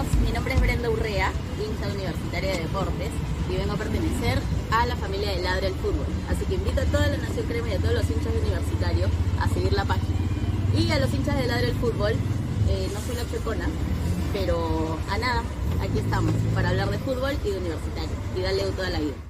Mi nombre es Brenda Urrea, hincha universitaria de deportes y vengo a pertenecer a la familia de Ladre el Fútbol. Así que invito a toda la Nación Crema y a todos los hinchas universitarios a seguir la página. Y a los hinchas de Ladre el Fútbol, eh, no soy la checona, pero a nada, aquí estamos para hablar de fútbol y de universitario y darle toda la vida.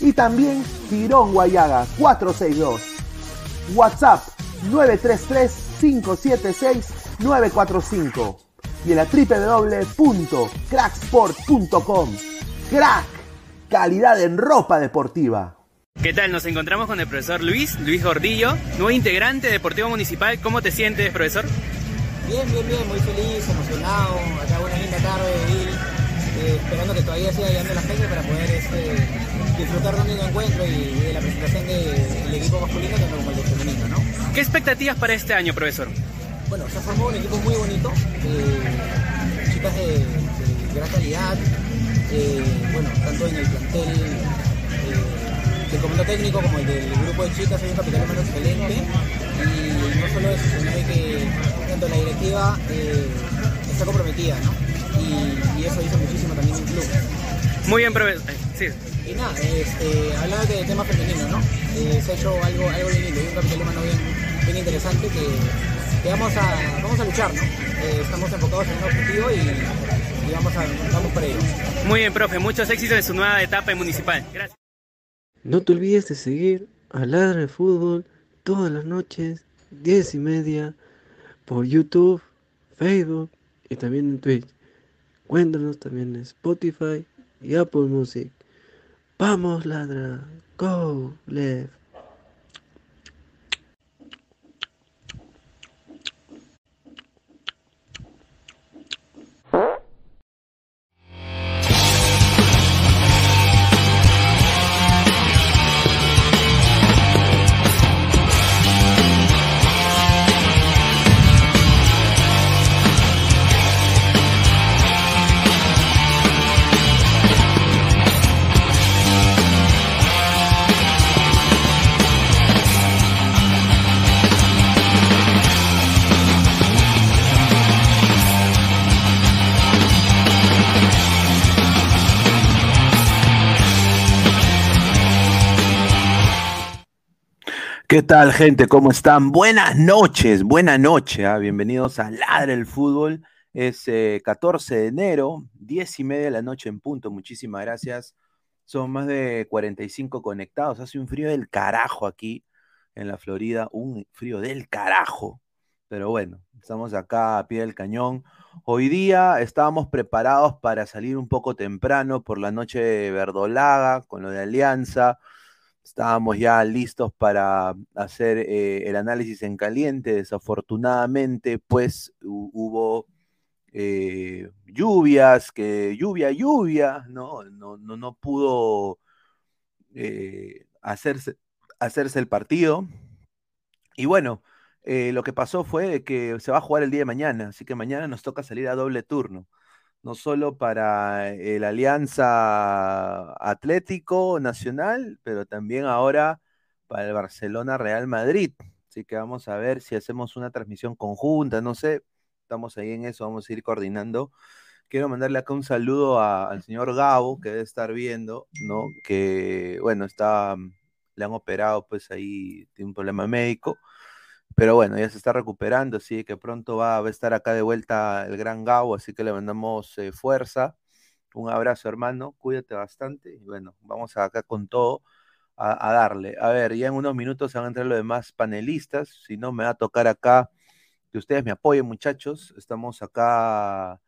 y también Tirón Guayaga 462. WhatsApp 933-576-945 y en la www.cracksport.com. Crack, calidad en ropa deportiva. ¿Qué tal? Nos encontramos con el profesor Luis, Luis Gordillo, nuevo integrante de Deportivo Municipal. ¿Cómo te sientes, profesor? Bien, bien, bien, muy feliz, emocionado. Acá una linda tarde y eh, esperando que todavía siga llegando la gente para poder este, disfrutar de un lindo encuentro y, de la presentación del equipo masculino tanto como el de femenino, ¿no? ¿Qué expectativas para este año, profesor? Bueno, se ha formado un equipo muy bonito, eh, chicas de, de gran calidad, eh, bueno, tanto en el plantel eh, del comando técnico como el del grupo de chicas hay un capital humano excelente y no solo eso, sino que tanto la directiva eh, está comprometida, ¿no? Y, y eso dice muchísimo también en el club. Muy bien, profesor. Sí. Y nada, este, hablando de tema femenino, ¿no? Eh, se ha hecho algo, algo bien lindo, y un capital humano bien, bien interesante que, que vamos, a, vamos a luchar, ¿no? Eh, estamos enfocados en un objetivo y, y vamos, a, vamos por ello. Muy bien, profe. Muchos éxitos en su nueva etapa en Municipal. Gracias. No te olvides de seguir a Ladra de Fútbol todas las noches, 10 y media, por YouTube, Facebook y también en Twitch. Cuéntanos también en Spotify y Apple Music. Vamos, Ladra. Go, Left. ¿Qué tal, gente? ¿Cómo están? Buenas noches, buena noche. ¿ah? Bienvenidos a Ladre el Fútbol. Es eh, 14 de enero, 10 y media de la noche en punto. Muchísimas gracias. Son más de 45 conectados. Hace un frío del carajo aquí en la Florida. Un frío del carajo. Pero bueno, estamos acá a pie del cañón. Hoy día estábamos preparados para salir un poco temprano por la noche verdolaga con lo de Alianza. Estábamos ya listos para hacer eh, el análisis en caliente. Desafortunadamente, pues hu- hubo eh, lluvias, que lluvia, lluvia, ¿no? No, no, no pudo eh, hacerse, hacerse el partido. Y bueno, eh, lo que pasó fue que se va a jugar el día de mañana, así que mañana nos toca salir a doble turno no solo para el Alianza Atlético Nacional, pero también ahora para el Barcelona Real Madrid. Así que vamos a ver si hacemos una transmisión conjunta, no sé, estamos ahí en eso, vamos a ir coordinando. Quiero mandarle acá un saludo al señor Gabo, que debe estar viendo, ¿no? Que, bueno, está, le han operado, pues ahí tiene un problema médico. Pero bueno, ya se está recuperando, así que pronto va, va a estar acá de vuelta el gran Gabo, así que le mandamos eh, fuerza. Un abrazo, hermano, cuídate bastante. Y bueno, vamos acá con todo a, darle. A ver, ya en unos minutos van a entrar los demás panelistas, si no me va a tocar acá que ustedes me apoyen, muchachos. Estamos acá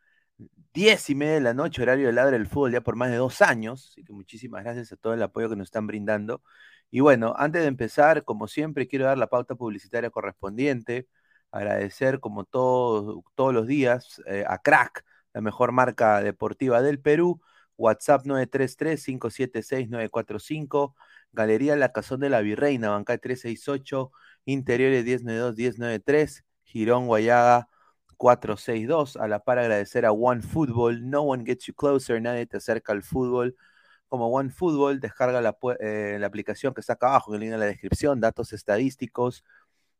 diez y media de la noche, horario de ladra del fútbol, ya por más de dos años. Así que muchísimas gracias a todo el apoyo que nos están brindando. Y bueno, antes de empezar, como siempre, quiero dar la pauta publicitaria correspondiente. Agradecer, como todos, todos los días, eh, a Crack, la mejor marca deportiva del Perú. WhatsApp 933-576-945. Galería La Cazón de la Virreina, Banca 368. Interiores 1092-1093. Girón Guayaga 462. A la par agradecer a One Football. No one gets you closer. Nadie te acerca al fútbol. Como One Football, descarga la, eh, la aplicación que está acá abajo, que link en la descripción, datos estadísticos,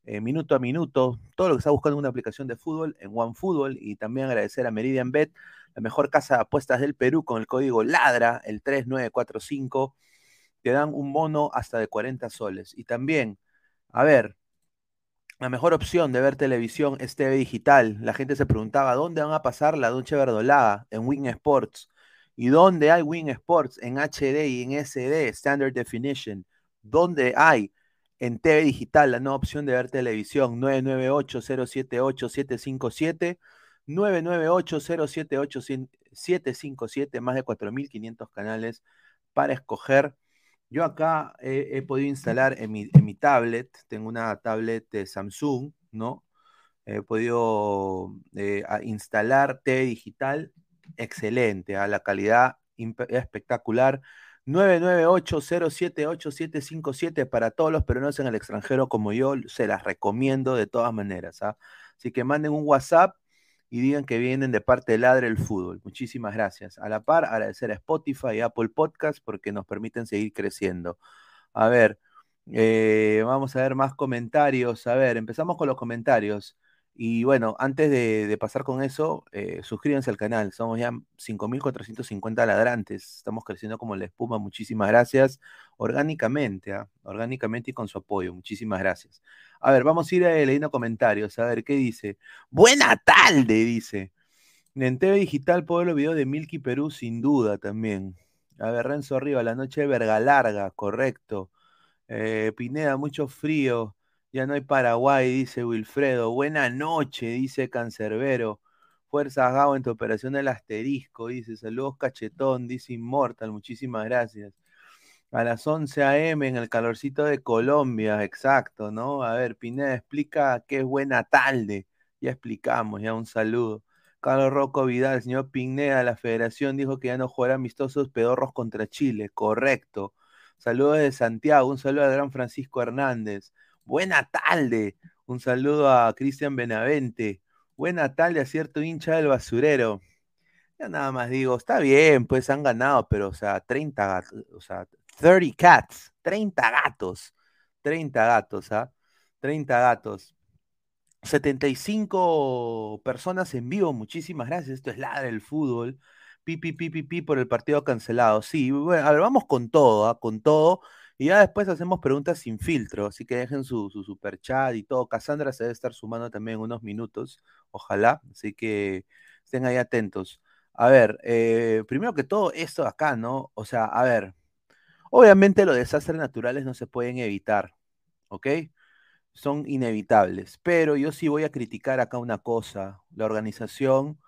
eh, minuto a minuto, todo lo que está buscando una aplicación de fútbol en OneFootball y también agradecer a Meridian Bet, la mejor casa de apuestas del Perú con el código LADRA, el 3945, te dan un bono hasta de 40 soles. Y también, a ver, la mejor opción de ver televisión es TV digital. La gente se preguntaba, ¿dónde van a pasar la Duche Verdolaga? En Wing Sports. ¿Y dónde hay Wing Sports? En HD y en SD, Standard Definition. ¿Dónde hay? en TV Digital, la nueva opción de ver televisión, 998-078-757, 998-078-757, más de 4.500 canales para escoger. Yo acá he, podido instalar en mi, en mi, tablet, tengo una tablet de Samsung, ¿no? He podido eh, instalar TV Digital, excelente, a la calidad espectacular. 998-078-757 para todos los peruanos en el extranjero como yo, se las recomiendo de todas maneras. ¿ah? Así que manden un WhatsApp y digan que vienen de parte de Ladre el Fútbol. Muchísimas gracias. A la par, agradecer a Spotify y Apple Podcast porque nos permiten seguir creciendo. A ver, eh, vamos a ver más comentarios. A ver, empezamos con los comentarios. Y bueno, antes de, pasar con eso, eh, suscríbanse al canal. Somos ya 5.450 ladrantes. Estamos creciendo como la espuma. Muchísimas gracias. Orgánicamente, ¿ah? orgánicamente y con su apoyo. Muchísimas gracias. A ver, vamos a ir eh, leyendo comentarios. A ver, ¿qué dice? Buena tarde, dice. En TV Digital puedo video de Milky Perú, sin duda también. A ver, Renzo arriba, la noche de verga larga, correcto. Eh, Pineda, mucho frío. Ya no hay Paraguay, dice Wilfredo. Buena noche, dice Cancerbero. Fuerza Gao en tu operación del asterisco, dice. Saludos cachetón, dice Immortal. Muchísimas gracias. A las 11 a.m. en el calorcito de Colombia, exacto, ¿no? A ver, Pineda, explica qué es buena tarde. Ya explicamos, ya un saludo. Carlos Rocco Vidal, señor Pineda, la federación dijo que ya no jugará amistosos pedorros contra Chile. Correcto. Saludos de Santiago, un saludo al gran Francisco Hernández. Buena tarde. Un saludo a Cristian Benavente. Buena tarde a cierto hincha del basurero. Ya nada más digo, está bien, pues han ganado, pero o sea, 30 gatos, o sea, 30 cats, 30 gatos, 30 gatos, ¿ah? 30 gatos. 75 personas en vivo, muchísimas gracias. Esto es la del fútbol. Pi, pi por el partido cancelado. Sí, bueno, a ver, vamos con todo, ¿ah? con todo. Y ya después hacemos preguntas sin filtro, así que dejen su, super chat y todo. Cassandra se debe estar sumando también en unos minutos, ojalá, así que estén ahí atentos. A ver, eh, primero que todo, esto acá, ¿no? O sea, a ver, obviamente los desastres naturales no se pueden evitar, ¿ok? Son inevitables, pero yo sí voy a criticar acá una cosa, la organización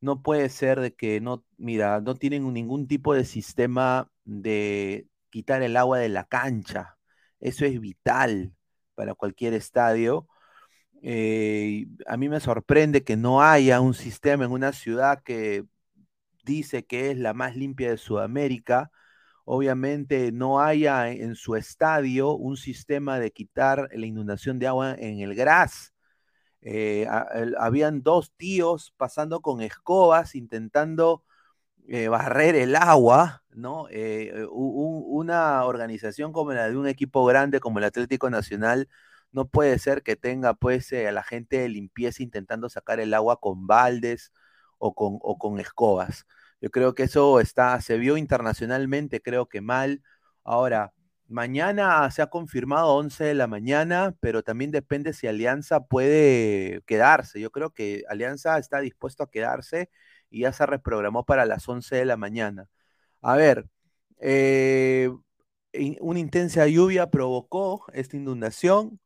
no puede ser de que no, mira, no tienen ningún tipo de sistema de quitar el agua de la cancha. Eso es vital para cualquier estadio. Eh, a mí me sorprende que no haya un sistema en una ciudad que dice que es la más limpia de Sudamérica. Obviamente no haya en su estadio un sistema de quitar la inundación de agua en el gras. Eh, habían dos tíos pasando con escobas intentando eh, barrer el agua, ¿no? Eh, una organización como la de un equipo grande como el Atlético Nacional no puede ser que tenga pues eh, a la gente de limpieza intentando sacar el agua con baldes o con, o con escobas. Yo creo que eso está, se vio internacionalmente, creo que mal. Ahora, mañana se ha confirmado 11 de la mañana, pero también depende si Alianza puede quedarse. Yo creo que Alianza está dispuesto a quedarse y ya se reprogramó para las 11 de la mañana. A ver, eh, una intensa lluvia provocó esta inundación.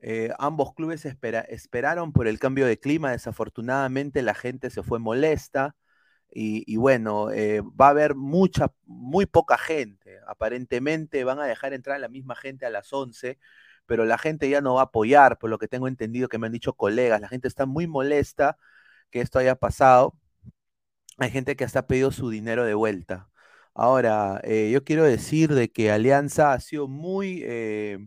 Eh, ambos clubes espera- esperaron por el cambio de clima, desafortunadamente la gente se fue molesta y, y bueno, eh, va a haber mucha, muy poca gente. Aparentemente van a dejar entrar a la misma gente a las 11, pero la gente ya no va a apoyar, por lo que tengo entendido que me han dicho colegas. La gente está muy molesta que esto haya pasado. Hay gente que hasta ha pedido su dinero de vuelta. Ahora, eh, yo quiero decir de que Alianza ha sido muy, eh,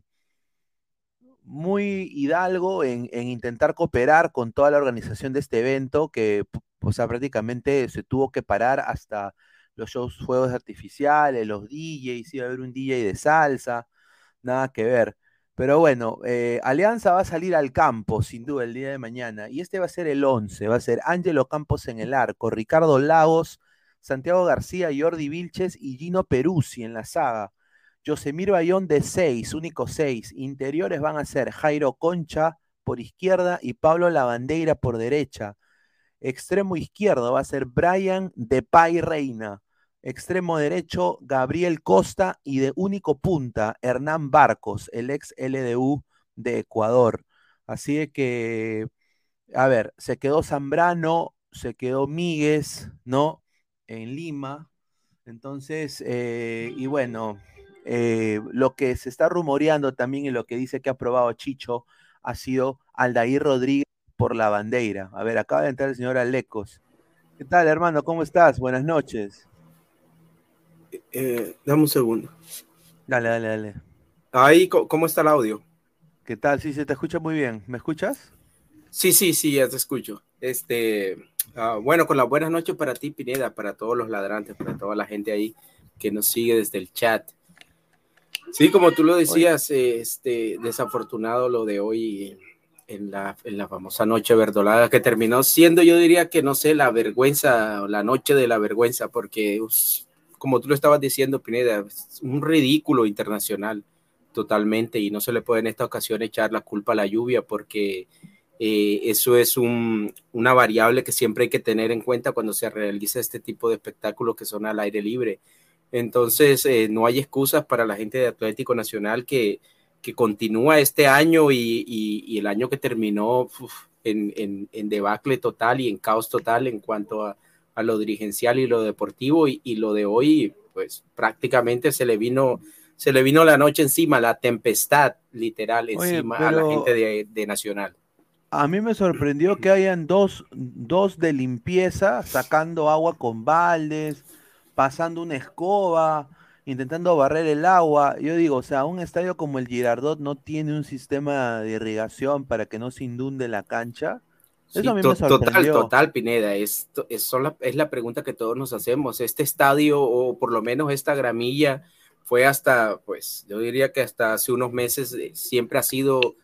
muy hidalgo en, en intentar cooperar con toda la organización de este evento, que o prácticamente se tuvo que parar hasta los shows fuegos artificiales, los DJs, iba a haber un DJ de salsa, nada que ver. Pero bueno, eh, Alianza va a salir al campo, sin duda, el día de mañana. Y este va a ser el 11, va a ser Ángelo Campos en el arco, Ricardo Lagos, Santiago García, Jordi Vilches y Gino Peruzzi en la saga. Yosemir Bayón de 6, único 6. Interiores van a ser Jairo Concha por izquierda y Pablo Lavandeira por derecha. Extremo izquierdo va a ser Brian Depay Reina. Extremo derecho, Gabriel Costa y de único punta, Hernán Barcos, el ex LDU de Ecuador. Así que, a ver, se quedó Zambrano, se quedó Míguez, ¿no? En Lima. Entonces, eh, y bueno, eh, lo que se está rumoreando también y lo que dice que ha aprobado Chicho ha sido Aldair Rodríguez por la bandera. A ver, acaba de entrar el señor Alecos. ¿Qué tal, hermano? ¿Cómo estás? Buenas noches. Eh, dame un segundo. Dale, dale, dale. Ahí, ¿cómo está el audio? ¿Qué tal? Sí, se te escucha muy bien. ¿Me escuchas? Sí, sí, sí, ya te escucho. Este, ah, bueno, con las buenas noches para ti, Pineda, para todos los ladrantes, para toda la gente ahí que nos sigue desde el chat. Sí, como tú lo decías, eh, este, desafortunado lo de hoy en la, en la famosa noche verdolada que terminó siendo, yo diría que no sé, la vergüenza, la noche de la vergüenza, porque us- como tú lo estabas diciendo, Pineda, es un ridículo internacional totalmente y no se le puede en esta ocasión echar la culpa a la lluvia porque eh, eso es un- una variable que siempre hay que tener en cuenta cuando se realiza este tipo de espectáculos que son al aire libre. Entonces, eh, no hay excusas para la gente de Atlético Nacional que, que continúa este año y, y- y el año que terminó uf, en, en- en debacle total y en caos total en cuanto a, a lo dirigencial y lo deportivo y, y lo de hoy, pues prácticamente se le vino se le vino la noche encima, la tempestad literal Oye, encima a la gente de, de Nacional. A mí me sorprendió que hayan dos, dos de limpieza sacando agua con baldes, pasando una escoba, intentando barrer el agua. Yo digo, o sea, un estadio como el Girardot no tiene un sistema de irrigación para que no se inunde la cancha. Eso Sí, a mí to- me total, total, Pineda. Es, es, son la, es la pregunta que todos nos hacemos. Este estadio, o por lo menos esta gramilla, fue hasta, pues, yo diría que hasta hace unos meses eh, siempre ha sido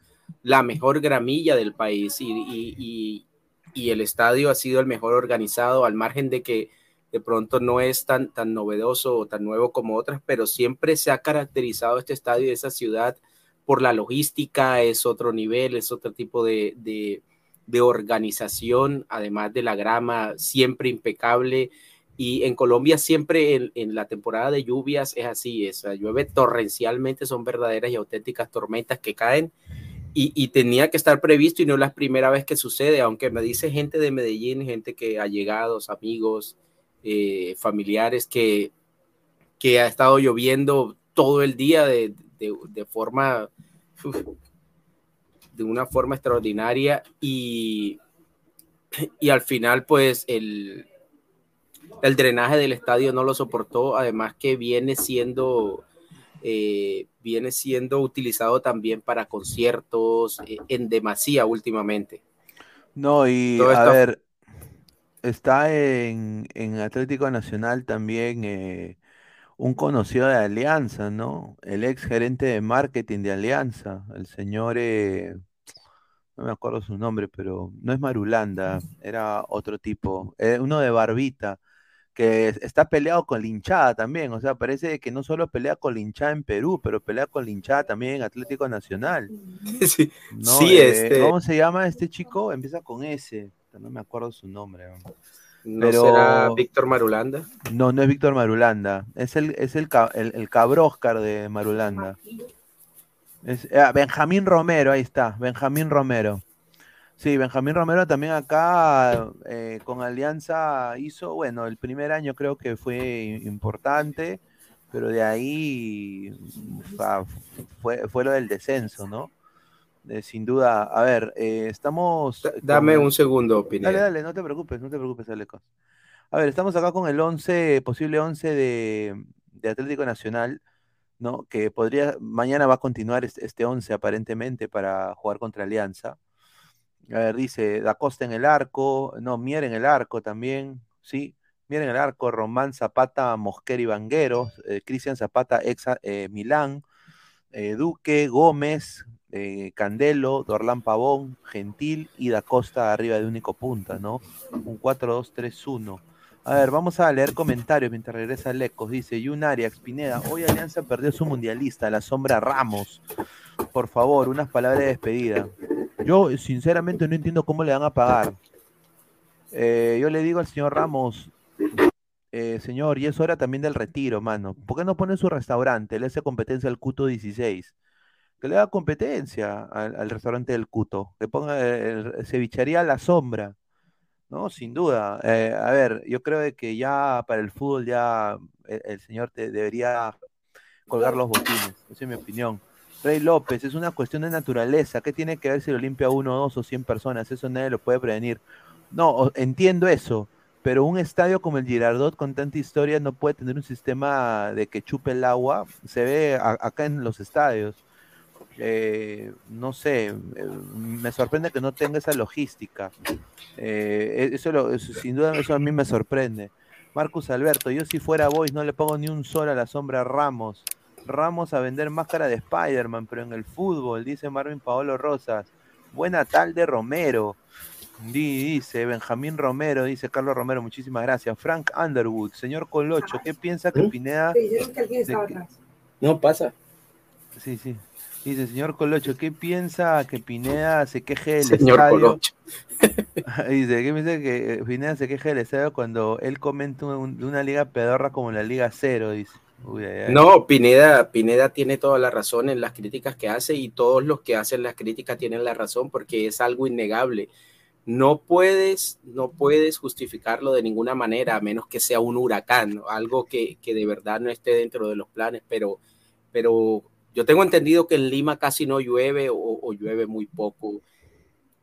la mejor gramilla del país y, y- y- y el estadio ha sido el mejor organizado, al margen de que de pronto no es tan, tan novedoso o tan nuevo como otras, pero siempre se ha caracterizado este estadio de esa ciudad por la logística, es otro nivel, es otro tipo de, de, de organización, además de la grama siempre impecable. Y en Colombia siempre en, la temporada de lluvias es así, es, llueve torrencialmente, son verdaderas y auténticas tormentas que caen y, tenía que estar previsto y no es la primera vez que sucede, aunque me dice gente de Medellín, gente que allegados, amigos, eh, familiares, que, que ha estado lloviendo todo el día de, de, forma, de una forma extraordinaria y, y al final pues el, el drenaje del estadio no lo soportó, además que viene siendo eh, viene siendo utilizado también para conciertos eh, en demasía últimamente. No, y Todo a ver, está en, en Atlético Nacional también eh, un conocido de Alianza, ¿no? El ex gerente de marketing de Alianza, el señor, eh, no me acuerdo su nombre, pero no es Marulanda, era otro tipo, eh, uno de Barbita, que es- está peleado con la hinchada también, o sea, parece que no solo pelea con la hinchada en Perú, pero pelea con la hinchada también en Atlético Nacional. sí, ¿no? sí, Eh, este, ¿Cómo se llama este chico? Empieza con S. No me acuerdo su nombre. ¿no? No pero- será Víctor Marulanda. No, no es Víctor Marulanda. Es el, es el, el, el Cabroscar de Marulanda. Es, ah, Benjamín Romero, ahí está, Benjamín Romero. Sí, Benjamín Romero también acá eh, con Alianza hizo, bueno, el primer año creo que fue importante, pero de ahí fa- fue, fue lo del descenso, ¿no? Eh, sin duda, a ver, eh, estamos... Da- Dame con- un segundo, Dale, Pineda. dale, no te preocupes, no te preocupes, Alecos. A ver, estamos acá con el 11, posible 11 de, de Atlético Nacional, ¿no? Que podría, mañana va a continuar este, este 11 aparentemente para jugar contra Alianza. A ver, dice, Da Costa en el arco, no, Mier en el arco también, sí, Mier en el arco, Román Zapata, Mosquera y Vangueros, eh, Cristian Zapata, ex eh, Milán, eh, Duque, Gómez, eh, Candelo, Dorlán Pavón, Gentil y Da Costa arriba de único punta, ¿no? Un 4-2-3-1. A ver, vamos a leer comentarios mientras regresa Lecos. Dice Yunariax Pineda, hoy Alianza perdió su mundialista, la sombra Ramos. Por favor, unas palabras de despedida. Yo, sinceramente, no entiendo cómo le van a pagar. Eh, yo le digo al señor Ramos, eh, señor, y es hora también del retiro, mano. ¿Por qué no pone su restaurante? Le hace competencia al Cuto 16. Que le haga competencia al, restaurante del Cuto. Que ponga el, el cevichería a la sombra. ¿no? Sin duda. Eh, a ver, yo creo que ya para el fútbol ya el, el señor te debería colgar los botines. Esa es mi opinión. Rey López, es una cuestión de naturaleza. ¿Qué tiene que ver si lo limpia uno, dos o cien personas? Eso nadie lo puede prevenir. No, entiendo eso, pero un estadio como el Girardot con tanta historia no puede tener un sistema de que chupe el agua. Se ve acá en los estadios. Eh, no sé, eh, me sorprende que no tenga esa logística. Eh, eso, lo- eso- sin duda eso a mí me sorprende. Marcus Alberto, yo si fuera Boys no le pongo ni un sol a la sombra a Ramos. Ramos a vender máscara de Spider-Man, pero en el fútbol, dice Marvin Paolo Rosas. Buena tarde Romero. Di- Dice Benjamín Romero, dice Carlos Romero, muchísimas gracias. Frank Underwood, señor Colocho, ¿qué piensa que Pineda... que- No pasa. Sí, sí. Dice, señor Colocho, ¿qué piensa que Pineda se queje del Señor estadio? Colocho. Dice, ¿qué piensa que eh, Pineda se queje del estadio cuando él comenta un- de una liga pedorra como la Liga Cero? Dice. Uy, ay, ay. No, Pineda, Pineda tiene toda la razón en las críticas que hace y todos los que hacen las críticas tienen la razón porque es algo innegable. No puedes, no puedes justificarlo de ninguna manera a menos que sea un huracán, algo que, que de verdad no esté dentro de los planes, pero, pero yo tengo entendido que en Lima casi no llueve o, llueve muy poco,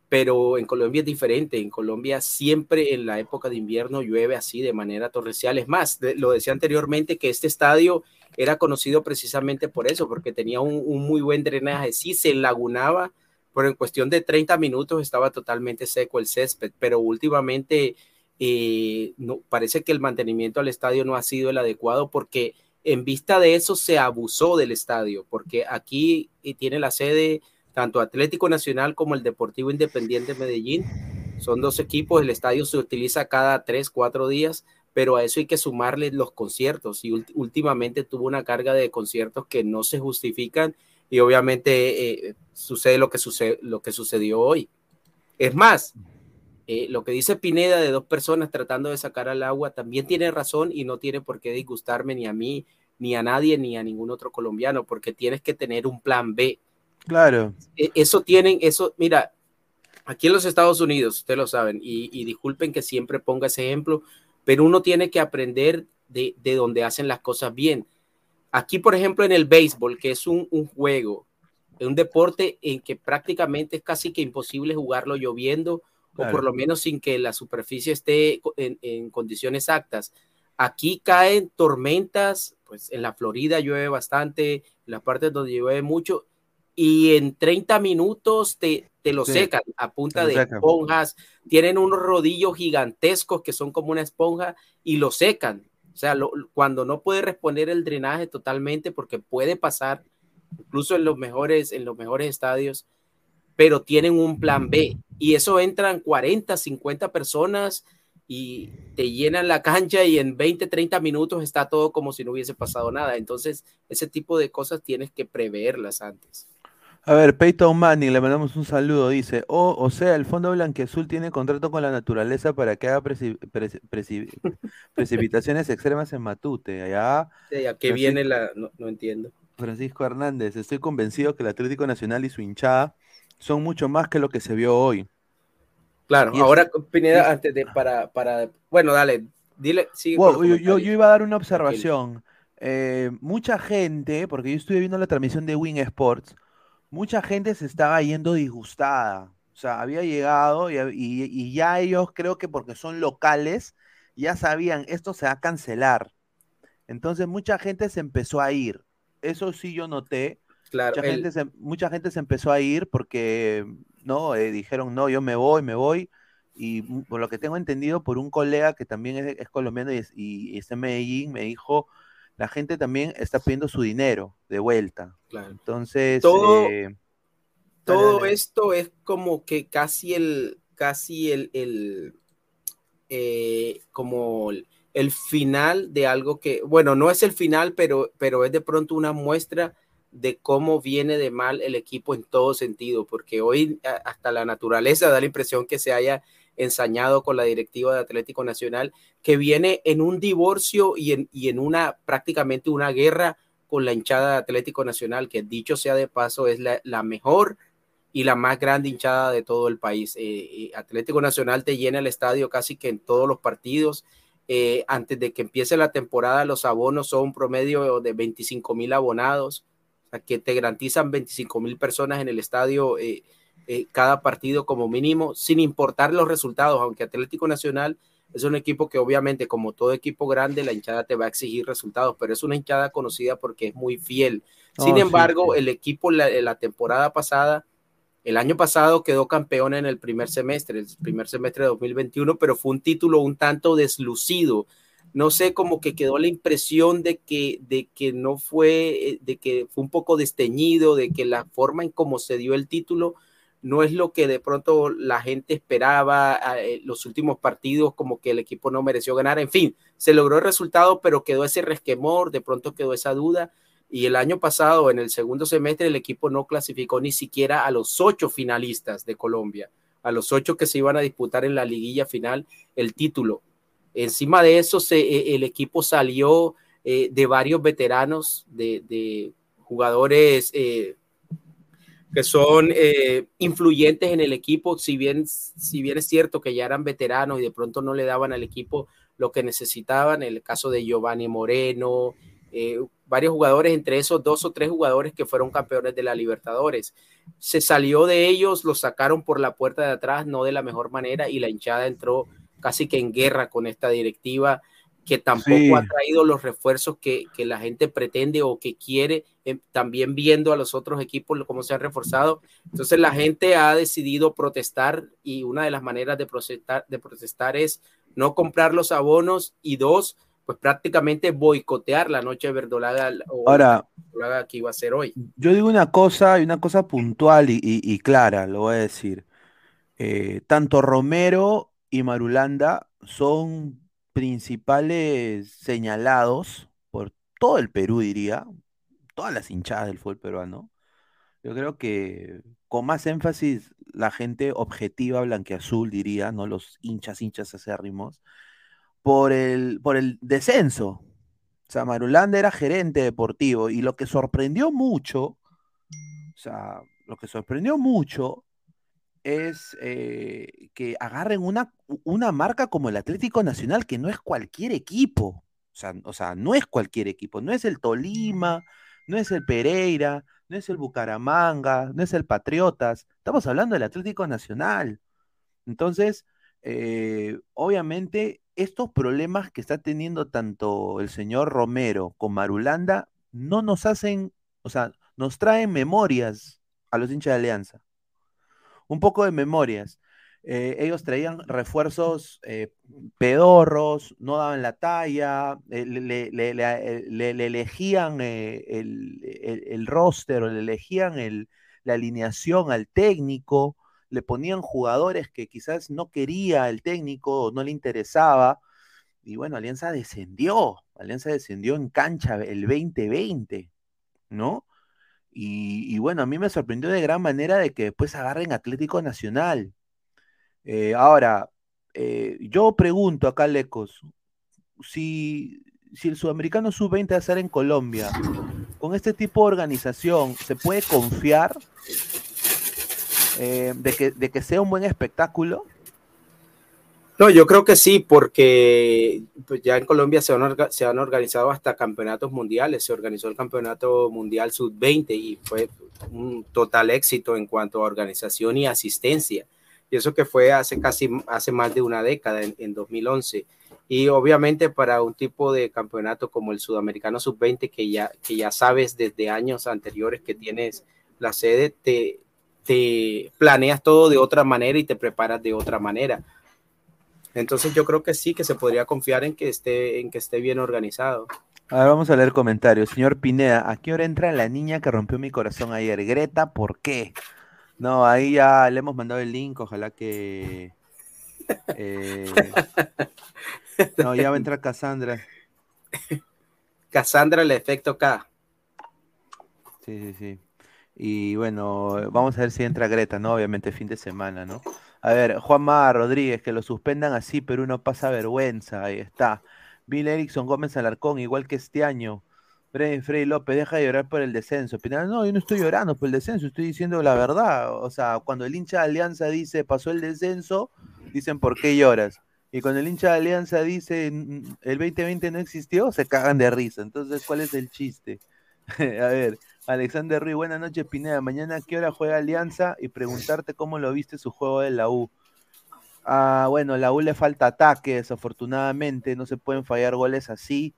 pero en Colombia es diferente. En Colombia siempre en la época de invierno llueve así de manera torrencial. Es más, lo decía anteriormente que este estadio era conocido precisamente por eso, porque tenía un, muy buen drenaje. Sí, se lagunaba, pero en cuestión de 30 minutos estaba totalmente seco el césped, pero últimamente eh, parece que el mantenimiento al estadio no ha sido el adecuado porque en vista de eso se abusó del estadio, porque aquí eh, tiene la sede tanto Atlético Nacional como el Deportivo Independiente Medellín. Son dos equipos, el estadio se utiliza cada tres, cuatro días, pero a eso hay que sumarle los conciertos y últimamente tuvo una carga de conciertos que no se justifican y obviamente eh, que, sucede lo que sucedió hoy. Es más, eh, lo que dice Pineda de dos personas tratando de sacar al agua también tiene razón y no tiene por qué disgustarme ni a mí, ni a nadie, ni a ningún otro colombiano, porque tienes que tener un plan B. Claro. Eh, Eso tienen, eso, mira, aquí en los Estados Unidos, ustedes lo saben, y, y disculpen que siempre ponga ese ejemplo, pero uno tiene que aprender de, de donde hacen las cosas bien. Aquí, por ejemplo, en el béisbol, que es un, un juego, un deporte en que prácticamente es casi que imposible jugarlo lloviendo Claro. o por lo menos sin que la superficie esté en, en condiciones actas. Aquí caen tormentas, pues en la Florida llueve bastante, en las partes donde llueve mucho, y en 30 minutos te, te lo Sí, secan a punta de secan. esponjas, tienen unos rodillos gigantescos que son como una esponja y lo secan. O sea, lo- cuando no puede responder el drenaje totalmente, porque puede pasar, incluso en los mejores, en los mejores estadios, pero tienen un plan B. Y eso entran 40, 50 personas y te llenan la cancha y en 20, 30 minutos está todo como si no hubiese pasado nada. Entonces, ese tipo de cosas tienes que preverlas antes. A ver, Peyton Manning, le mandamos un saludo, dice, o, o sea, el Fondo Blanquiazul tiene contrato con la naturaleza para que haga preci- preci- preci- precipitaciones extremas en Matute, allá. ¿A qué viene la.? No, no entiendo. Francisco Hernández, estoy convencido que el Atlético Nacional y su hinchada son mucho más que lo que se vio hoy. Claro, Y es- ahora Pineda, es- antes de para, para, bueno, dale, dile, sigue Wow, yo, yo- iba a dar una observación. Eh, mucha gente, porque yo estuve viendo la transmisión de Wing Sports, mucha gente se estaba yendo disgustada. O sea, había llegado y, y- y ya ellos creo que porque son locales, ya sabían, esto se va a cancelar. Entonces mucha gente se empezó a ir. Eso sí yo noté. Claro, Mucha el- gente se, mucha gente se empezó a ir porque, no, Eh, dijeron, no, yo me voy, me voy. Y por lo que tengo entendido por un colega que también es, es colombiano y, es- y- y está en Medellín, me dijo, la gente también está pidiendo su dinero de vuelta. Claro. Entonces, Todo- eh, todo dale. esto es como que casi el, casi el, el eh, como el final de algo que, bueno, no es el final, pero, pero es de pronto una muestra de cómo viene de mal el equipo en todo sentido, porque hoy hasta la naturaleza da la impresión que se haya ensañado con la directiva de Atlético Nacional, que viene en un divorcio y en, y en una prácticamente una guerra con la hinchada de Atlético Nacional, que dicho sea de paso es la, mejor y la más grande hinchada de todo el país. Eh, Atlético Nacional te llena el estadio casi que en todos los partidos. Eh, antes de que empiece la temporada, los abonos son un promedio de 25 mil abonados, o sea, que te garantizan 25 mil personas en el estadio eh, eh, cada partido como mínimo, sin importar los resultados, aunque Atlético Nacional es un equipo que obviamente, como todo equipo grande, la hinchada te va a exigir resultados, pero es una hinchada conocida porque es muy fiel. Sin embargo, sí. el equipo la, la temporada pasada, el año pasado quedó campeón en el primer semestre, el primer semestre de 2021, pero fue un título un tanto deslucido. No sé, como que quedó la impresión de que, de que no fue, eh, de que fue un poco desteñido, de que la forma en cómo se dio el título no es lo que de pronto la gente esperaba, eh, los últimos partidos como que el equipo no mereció ganar, en fin, se logró el resultado, pero quedó ese resquemor, de pronto quedó esa duda, y el año pasado, en el segundo semestre, el equipo no clasificó ni siquiera a los ocho finalistas de Colombia, a los ocho que se iban a disputar en la liguilla final el título. Encima de eso, eh, el equipo salió eh, de varios veteranos, de, jugadores eh, que son eh, influyentes en el equipo, si bien, si bien es cierto que ya eran veteranos y de pronto no le daban al equipo lo que necesitaban, el caso de Giovanni Moreno, varios jugadores, entre esos dos o tres jugadores que fueron campeones de la Libertadores. Se salió de ellos, los sacaron por la puerta de atrás, no de la mejor manera, y la hinchada entró casi que en guerra con esta directiva que tampoco Sí. ha traído los refuerzos que, que la gente pretende o que quiere, eh, también viendo a los otros equipos cómo se han reforzado. Entonces la gente ha decidido protestar y una de las maneras de protestar, de protestar es no comprar los abonos y dos, pues prácticamente boicotear la noche verdolaga o Ahora, verdolaga que iba a ser hoy. yo digo una cosa y una cosa puntual y, y- y clara, lo voy a decir. Eh, tanto Romero y Marulanda son principales señalados por todo el Perú, diría, todas las hinchadas del fútbol peruano. Yo creo que con más énfasis la gente objetiva blanqueazul diría, no los hinchas, hinchas acérrimos, por el, por el descenso. O sea, Marulanda era gerente deportivo y lo que sorprendió mucho, o sea, lo que sorprendió mucho es eh, que agarren una, una marca como el Atlético Nacional, que no es cualquier equipo. O sea, o sea, no es cualquier equipo, no es el Tolima, no es el Pereira, no es el Bucaramanga, no es el Patriotas. Estamos hablando del Atlético Nacional. Entonces, eh, obviamente, estos problemas que está teniendo tanto el señor Romero con Marulanda no nos hacen, o sea, nos traen memorias a los hinchas de Alianza. Un poco de memorias. Eh, ellos traían refuerzos eh, pedorros, no daban la talla, eh, le, le- le- le- le- le elegían el, el- el roster o le elegían el- la alineación al técnico, le ponían jugadores que quizás no quería el técnico o no le interesaba. Y bueno, Alianza descendió, Alianza descendió en cancha el 2020, ¿no? Y, bueno, a mí me sorprendió de gran manera de que después agarren Atlético Nacional. Eh, ahora, eh, yo pregunto acá, Lecos, si, si el sudamericano sub-20 va a ser en Colombia, con este tipo de organización, ¿se puede confiar eh, de, que, de que sea un buen espectáculo? No, yo creo que sí, porque pues, ya en Colombia se han, se han organizado hasta campeonatos mundiales. Se organizó el campeonato mundial sub-20 y fue un total éxito en cuanto a organización y asistencia. Y eso que fue hace casi hace más de una década, en, en 2011. Y obviamente para un tipo de campeonato como el sudamericano sub-20, que ya, que ya sabes desde años anteriores que tienes la sede, te, te planeas todo de otra manera y te preparas de otra manera. Entonces yo creo que sí, que se podría confiar en que esté, en que esté bien organizado. A ver, vamos a leer comentarios. Señor Pineda, ¿a qué hora entra la niña que rompió mi corazón ayer? Greta, ¿por qué? No, ahí ya le hemos mandado el link, ojalá que... eh, No, ya va a entrar Cassandra. Cassandra, el efecto K. Sí, sí, sí. Y bueno, vamos a ver si entra Greta, ¿no? Obviamente fin de semana, ¿no? A ver, Juanma Rodríguez, que lo suspendan así, pero uno pasa vergüenza, ahí está. Bill Erickson Gómez Alarcón, igual que este año. Freddy, Freddy López, deja de llorar por el descenso. Pineda, no, yo no estoy llorando por el descenso, estoy diciendo la verdad. O sea, cuando el hincha de Alianza dice pasó el descenso, dicen ¿por qué lloras? Y cuando el hincha de Alianza dice "Mm, el 2020 no existió, se cagan de risa. Entonces, ¿cuál es el chiste? A ver, Alexander Ruiz, buenas noches, Pineda. Mañana qué hora juega Alianza y preguntarte cómo lo viste su juego de la U. Ah, bueno, la U le falta ataque, desafortunadamente, no se pueden fallar goles así.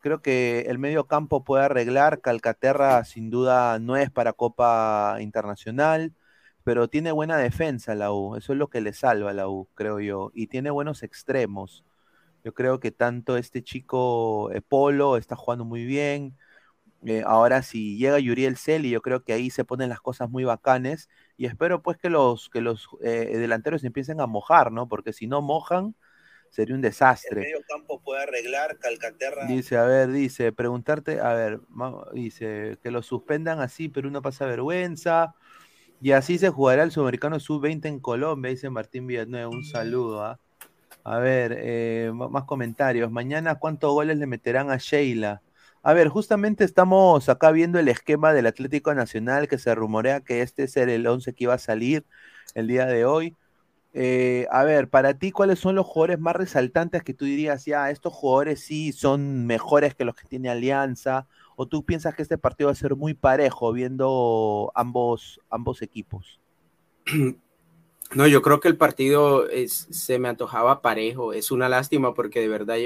Creo que el medio campo puede arreglar. Calcaterra sin duda no es para Copa Internacional, pero tiene buena defensa la U. Eso es lo que le salva a la U, creo yo. Y tiene buenos extremos. Yo creo que tanto este chico eh, Polo está jugando muy bien. Eh, ahora si llega Yuriel Celi, yo creo que ahí se ponen las cosas muy bacanes y espero pues que los, que los eh, delanteros empiecen a mojar, ¿no? Porque si no mojan, sería un desastre. campo puede arreglar Calcaterra. Dice, a ver, dice, preguntarte, a ver, dice, que lo suspendan así, pero uno pasa vergüenza. Y así se jugará el Sudamericano Sub-20 en Colombia, dice Martín Villanueva. Un saludo, ¿ah? A ver, eh, más comentarios. Mañana, ¿cuántos goles le meterán a Sheila? A ver, justamente estamos acá viendo el esquema del Atlético Nacional que se rumorea que este es el 11 que iba a salir el día de hoy. Eh, a ver, para ti, ¿cuáles son los jugadores más resaltantes que tú dirías, ya, estos jugadores sí son mejores que los que tiene Alianza? ¿O tú piensas que este partido va a ser muy parejo viendo ambos, ambos equipos? No, yo creo que el partido se me antojaba parejo. Es una lástima porque de verdad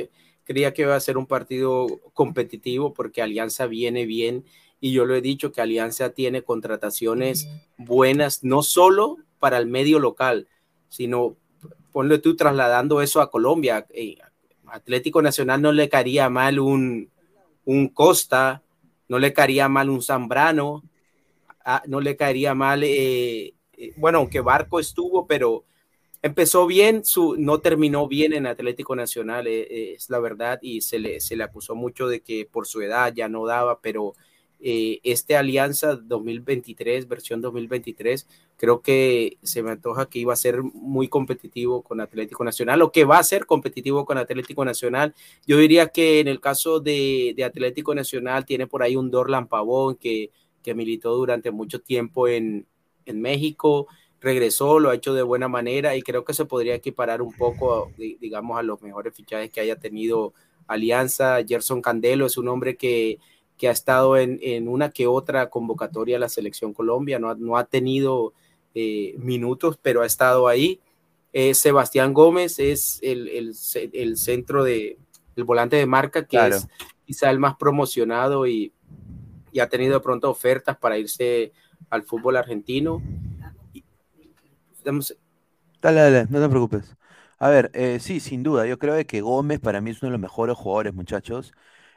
creía que iba a ser un partido competitivo porque Alianza viene bien y yo lo he dicho que Alianza tiene contrataciones buenas, no solo para el medio local, sino ponle tú trasladando eso a Colombia. Eh, Atlético Nacional no le caería mal un, un Costa, no le caería mal un Zambrano, ah, no le caería mal, eh, eh, bueno, aunque Barco estuvo, pero empezó bien, su, no terminó bien en Atlético Nacional, eh, eh, es la verdad, y se le, se le acusó mucho de que por su edad ya no daba, pero eh, este Alianza 2023, versión 2023, creo que se me antoja que iba a ser muy competitivo con Atlético Nacional, o que va a ser competitivo con Atlético Nacional. Yo diría que en el caso de, de Atlético Nacional tiene por ahí un Dorlan Pavón que, que militó durante mucho tiempo en, en México, regresó, lo ha hecho de buena manera y creo que se podría equiparar un poco, di- digamos, a los mejores fichajes que haya tenido Alianza. Gerson Candelo es un hombre que, que ha estado en, en una que otra convocatoria a la selección Colombia, no, ha- no ha tenido eh, minutos, pero ha estado ahí. Eh, Sebastián Gómez es el, el ce- el centro de, el volante de marca que Claro. es quizá el más promocionado y, y ha tenido de pronto ofertas para irse al fútbol argentino. Dale, dale, no te preocupes. A ver, eh, sí, sin duda, yo creo que Gómez para mí es uno de los mejores jugadores, muchachos,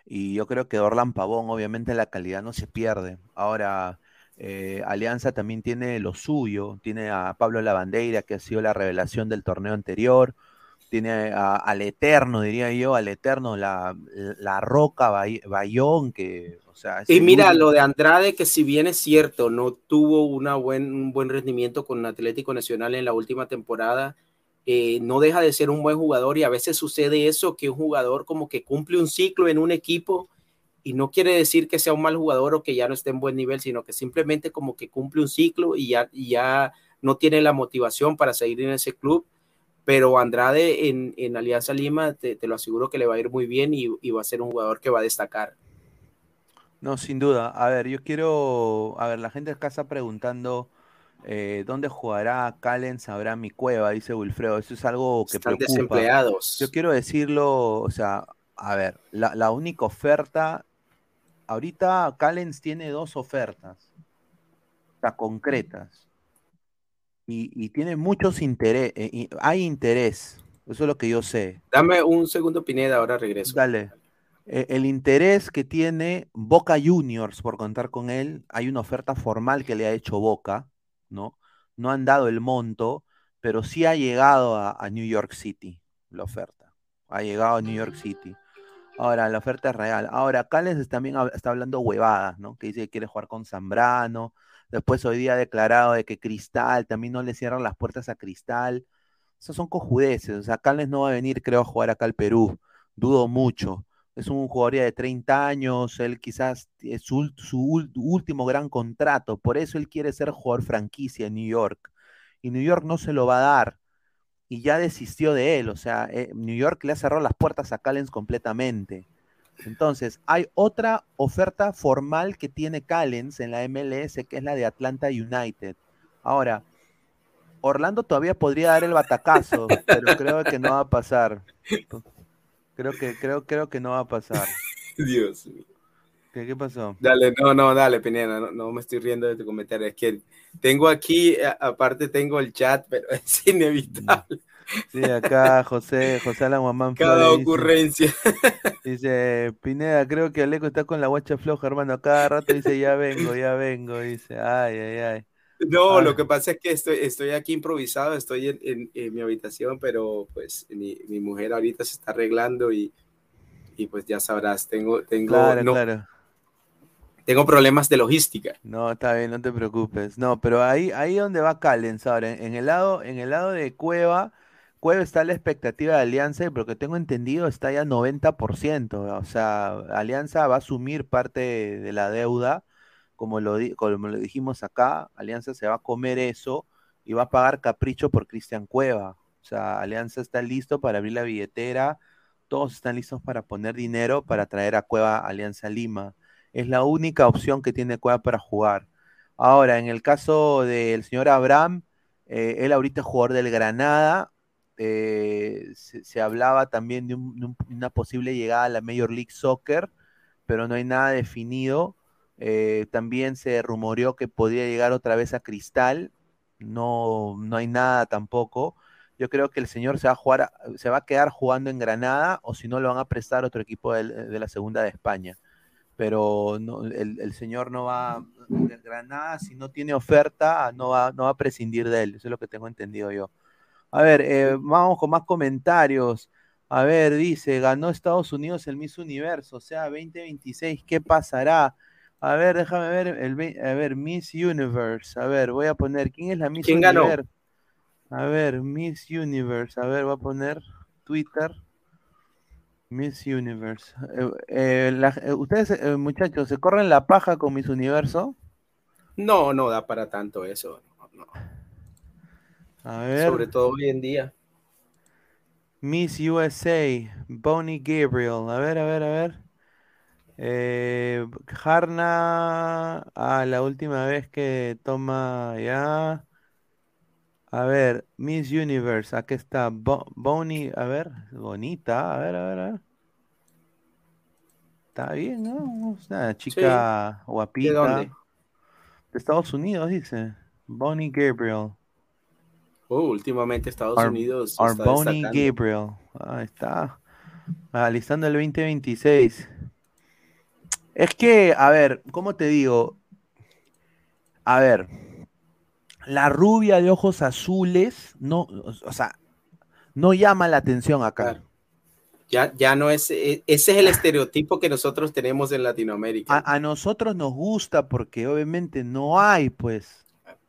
y yo creo que Orlan Pavón, obviamente la calidad no se pierde. Ahora, eh, Alianza también tiene lo suyo, tiene a Pablo Lavandeira, que ha sido la revelación del torneo anterior, tiene a- al Eterno, diría yo, al Eterno, la, la Roca Bay- Bayón, que, o sea, Y mira, lo de Andrade, que si bien es cierto, no tuvo una buen, un buen rendimiento con Atlético Nacional en la última temporada, eh, no deja de ser un buen jugador y a veces sucede eso, que un jugador como que cumple un ciclo en un equipo y no quiere decir que sea un mal jugador o que ya no esté en buen nivel, sino que simplemente como que cumple un ciclo y ya, y ya no tiene la motivación para seguir en ese club. Pero Andrade en, en Alianza Lima, te, te, lo aseguro que le va a ir muy bien y, y va a ser un jugador que va a destacar. No, sin duda. A ver, yo quiero, a ver, la gente acá está preguntando eh, dónde jugará Callens, sabrá mi cueva, dice Wilfredo. Eso es algo que Están preocupa. desempleados. Yo quiero decirlo, o sea, a ver, la, la única oferta, ahorita Callens tiene dos ofertas, o sea, concretas. Y, y tiene muchos interés, eh, hay interés, eso es lo que yo sé. Dame un segundo, Pineda, ahora regreso. Dale. Eh, el interés que tiene Boca Juniors por contar con él, hay una oferta formal que le ha hecho Boca, ¿no? No han dado el monto, pero sí ha llegado a, a New York City la oferta. Ha llegado a New York City. Ahora, la oferta es real. Ahora, Callens también está hablando huevadas, ¿no? Que dice que quiere jugar con Zambrano. Después hoy día ha declarado de que Cristal, también no le cierran las puertas a Cristal. Esos son cojudeces. O sea, Callens no va a venir, creo, a jugar acá al Perú. Dudo mucho. Es un jugador ya de 30 años, él quizás es su, su último gran contrato, por eso él quiere ser jugador franquicia en New York. Y New York no se lo va a dar. Y ya desistió de él, o sea, eh, New York le ha cerrado las puertas a Callens completamente. Entonces, hay otra oferta formal que tiene Callens en la MLS, que es la de Atlanta United. Ahora, Orlando todavía podría dar el batacazo, pero creo que no va a pasar. Creo que, creo, creo que no va a pasar. Dios mío. ¿Qué, qué pasó? Dale, no, no, dale, Pineda, no, no me estoy riendo de tu comentario. Es que tengo aquí, aparte tengo el chat, pero es inevitable. Sí, acá José, José Alan Cada Flores ocurrencia. Dice, Pineda, creo que Aleco está con la guacha floja, hermano. Cada rato dice, ya vengo, ya vengo. Dice, ay, ay, ay. No, lo que pasa es que estoy, estoy aquí improvisado, estoy en, en- en mi habitación, pero pues mi, mi mujer ahorita se está arreglando y, y pues ya sabrás, tengo, tengo, Claro, no, claro. tengo problemas de logística. No, está bien, no te preocupes. No, pero ahí, ahí donde va Callens ahora, en, en el lado, en el lado de Cueva, Cueva está la expectativa de Alianza, y por lo que tengo entendido está ya 90%. O sea, Alianza va a asumir parte de, la deuda, como lo, dijimos acá, Alianza se va a comer eso y va a pagar capricho por Cristian Cueva. O sea, Alianza está listo para abrir la billetera, todos están listos para poner dinero para traer a Cueva Alianza Lima. Es la única opción que tiene Cueva para jugar. Ahora, en el caso del señor Abraham, eh, él ahorita es jugador del Granada. Eh, se, hablaba también de, un- de un- una posible llegada a la Major League Soccer, pero no hay nada definido. Eh, también se rumoreó que podría llegar otra vez a Cristal. No, no hay nada tampoco. Yo creo que el señor se va a jugar, a- se va a quedar jugando en Granada, o si no lo van a prestar a otro equipo de la segunda de España pero no, el, el señor no va, Granada, si no tiene oferta, no va, no va a prescindir de él, eso es lo que tengo entendido yo. A ver, eh, vamos con más comentarios. A ver, dice, ganó Estados Unidos el Miss Universo, o sea, 2026, ¿qué pasará? A ver, déjame ver, el, a ver, Miss Universe, a ver, voy a poner, ¿quién es la Miss ¿Quién ganó? Universe? A ver, Miss Universe, a ver, voy a poner Twitter. Miss Universe. Eh, eh, la- eh, ustedes, muchachos, ¿se corren la paja con Miss Universo? No, no da para tanto eso, no, no. A ver. sobre todo hoy en día. Miss USA, Bonnie Gabriel. A ver, a ver, a ver. Eh, Harna, ah, la última vez que toma ya. A ver, Miss Universe, aquí está. Bo- Bonnie, a ver, bonita. A ver, a ver, a ver. Está bien, ¿no? Una chica guapita. ¿De dónde? De Estados Unidos, dice. Bonnie Gabriel. Oh, últimamente Estados Ar- Unidos Arboni. Gabriel. Ahí está. Alistando el 2026. Es que, a ver, ¿cómo te digo? A ver, la rubia de ojos azules, no, o sea, no llama la atención acá. Ya, ya no es, e- ese es el estereotipo que nosotros tenemos en Latinoamérica. A, a nosotros nos gusta porque obviamente no hay, pues.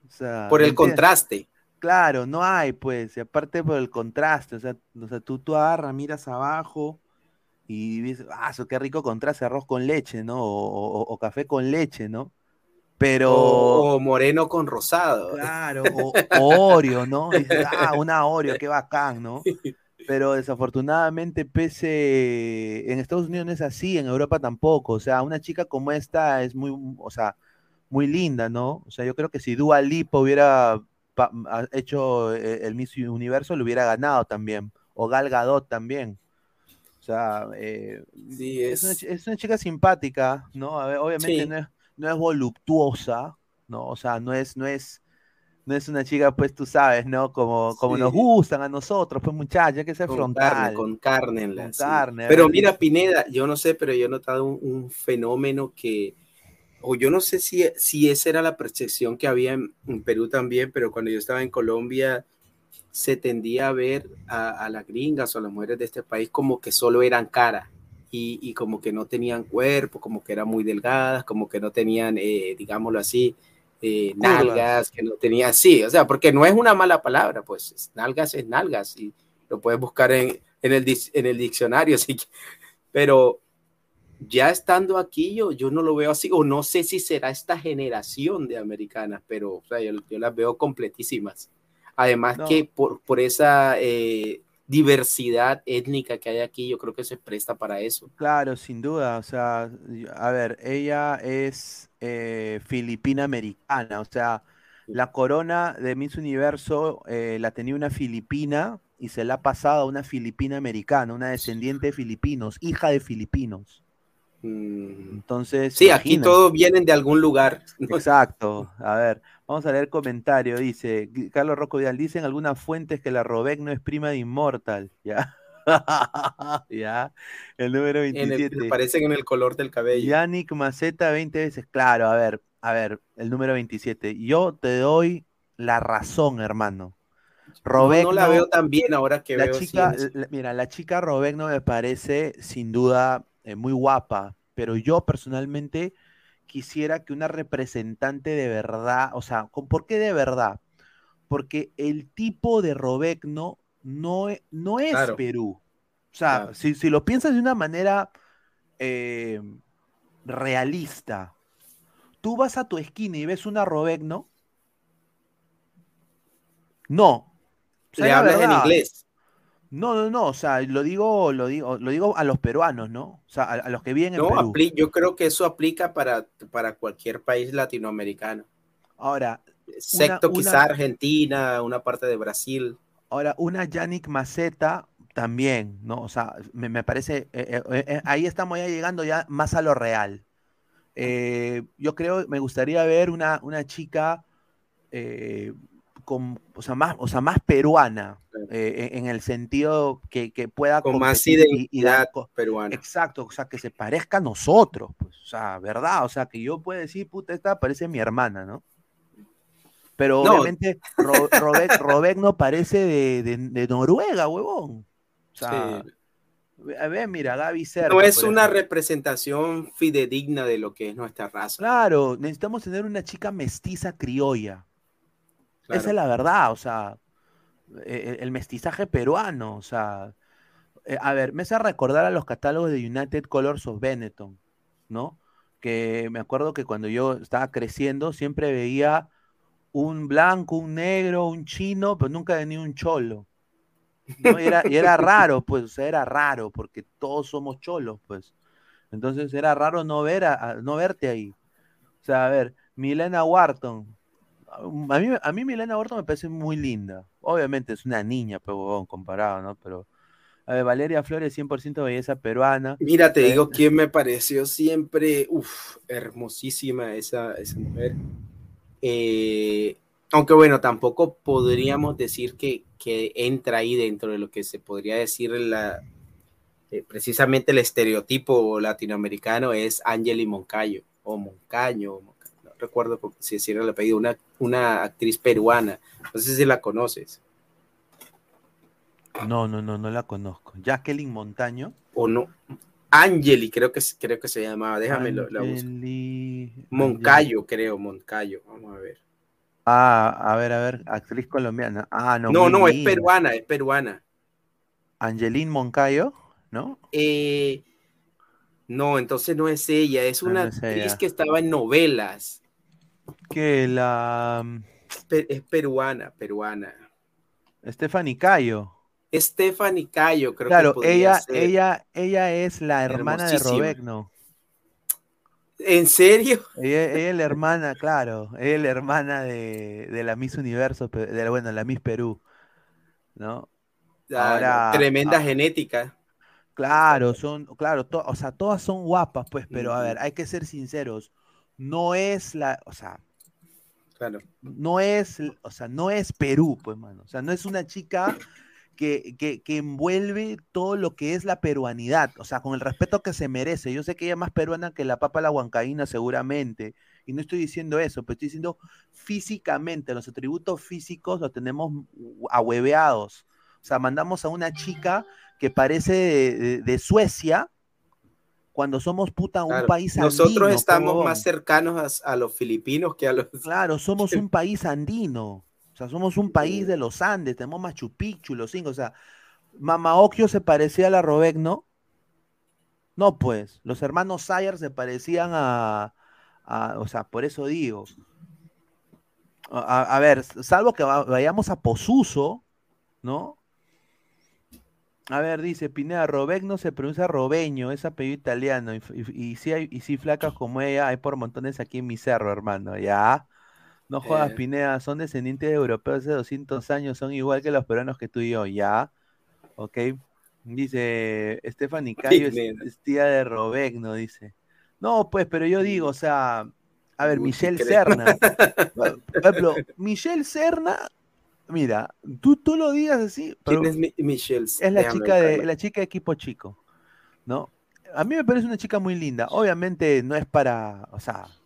o sea, por ¿me el contraste. Claro, no hay, pues, y aparte por el contraste, o sea, o sea tú, tú agarras, miras abajo y dices, ah, eso qué rico contraste, arroz con leche, ¿no? O, o- o café con leche, ¿no? Pero, O, moreno con rosado. claro, o, Oreo, ¿no? Dices, ah, una Oreo, qué bacán, ¿no? Pero desafortunadamente, pese en Estados Unidos no es así, en Europa tampoco. O sea, una chica como esta es muy, o sea, muy linda, ¿no? O sea, yo creo que si Dua Lipa hubiera hecho eh, el Miss Universo, le hubiera ganado también. O Gal Gadot también. O sea, eh, Sí, es, una, es- chi- es una chica simpática, ¿no? A ver, obviamente Sí. no es, no es voluptuosa, ¿no? O sea, no es, no es, no es una chica, pues tú sabes, ¿no? Como, como nos Sí. gustan a nosotros, pues muchachos, hay que ser con frontal. carne, con carne en la Con carne, Pero mira, Pineda, yo no sé, pero yo he notado un, un fenómeno que, o yo no sé si, si esa era la percepción que había en, en Perú también, pero cuando yo estaba en Colombia se tendía a ver a, a las gringas o a las mujeres de este país como que solo eran cara y, y como que no tenían cuerpo, como que eran muy delgadas, como que no tenían, eh, digámoslo así, eh, nalgas, que no tenían, sí, o sea, porque no es una mala palabra, pues es- nalgas es nalgas y lo puedes buscar en, en, el, en el diccionario, así que, pero ya estando aquí yo, yo no lo veo así, o no sé si será esta generación de americanas, pero o sea, yo, yo las veo completísimas. Además No. que por, por esa eh, diversidad étnica que hay aquí, yo creo que se presta para eso. Claro, sin duda. O sea, a ver, ella es eh, filipina americana. O sea, la corona de Miss Universo eh, la tenía una filipina y se la ha pasado a una filipina americana, una descendiente de filipinos, hija de filipinos. Mm, Entonces, Sí, aquí todos vienen de algún lugar. ¿no? Exacto. A ver, vamos a leer comentario. Dice, Carlos Rocco Vidal, dicen algunas fuentes que la Robec no es prima de Immortal. Ya. Ya. El número En el, 27. aparecen en el color del cabello. Yannick Maceta 20 veces. Claro, a ver, a ver, el número 27. Yo te doy la razón, hermano. No, no la Robegno- veo tan bien ahora que la veo chica, la- mira, la chica Robegno me parece sin duda eh, muy guapa, pero yo personalmente quisiera que una representante de verdad, o sea, ¿con- ¿por qué de verdad? Porque el tipo de Robegno no, e- no es Claro. Perú. O sea, Claro. si, si lo piensas de una manera eh, realista, tú vas a tu esquina y ves una Robegno. No. O sea, Le la hablas en inglés. No, no, no, o sea, lo digo, lo digo, lo digo a los peruanos, ¿no? O sea, a, a los que viven en No, Perú. apli- yo creo que eso aplica para, para cualquier país latinoamericano. Ahora, Excepto una- quizá Argentina, una parte de Brasil. ahora, una Yannick Maceta también, ¿no? O sea, me, me parece, eh, eh, eh, ahí estamos ya llegando ya más a lo real. Yo creo, me gustaría ver una, una chica con, o sea, más, o sea, más peruana, eh, en, en el sentido que, que pueda Con más competir y- y dar identidad peruana. Exacto, o sea, que se parezca a nosotros, pues, o sea, ¿verdad? O sea, que yo pueda decir, puta, esta parece mi hermana, ¿no? Pero No. obviamente Ro- Robec, Robec no parece de, de- de Noruega, huevón. O sea, Sí. ve- ve, mira, Gaby Cerda. No es una ejemplo. representación fidedigna de lo que es nuestra raza. Claro, necesitamos tener una chica mestiza criolla. Claro. Esa es la verdad, o sea, eh, el mestizaje peruano, o sea, eh, a ver, me hace recordar a los catálogos de United Colors of Benetton, ¿no? Que me acuerdo que cuando yo estaba creciendo siempre veía un blanco, un negro, un chino, pero nunca venía un cholo. ¿no? Y, era, y era raro, pues, o sea, era raro, porque todos somos cholos, pues. Entonces era raro no, ver a- a- no verte ahí. O sea, a ver, Milena Wharton. A mí, a mí Milena Wharton me parece muy linda. Obviamente es una niña, pero huevón, comparado, ¿no? Pero, a ver, Valeria Flores, 100% belleza peruana. Mira, te Eh, digo quién me pareció siempre, uf, hermosísima esa, esa mujer. Eh, aunque bueno, tampoco podríamos decir que, que entra ahí dentro de lo que se podría decir la, eh, precisamente el estereotipo latinoamericano es Angeli Moncayo o Moncaño, recuerdo si decir el apellido, una, una actriz peruana, no sé si la conoces No, no, no, no la conozco. Jacqueline Montaño. o no. Angeli, creo que, creo que se llamaba, déjame lo- la busco. Angeli- Moncayo, creo, Moncayo. Vamos a ver. Ah, a ver, a ver, actriz colombiana. Ah, no. No, no, es peruana, es peruana. Angelín Moncayo, ¿no? Eh, no, entonces no es ella, es Ah, una no es actriz ella. que estaba en novelas. Que la Pe- es peruana, peruana. Stephanie Cayo. Stephanie Cayo, creo Claro, que ella, ser. ella, ella es la hermana de. Robegno. ¿En serio? Ella, ella es la hermana, claro, ella es la hermana de, de la Miss Universo, de la, bueno, la Miss Perú, ¿no? Ah, Ahora, tremenda ah, genética. Claro, son, claro, to- o sea, todas son guapas, pues, pero a ver, hay que ser sinceros, no es la, o sea, Claro. no es, o sea, no es Perú, pues, mano, o sea, no es una chica que, que, que envuelve todo lo que es la peruanidad, o sea, con el respeto que se merece. Yo sé que ella es más peruana que la papa la huancaína, seguramente, y no estoy diciendo eso, pero estoy diciendo físicamente, los atributos físicos los tenemos ahueveados. O sea, mandamos a una chica que parece de, de- de Suecia cuando somos puta un Claro. país Nosotros andino, pe, estamos más cercanos a, a los filipinos que a los. Claro, somos un país andino. O sea, somos un país de los Andes, tenemos Machu Picchu, los cinco. O sea, Mama Occhio se parecía a la Robegno. No, pues, los hermanos Sayer se parecían a, a- o sea, por eso digo. A, ver, salvo que va- vayamos a Posuso, ¿no? A ver, dice Pineda, Robegno se pronuncia Robeño, es apellido italiano. Y, y, y si hay, y si flacas como ella, hay por montones aquí en mi cerro, hermano, ¿ya? No jodas, Eh. Pineda, son descendientes de europeos de 200 años, son igual que los peruanos que tú y yo, ¿ya? ¿Ok? Dice, Stephanie Cayo es, tía de Robegno, dice. No, pues, pero yo digo, o sea, a ver, Uy, Michelle. Serna. Por ejemplo, Michelle Serna, mira, tú, tú lo digas así, pero ¿Quién es Mi- Michelle? es la chica de la chica de equipo chico, ¿no? A mí me parece una chica muy linda. Obviamente no es para, o sea,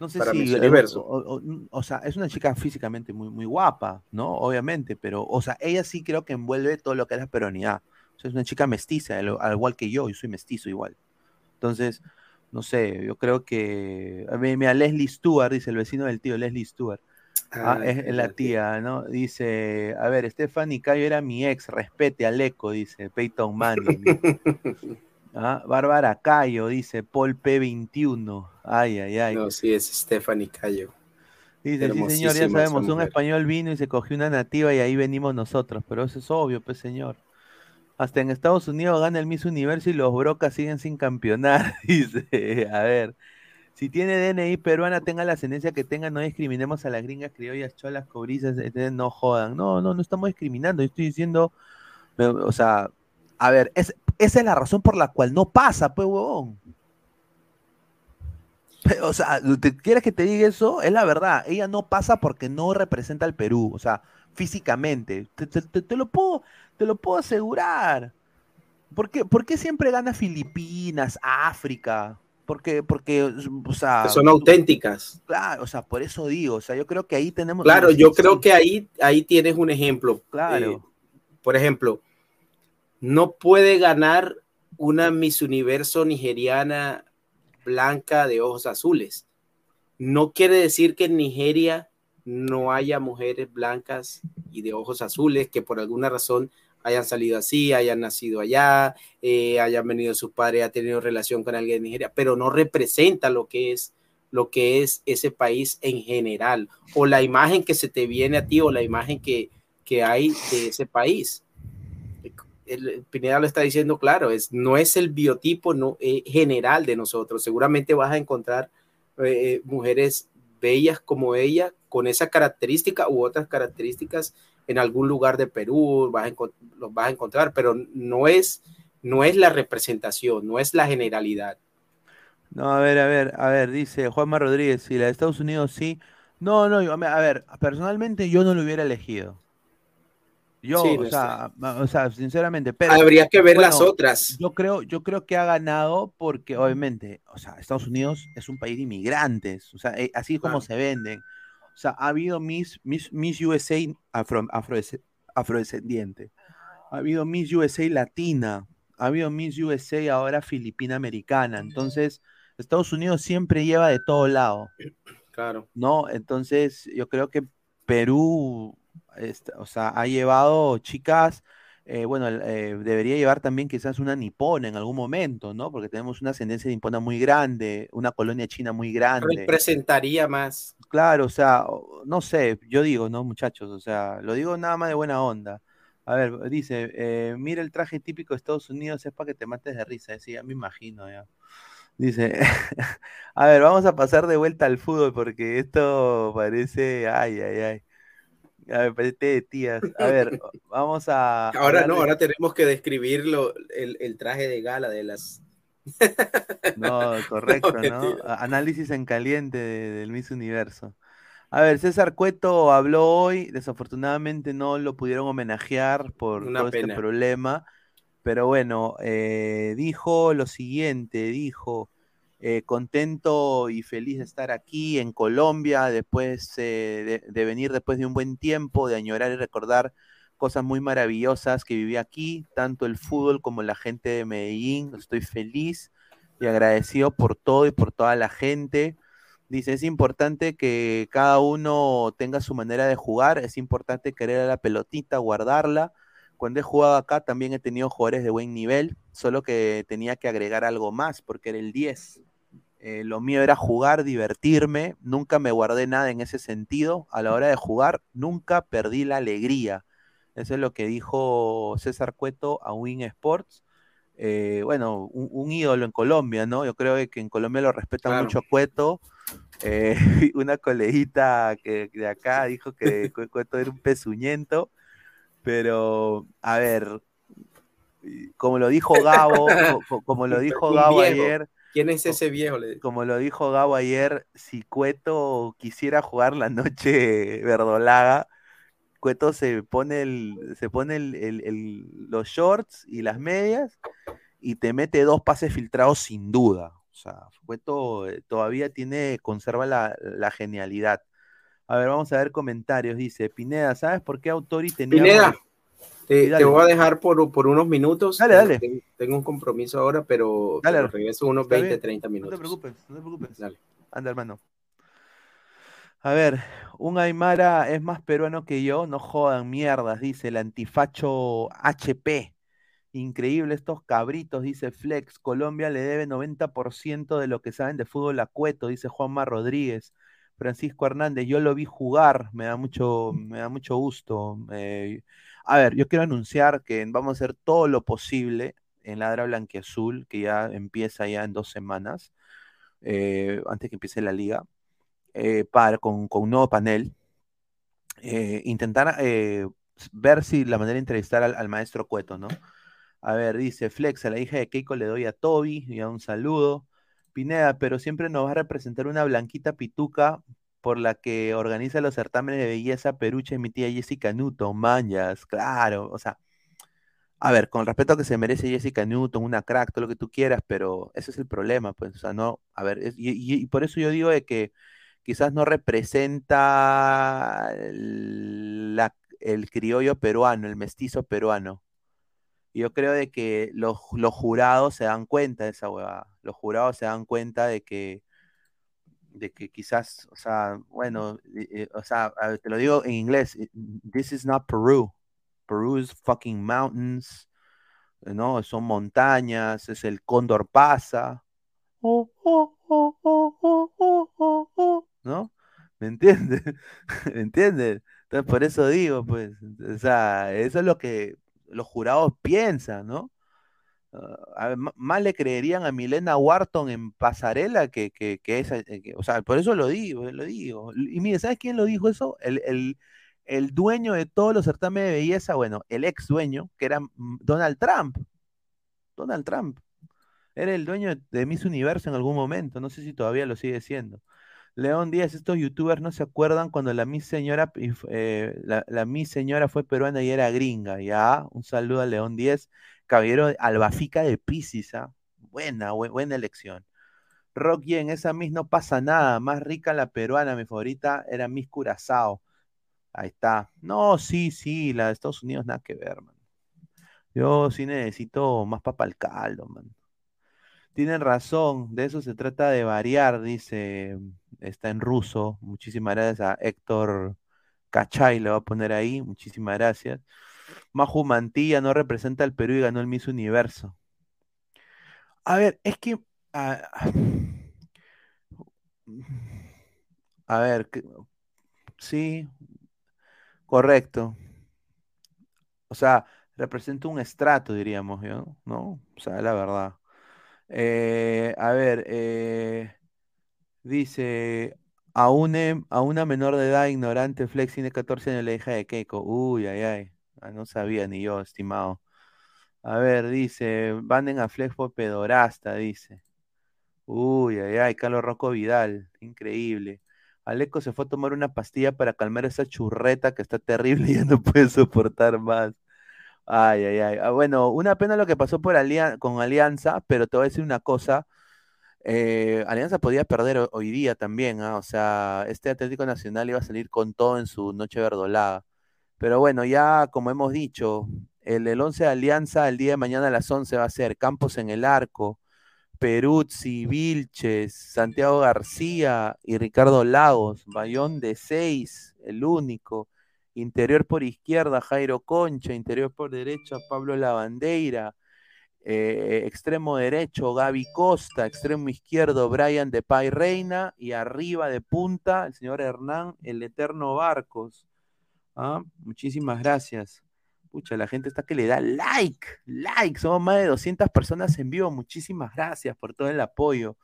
no sé Para si Universo. O, o- o sea, es una chica físicamente muy, muy guapa, ¿no? Obviamente, pero, o sea, ella sí creo que envuelve todo lo que es la peronidad. O sea, es una chica mestiza, al, al igual que yo, yo soy mestizo igual. Entonces, no sé, yo creo que. A mí, mira, Leslie Stewart, dice el vecino del tío, Leslie Stewart. Ah, Ah, es la tía. ¿no? Dice, a ver, Stephanie Cayo era mi ex, respete al eco, dice Peyton Manning. Ah, Bárbara Cayo, dice Paul P21. Ay, ay, ay. No, sí, es Stephanie Cayo. Dice, sí, señor, ya sabemos, un español vino y se cogió una nativa y ahí venimos nosotros, pero eso es obvio, pues, señor. Hasta en Estados Unidos gana el Miss Universo y los brocas siguen sin campeonar, dice. A ver, si tiene DNI peruana, tenga la ascendencia que tenga, no discriminemos a las gringas criollas, cholas, cobrizas, no jodan. No, no, no estamos discriminando, yo estoy diciendo, o sea, a ver, es, esa es la razón por la cual no pasa, pues, huevón. O sea, ¿te quieres que te diga eso? Es la verdad. Ella no pasa porque no representa al Perú. O sea, físicamente. Te, te- te- te lo, puedo, te lo puedo asegurar. ¿Por qué, por qué siempre gana Filipinas, África? Porque, porque, o sea. Que son auténticas. Claro, o sea, por eso digo. O sea, yo creo que ahí tenemos. Claro, yo creo que ahí, ahí tienes un ejemplo. Claro. Eh, por ejemplo, no puede ganar una Miss Universo nigeriana blanca de ojos azules. No quiere decir que en Nigeria no haya mujeres blancas y de ojos azules que por alguna razón hayan salido así, hayan nacido allá, eh, hayan venido sus padres, ha tenido relación con alguien de Nigeria, pero no representa lo que es lo que es ese país en general, o la imagen que se te viene a ti, o la imagen que, que hay de ese país. El Pineda lo está diciendo claro, es, no es el biotipo no, eh, general de nosotros. Seguramente vas a encontrar eh, mujeres bellas como ella, con esa característica u otras características en algún lugar de Perú, vas a los vas a encontrar, pero no es, no es la representación, no es la generalidad. No, a ver, a ver, a ver, dice Juanma Rodríguez, si la de Estados Unidos sí. No, no, a ver, personalmente yo no lo hubiera elegido. Yo, Sí, o sea, o sea, sinceramente, pero Habría que ver las bueno, otras. Yo creo, yo creo que ha ganado porque obviamente, o sea, Estados Unidos es un país de inmigrantes, o sea, eh, así es como Claro. se venden. O sea, ha habido Miss, Miss, Miss USA afro, afrodesc- afrodescendiente, ha habido Miss USA latina, ha habido Miss USA ahora filipina americana. Entonces, Estados Unidos siempre lleva de todo lado. Claro. ¿no? Entonces, yo creo que Perú, este, o sea, ha llevado chicas, eh, bueno, eh, debería llevar también quizás una nipona en algún momento, ¿no? Porque tenemos una ascendencia nipona muy grande, una colonia china muy grande. Representaría más. Claro, o sea, no sé, yo digo, ¿no, muchachos? O sea, lo digo nada más de buena onda. A ver, dice, eh, mira el traje típico de Estados Unidos, es para que te mates de risa, sí, ya me imagino, ya. Dice, a ver, vamos a pasar de vuelta al fútbol porque esto parece, ay, ay, ay. A ver, parece de tías. A ver, vamos a Ahora no, de- ahora tenemos que describir lo- el, el traje de gala de las. No, correcto, ¿no? Análisis en caliente de- del Miss Universo. A ver, César Cueto habló hoy, desafortunadamente no lo pudieron homenajear por Una todo este problema, pero bueno, eh, dijo lo siguiente, dijo, eh, contento y feliz de estar aquí en Colombia, después eh, de, de venir después de un buen tiempo, de añorar y recordar cosas muy maravillosas que viví aquí, tanto el fútbol como la gente de Medellín, estoy feliz y agradecido por todo y por toda la gente. Dice, es importante que cada uno tenga su manera de jugar, es importante querer a la pelotita, guardarla. Cuando he jugado acá también he tenido jugadores de buen nivel, solo que tenía que agregar algo más porque era el 10. Eh, lo mío era jugar, divertirme, nunca me guardé nada en ese sentido. A la hora de jugar, nunca perdí la alegría. Eso es lo que dijo César Cueto a Win Sports. Eh, bueno, un, un ídolo en Colombia, ¿no? Yo creo que en Colombia lo respetan Claro. mucho Cueto. Eh, una coleguita que de acá dijo que Cu- Cueto era un pezuñento, pero a ver, como lo dijo Gabo, co- co- como lo dijo Gabo ayer, ¿Quién es ese viejo? Como lo dijo Gabo ayer, si Cueto quisiera jugar la noche verdolaga, Cueto se pone el, se pone el- los shorts y las medias y te mete dos pases filtrados sin duda. O sea, Cueto eh, todavía tiene, conserva la, la genialidad. A ver, vamos a ver comentarios. Dice, Pineda, ¿sabes por qué Autori tenía... Pineda, te, te voy a dejar por, por unos minutos. Dale, dale. Tengo, tengo un compromiso ahora, pero, Dale. pero regreso unos Está 20, bien. 30 No minutos. te preocupes, no te preocupes. Dale. Anda, hermano. A ver, un Aymara es más peruano que yo, no jodan mierdas, dice el antifacho HP. Increíble estos cabritos, dice Flex. Colombia le debe 90% de lo que saben de fútbol a Cueto, dice Juanma Rodríguez. Francisco Hernández, yo lo vi jugar, me da mucho, me da mucho gusto. eh, a ver, yo quiero anunciar que vamos a hacer todo lo posible en Ladra Blanquiazul, que ya empieza ya en dos semanas, eh, antes que empiece la liga, eh, para, con, con un nuevo panel, eh, intentar eh, ver si la manera de entrevistar al, maestro Cueto, ¿no? A ver, dice Flex, a la hija de Keiko le doy a Toby, y a un saludo. Pineda, pero siempre nos va a representar una blanquita pituca por la que organiza los certámenes de belleza Peruche, mi tía Jessica Newton, mañas, claro, o sea, a ver, con respeto que se merece Jessica Newton, una crack, todo lo que tú quieras, pero ese es el problema, pues, o sea, no, a ver, y, y- y por eso yo digo de que quizás no representa la- el criollo peruano, el mestizo peruano. Yo creo de que los, los jurados se dan cuenta de esa huevada. Los jurados se dan cuenta de que, de que quizás, o sea, bueno, eh, eh, o sea, te lo digo en inglés, eh, this is not Peru. Peru is fucking mountains, ¿no? Son montañas, es el cóndor pasa. Oh, oh, oh, ¿No? ¿Me entiendes? ¿Me entiendes? Entonces, por eso digo, pues, o sea, eso es lo que los jurados piensan, ¿no? Ah, más le creerían a Milena Wharton en pasarela que, que, esa, eh, o sea, por eso lo digo, lo digo. Y mire, ¿sabes quién lo dijo eso? El, el, el dueño de todos los certámenes de belleza, bueno, el ex dueño, que era mm, Donald Trump. Donald Trump. Era el dueño de Miss Universo en algún momento, no sé si todavía lo sigue siendo. León Díaz, estos youtubers no se acuerdan cuando la Miss Señora, eh, la, la Señora fue peruana y era gringa, ya. Un saludo a León Díaz, caballero Albafica de Piscis, ¿ah? Buena, bue- buena elección. Rocky, en esa Miss no pasa nada, más rica la peruana, mi favorita era Miss Curazao. Ahí está. No, sí, sí, la de Estados Unidos nada que ver, man. Yo sí necesito más papa al caldo, man. Tienen razón, de eso se trata de variar, dice está en ruso. Muchísimas gracias a Héctor Cachay, le voy a poner ahí. Muchísimas gracias. Maju Mantilla no representa al Perú y ganó el Miss Universo. A ver, es que. ah, a ver, sí, correcto. O sea, representa un estrato, diríamos, ¿yo? ¿no? O sea, la verdad. Eh, a ver, eh, dice, a, a una menor de edad ignorante, Flex tiene 14 años, la hija de Keiko. Uy, ay, ay. Ah, no sabía ni yo, estimado. A ver, dice, banden a Flex por pedorasta, dice. Uy, ay, ay, Carlos Rocco Vidal, increíble. Aleco se fue a tomar una pastilla para calmar esa churreta que está terrible y ya no puede soportar más. Ay, ay, ay. Ah, bueno, una pena lo que pasó con Alianza, pero te voy a decir una cosa. Eh, Alianza podía perder ho- hoy día también, ¿ah? O sea, este Atlético Nacional iba a salir con todo en su noche verdolada. Pero bueno, ya como hemos dicho, el, el 11 de Alianza el día de mañana a las 11 va a ser Campos en el arco, Peruzzi, Vilches, Santiago García y Ricardo Lagos, Bayón de 6, el único. Interior por izquierda, Jairo Concha. Interior por derecha, Pablo Lavandeira. Eh, extremo derecho, Gaby Costa. Extremo izquierdo, Brian Depay Reina. Y arriba de punta, el señor Hernán, el eterno Barcos. Ah, Muchísimas gracias. Pucha, la gente está que le da like, like. Somos más de 200 personas en vivo. Muchísimas gracias por todo el apoyo.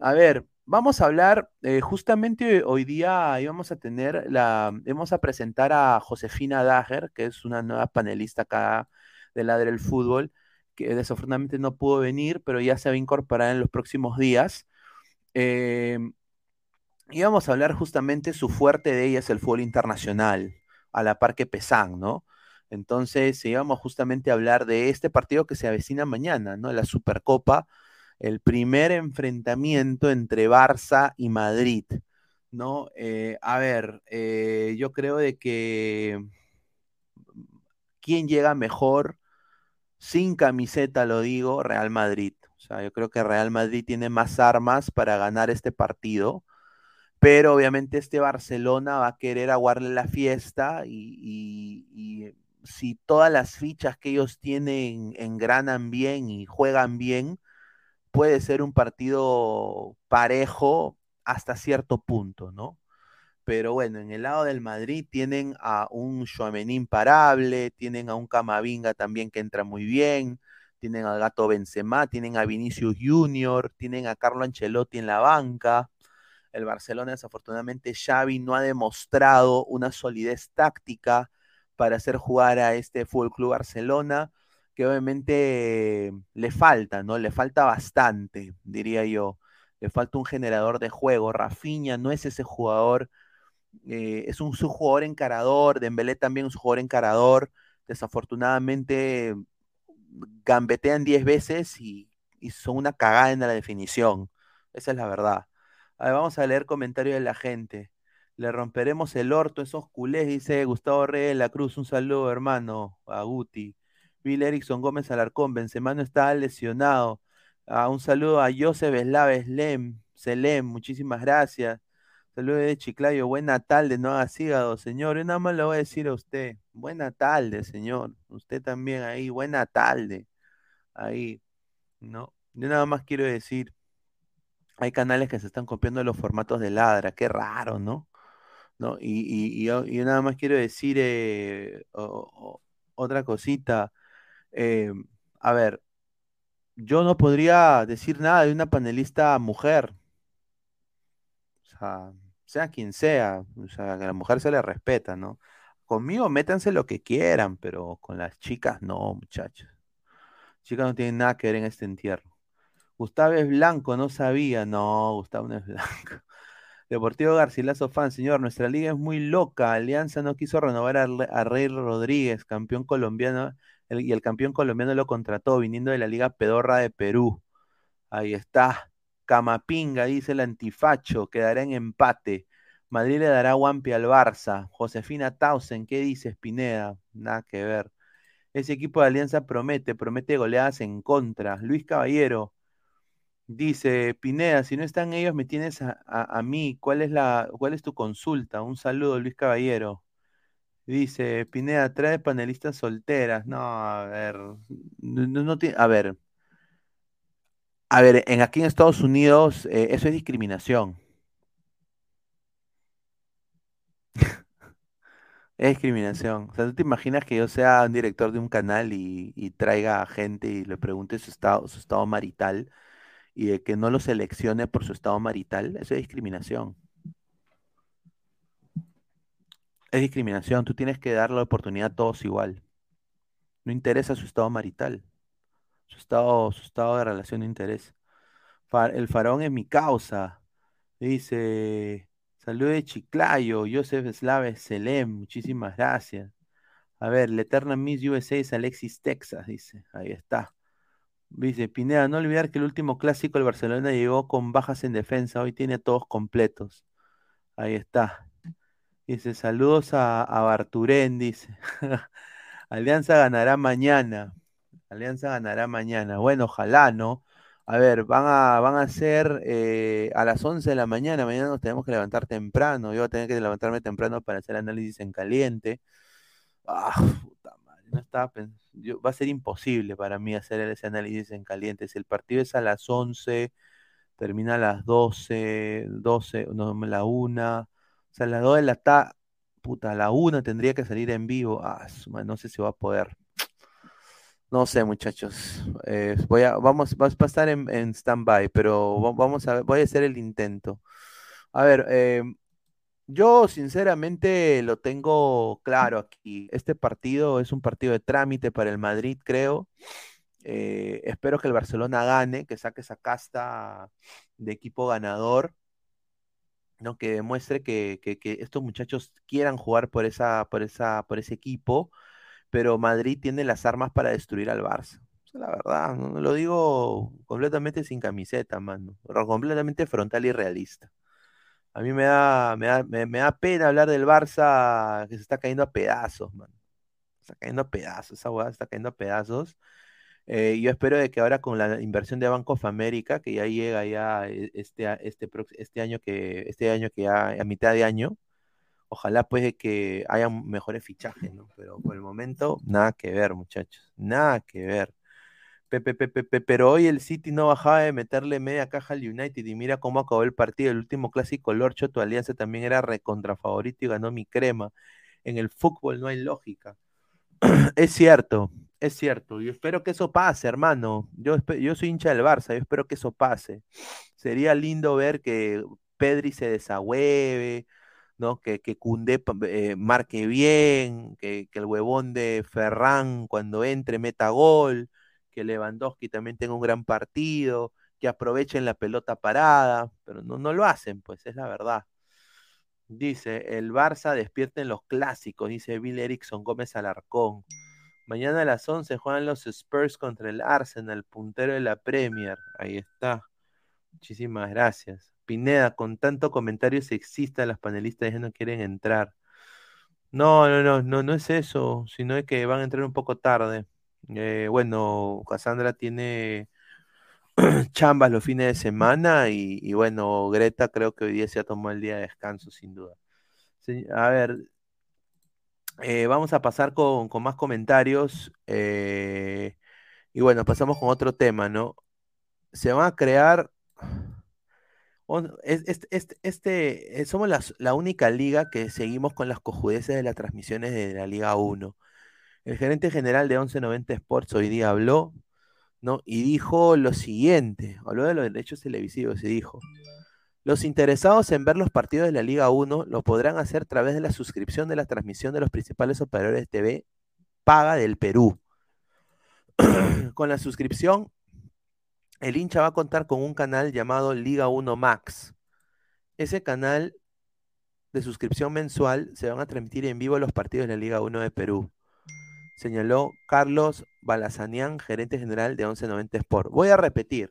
A ver, vamos a hablar, eh, justamente hoy día íbamos a tener la, vamos a presentar a Josefina Dager, que es una nueva panelista acá de Ladre el Fútbol, que desafortunadamente no pudo venir, pero ya se va a incorporar en los próximos días. Eh, y vamos a hablar justamente, su fuerte de ella es el fútbol internacional, a la par que Pesán, ¿no? Entonces, íbamos justamente a hablar de este partido que se avecina mañana, ¿no? La Supercopa el primer enfrentamiento entre Barça y Madrid, ¿no? Eh, a ver, eh, yo creo de que quién llega mejor, sin camiseta lo digo, Real Madrid. O sea, yo creo que Real Madrid tiene más armas para ganar este partido, pero obviamente este Barcelona va a querer aguarle la fiesta y, y- si todas las fichas que ellos tienen engranan bien y juegan bien, puede ser un partido parejo hasta cierto punto, ¿no? Pero bueno, en el lado del Madrid tienen a un Tchouaméni imparable, tienen a un Camavinga también que entra muy bien, tienen al Gato Benzema, tienen a Vinicius Junior, tienen a Carlo Ancelotti en la banca. El Barcelona, desafortunadamente, Xavi no ha demostrado una solidez táctica para hacer jugar a este Fútbol Club Barcelona que obviamente le falta, ¿no? Le falta bastante, diría yo. Le falta un generador de juego. Rafinha no es ese jugador, eh, es un su jugador encarador. Dembélé también es un jugador encarador. Desafortunadamente gambetean 10 veces y, y son una cagada en la definición. Esa es la verdad. A ver, vamos a leer comentarios de la gente. Le romperemos el orto esos culés, dice Gustavo Reyes de la Cruz. Un saludo, hermano, a Guti. Bill Erickson Gómez Alarcón, Benzema no está lesionado. Ah, un saludo a Joseph Eslava Slem, Selem, muchísimas gracias. Saludo de Chiclayo, buena tarde, no hagas hígado, señor. Yo nada más le voy a decir a usted, buena tarde, señor. Usted también ahí, buena tarde. Ahí, ¿no? Yo nada más quiero decir, hay canales que se están copiando los formatos de ladra, qué raro, ¿no? ¿No? Y, y- y yo, nada más quiero decir eh, otra cosita. Eh, a ver, yo no podría decir nada de una panelista mujer. O sea, sea quien sea, o sea, a la mujer se le respeta, ¿no? Conmigo métanse lo que quieran, pero con las chicas no, muchachos. Chicas no tienen nada que ver en este entierro. Gustavo es blanco, no sabía. No, Gustavo no es blanco. Deportivo Garcilaso fan, señor, nuestra liga es muy loca. Alianza no quiso renovar a, a Rey Rodríguez, campeón colombiano, y el campeón colombiano lo contrató, viniendo de la Liga Pedorra de Perú. Ahí está. Camapinga, dice el antifacho, quedará en empate. Madrid le dará guampi al Barça. Josefina Tausen, ¿qué dice Pineda? Nada que ver. Ese equipo de Alianza promete, promete goleadas en contra. Luis Caballero, Dice Pineda, si no están ellos, me tienes a, mí. ¿Cuál es la, cuál es tu consulta? Un saludo, Luis Caballero. Dice Pineda, trae panelistas solteras. No, a ver, no, a ver, a ver, en aquí en Estados Unidos eh, eso es discriminación. Es discriminación. O sea, ¿tú te imaginas que yo sea un director de un canal y, traiga a gente y le pregunte su estado, su estado marital y de que no lo seleccione por su estado marital? Eso es discriminación. Es discriminación. Tú tienes que dar la oportunidad a todos igual. No interesa su estado marital. Su estado, su estado de relación no interesa. Fa- el faraón es mi causa. Dice, salud de Chiclayo, Joseph Slave Selem, muchísimas gracias. A ver, la eterna Miss USA es Alexis Texas, dice. Ahí está. Dice, Pineda, no olvidar que el último clásico el Barcelona llegó con bajas en defensa, hoy tiene a todos completos. Ahí está. Dice, saludos a, a dice. Alianza ganará mañana. Alianza ganará mañana. Bueno, ojalá, ¿no? A ver, van a, van a ser eh, a las 11 de la mañana. Mañana nos tenemos que levantar temprano. Yo voy a tener que levantarme temprano para hacer análisis en caliente. Ah, puta madre, no estaba pens- yo- va a ser imposible para mí hacer ese análisis en caliente. Si el partido es a las 11, termina a las 12, 12, no, la 1, o sea, a las 2 de la puta, a la 1 tendría que salir en vivo. Ah, no sé si va a poder. No sé, muchachos. Eh, voy a, vamos, va a estar en, en stand-by, pero va- vamos a voy a hacer el intento. A ver, eh, yo sinceramente lo tengo claro aquí. Este partido es un partido de trámite para el Madrid, creo. Eh, espero que el Barcelona gane, que saque esa casta de equipo ganador, ¿no? Que demuestre que, que- que estos muchachos quieran jugar por esa, por esa, por ese equipo, pero Madrid tiene las armas para destruir al Barça. La verdad, lo digo completamente sin camiseta, mano. Completamente frontal y realista. A mí me da, me da, me, da pena hablar del Barça que se está cayendo a pedazos, man. Se está cayendo a pedazos, esa hueá está cayendo a pedazos. Eh, yo espero de que ahora con la inversión de Bank of America, que ya llega ya eh, este, este, este año que, este año que ya a mitad de año, ojalá pues que haya mejores fichajes, ¿no? Pero por el momento, nada que ver, muchachos, nada que ver. Pepe, Pepe, Pepe, pero hoy el City no bajaba de meterle media caja al United y mira cómo acabó el partido. El último clásico, Lorcho, tu alianza también era recontra favorito y ganó mi crema. En el fútbol no hay lógica. Es cierto, es cierto. Yo espero que eso pase, hermano. Yo, yo soy hincha del Barça, yo espero que eso pase. Sería lindo ver que Pedri se desahueve, ¿no? Que, que Koundé pa- eh, marque bien, que, que el huevón de Ferran cuando entre meta gol, que Lewandowski también tenga un gran partido, que aprovechen la pelota parada, pero no, no lo hacen, pues es la verdad. Dice, el Barça despierta en los clásicos, dice Bill Erickson Gómez Alarcón. Mañana a las 11 juegan los Spurs contra el Arsenal, puntero de la Premier. Ahí está. Muchísimas gracias. Pineda, con tanto comentario sexista, las panelistas ya no quieren entrar. No, no, no, no, no es eso, sino es que van a entrar un poco tarde. Eh, bueno, Cassandra tiene chambas los fines de semana y, bueno, Greta creo que hoy día se ha tomado el día de descanso, sin duda. A ver, eh, vamos a pasar con, con más comentarios. eh, y bueno, pasamos con otro tema, ¿no? Se van a crear. Este, este, eh, somos la única liga que seguimos con las cojudeces de las transmisiones de la Liga 1. El gerente general de 1190 Sports hoy día habló. Y dijo lo siguiente, habló de los derechos televisivos y dijo, los interesados en ver los partidos de la Liga 1 lo podrán hacer a través de la suscripción de la transmisión de los principales operadores de TV paga del Perú. Con la suscripción, el hincha va a contar con un canal llamado Liga 1 Max. Ese canal de suscripción mensual se van a transmitir en vivo los partidos de la Liga 1 de Perú señaló Carlos Balazanian, gerente general de 1190 Sport. Voy a repetir.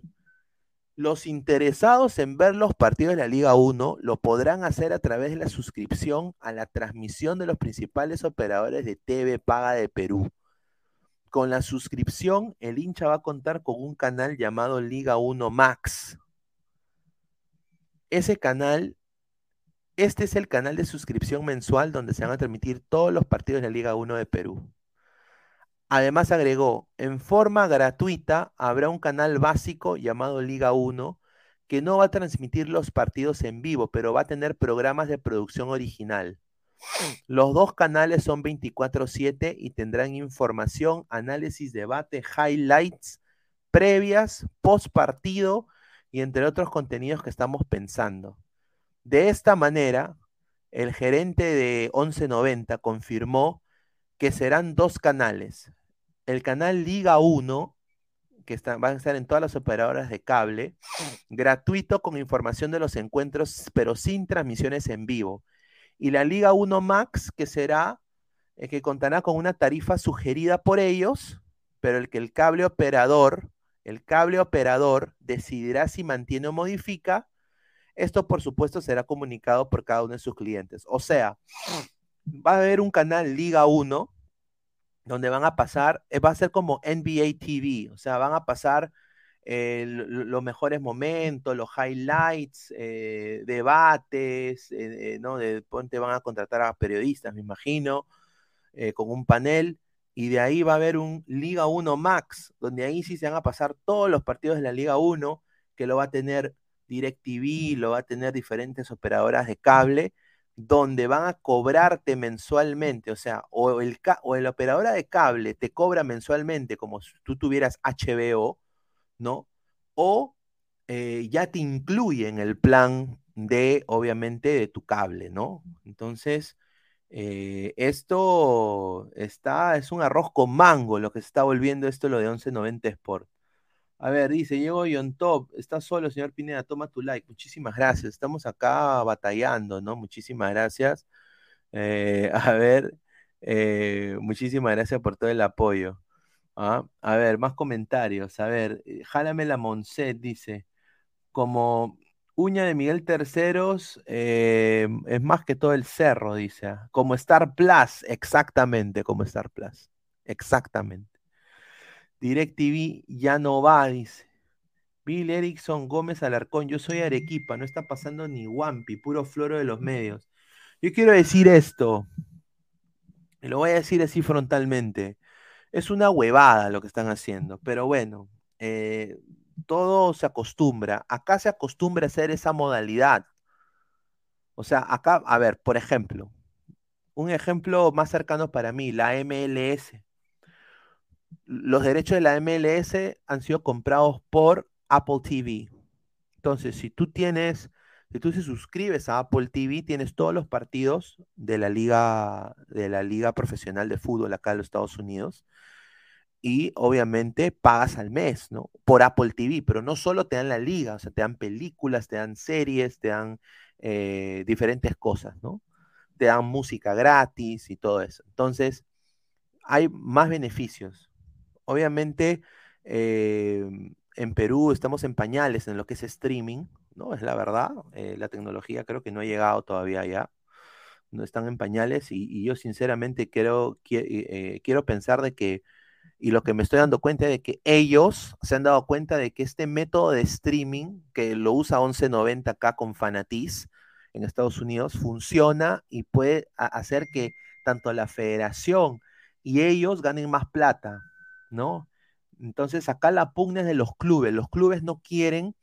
Los interesados en ver los partidos de la Liga 1 lo podrán hacer a través de la suscripción a la transmisión de los principales operadores de TV paga de Perú. Con la suscripción, el hincha va a contar con un canal llamado Liga 1 Max. Ese canal, este es el canal de suscripción mensual donde se van a transmitir todos los partidos de la Liga 1 de Perú. Además agregó, en forma gratuita habrá un canal básico llamado Liga 1 que no va a transmitir los partidos en vivo, pero va a tener programas de producción original. Los dos canales son 24/7 y tendrán información, análisis, debate, highlights, previas, post partido y entre otros contenidos que estamos pensando. De esta manera, el gerente de 1190 confirmó que serán dos canales. El canal Liga 1, que está, van a estar en todas las operadoras de cable, gratuito con información de los encuentros, pero sin transmisiones en vivo. Y la Liga 1 Max, que será, eh, que contará con una tarifa sugerida por ellos, pero el que el cable operador, el cable operador decidirá si mantiene o modifica. Esto, por supuesto, será comunicado por cada uno de sus clientes. O sea, va a haber un canal Liga 1 donde van a pasar, eh, va a ser como NBA TV, o sea, van a pasar eh, los mejores momentos, los highlights, eh, debates, eh, ¿no? De ponte van a contratar a periodistas, me imagino, con un panel, y de ahí va a haber un Liga 1 Max, donde ahí sí se van a pasar todos los partidos de la Liga 1, que lo va a tener DirecTV, lo va a tener diferentes operadoras de cable, donde van a cobrarte mensualmente, o sea, o el, o la operadora de cable te cobra mensualmente como si tú tuvieras HBO, ¿no? O eh, ya te incluye en el plan de, obviamente, de tu cable, ¿no? Entonces, eh, esto está, es un arroz con mango lo que se está volviendo esto lo de 1190 Sport. A ver, dice, llego on top, está solo, señor Pineda, toma tu like. Muchísimas gracias, estamos acá batallando, ¿no? Muchísimas gracias. Eh, a ver, muchísimas gracias por todo el apoyo. Ah, A ver, más comentarios. A ver, eh, Jálame la Monset dice, como uña de Miguel Terceros, eh, es más que todo el cerro, dice. ah, Como Star Plus, exactamente, como Star Plus. Exactamente. DirecTV ya no va, dice. Bill Erickson Gómez Alarcón, yo soy Arequipa, no está pasando ni Wampi, puro floro de los medios. Yo quiero decir esto, y lo voy a decir así frontalmente. Es una huevada lo que están haciendo, pero bueno, eh, todo se acostumbra. Acá se acostumbra a hacer esa modalidad. O sea, acá, a ver, por ejemplo, un ejemplo más cercano para mí, la MLS. Los derechos de la MLS han sido comprados por Apple TV. Entonces, si tú tienes, si tú se suscribes a Apple TV, tienes todos los partidos de la liga, de la liga profesional de fútbol acá en los Estados Unidos. Y obviamente pagas al mes, ¿no? Por Apple TV, pero no solo te dan la liga, o sea, te dan películas, te dan series, te dan eh, diferentes cosas, ¿no? Te dan música gratis y todo eso. Entonces, hay más beneficios. Obviamente, eh, en Perú estamos en pañales en lo que es streaming, ¿no? Es la verdad. eh, la tecnología creo que no ha llegado todavía allá. No están en pañales y, yo sinceramente quiero, qui- eh, quiero pensar de que, y lo que me estoy dando cuenta de que ellos se han dado cuenta de que este método de streaming que lo usa 1190 acá con Fanatiz en Estados Unidos funciona y puede hacer que tanto la federación y ellos ganen más plata, ¿no? Entonces acá la pugna es de los clubes. Los clubes no quieren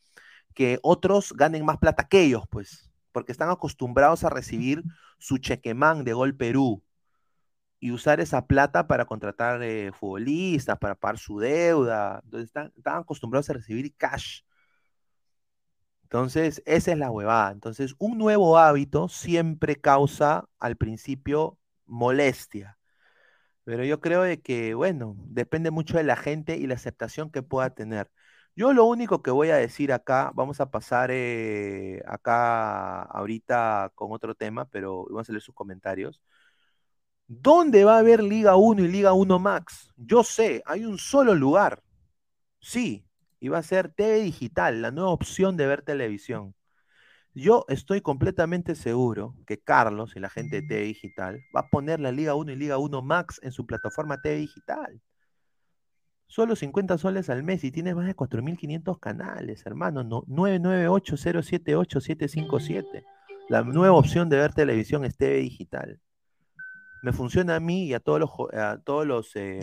que otros ganen más plata que ellos, pues, porque están acostumbrados a recibir su chequemán de Gol Perú y usar esa plata para contratar eh, futbolistas, para pagar su deuda. Entonces están, están acostumbrados a recibir cash. Entonces, esa es la huevada. Entonces, un nuevo hábito siempre causa al principio molestia. Pero yo creo de que, bueno, depende mucho de la gente y la aceptación que pueda tener. Yo lo único que voy a decir acá, vamos a pasar eh, acá ahorita con otro tema, pero vamos a leer sus comentarios. ¿Dónde va a haber Liga 1 y Liga 1 Max? Yo sé, hay un solo lugar. Sí, y va a ser TV Digital, la nueva opción de ver televisión. Yo estoy completamente seguro que Carlos y la gente de TV Digital va a poner la Liga 1 y Liga 1 Max en su plataforma TV Digital. Solo 50 soles al mes y tienes más de 4.500 canales, hermano. No, 998-078-757. La nueva opción de ver televisión es TV digital. Me funciona a mí y a todos los, a todos los eh,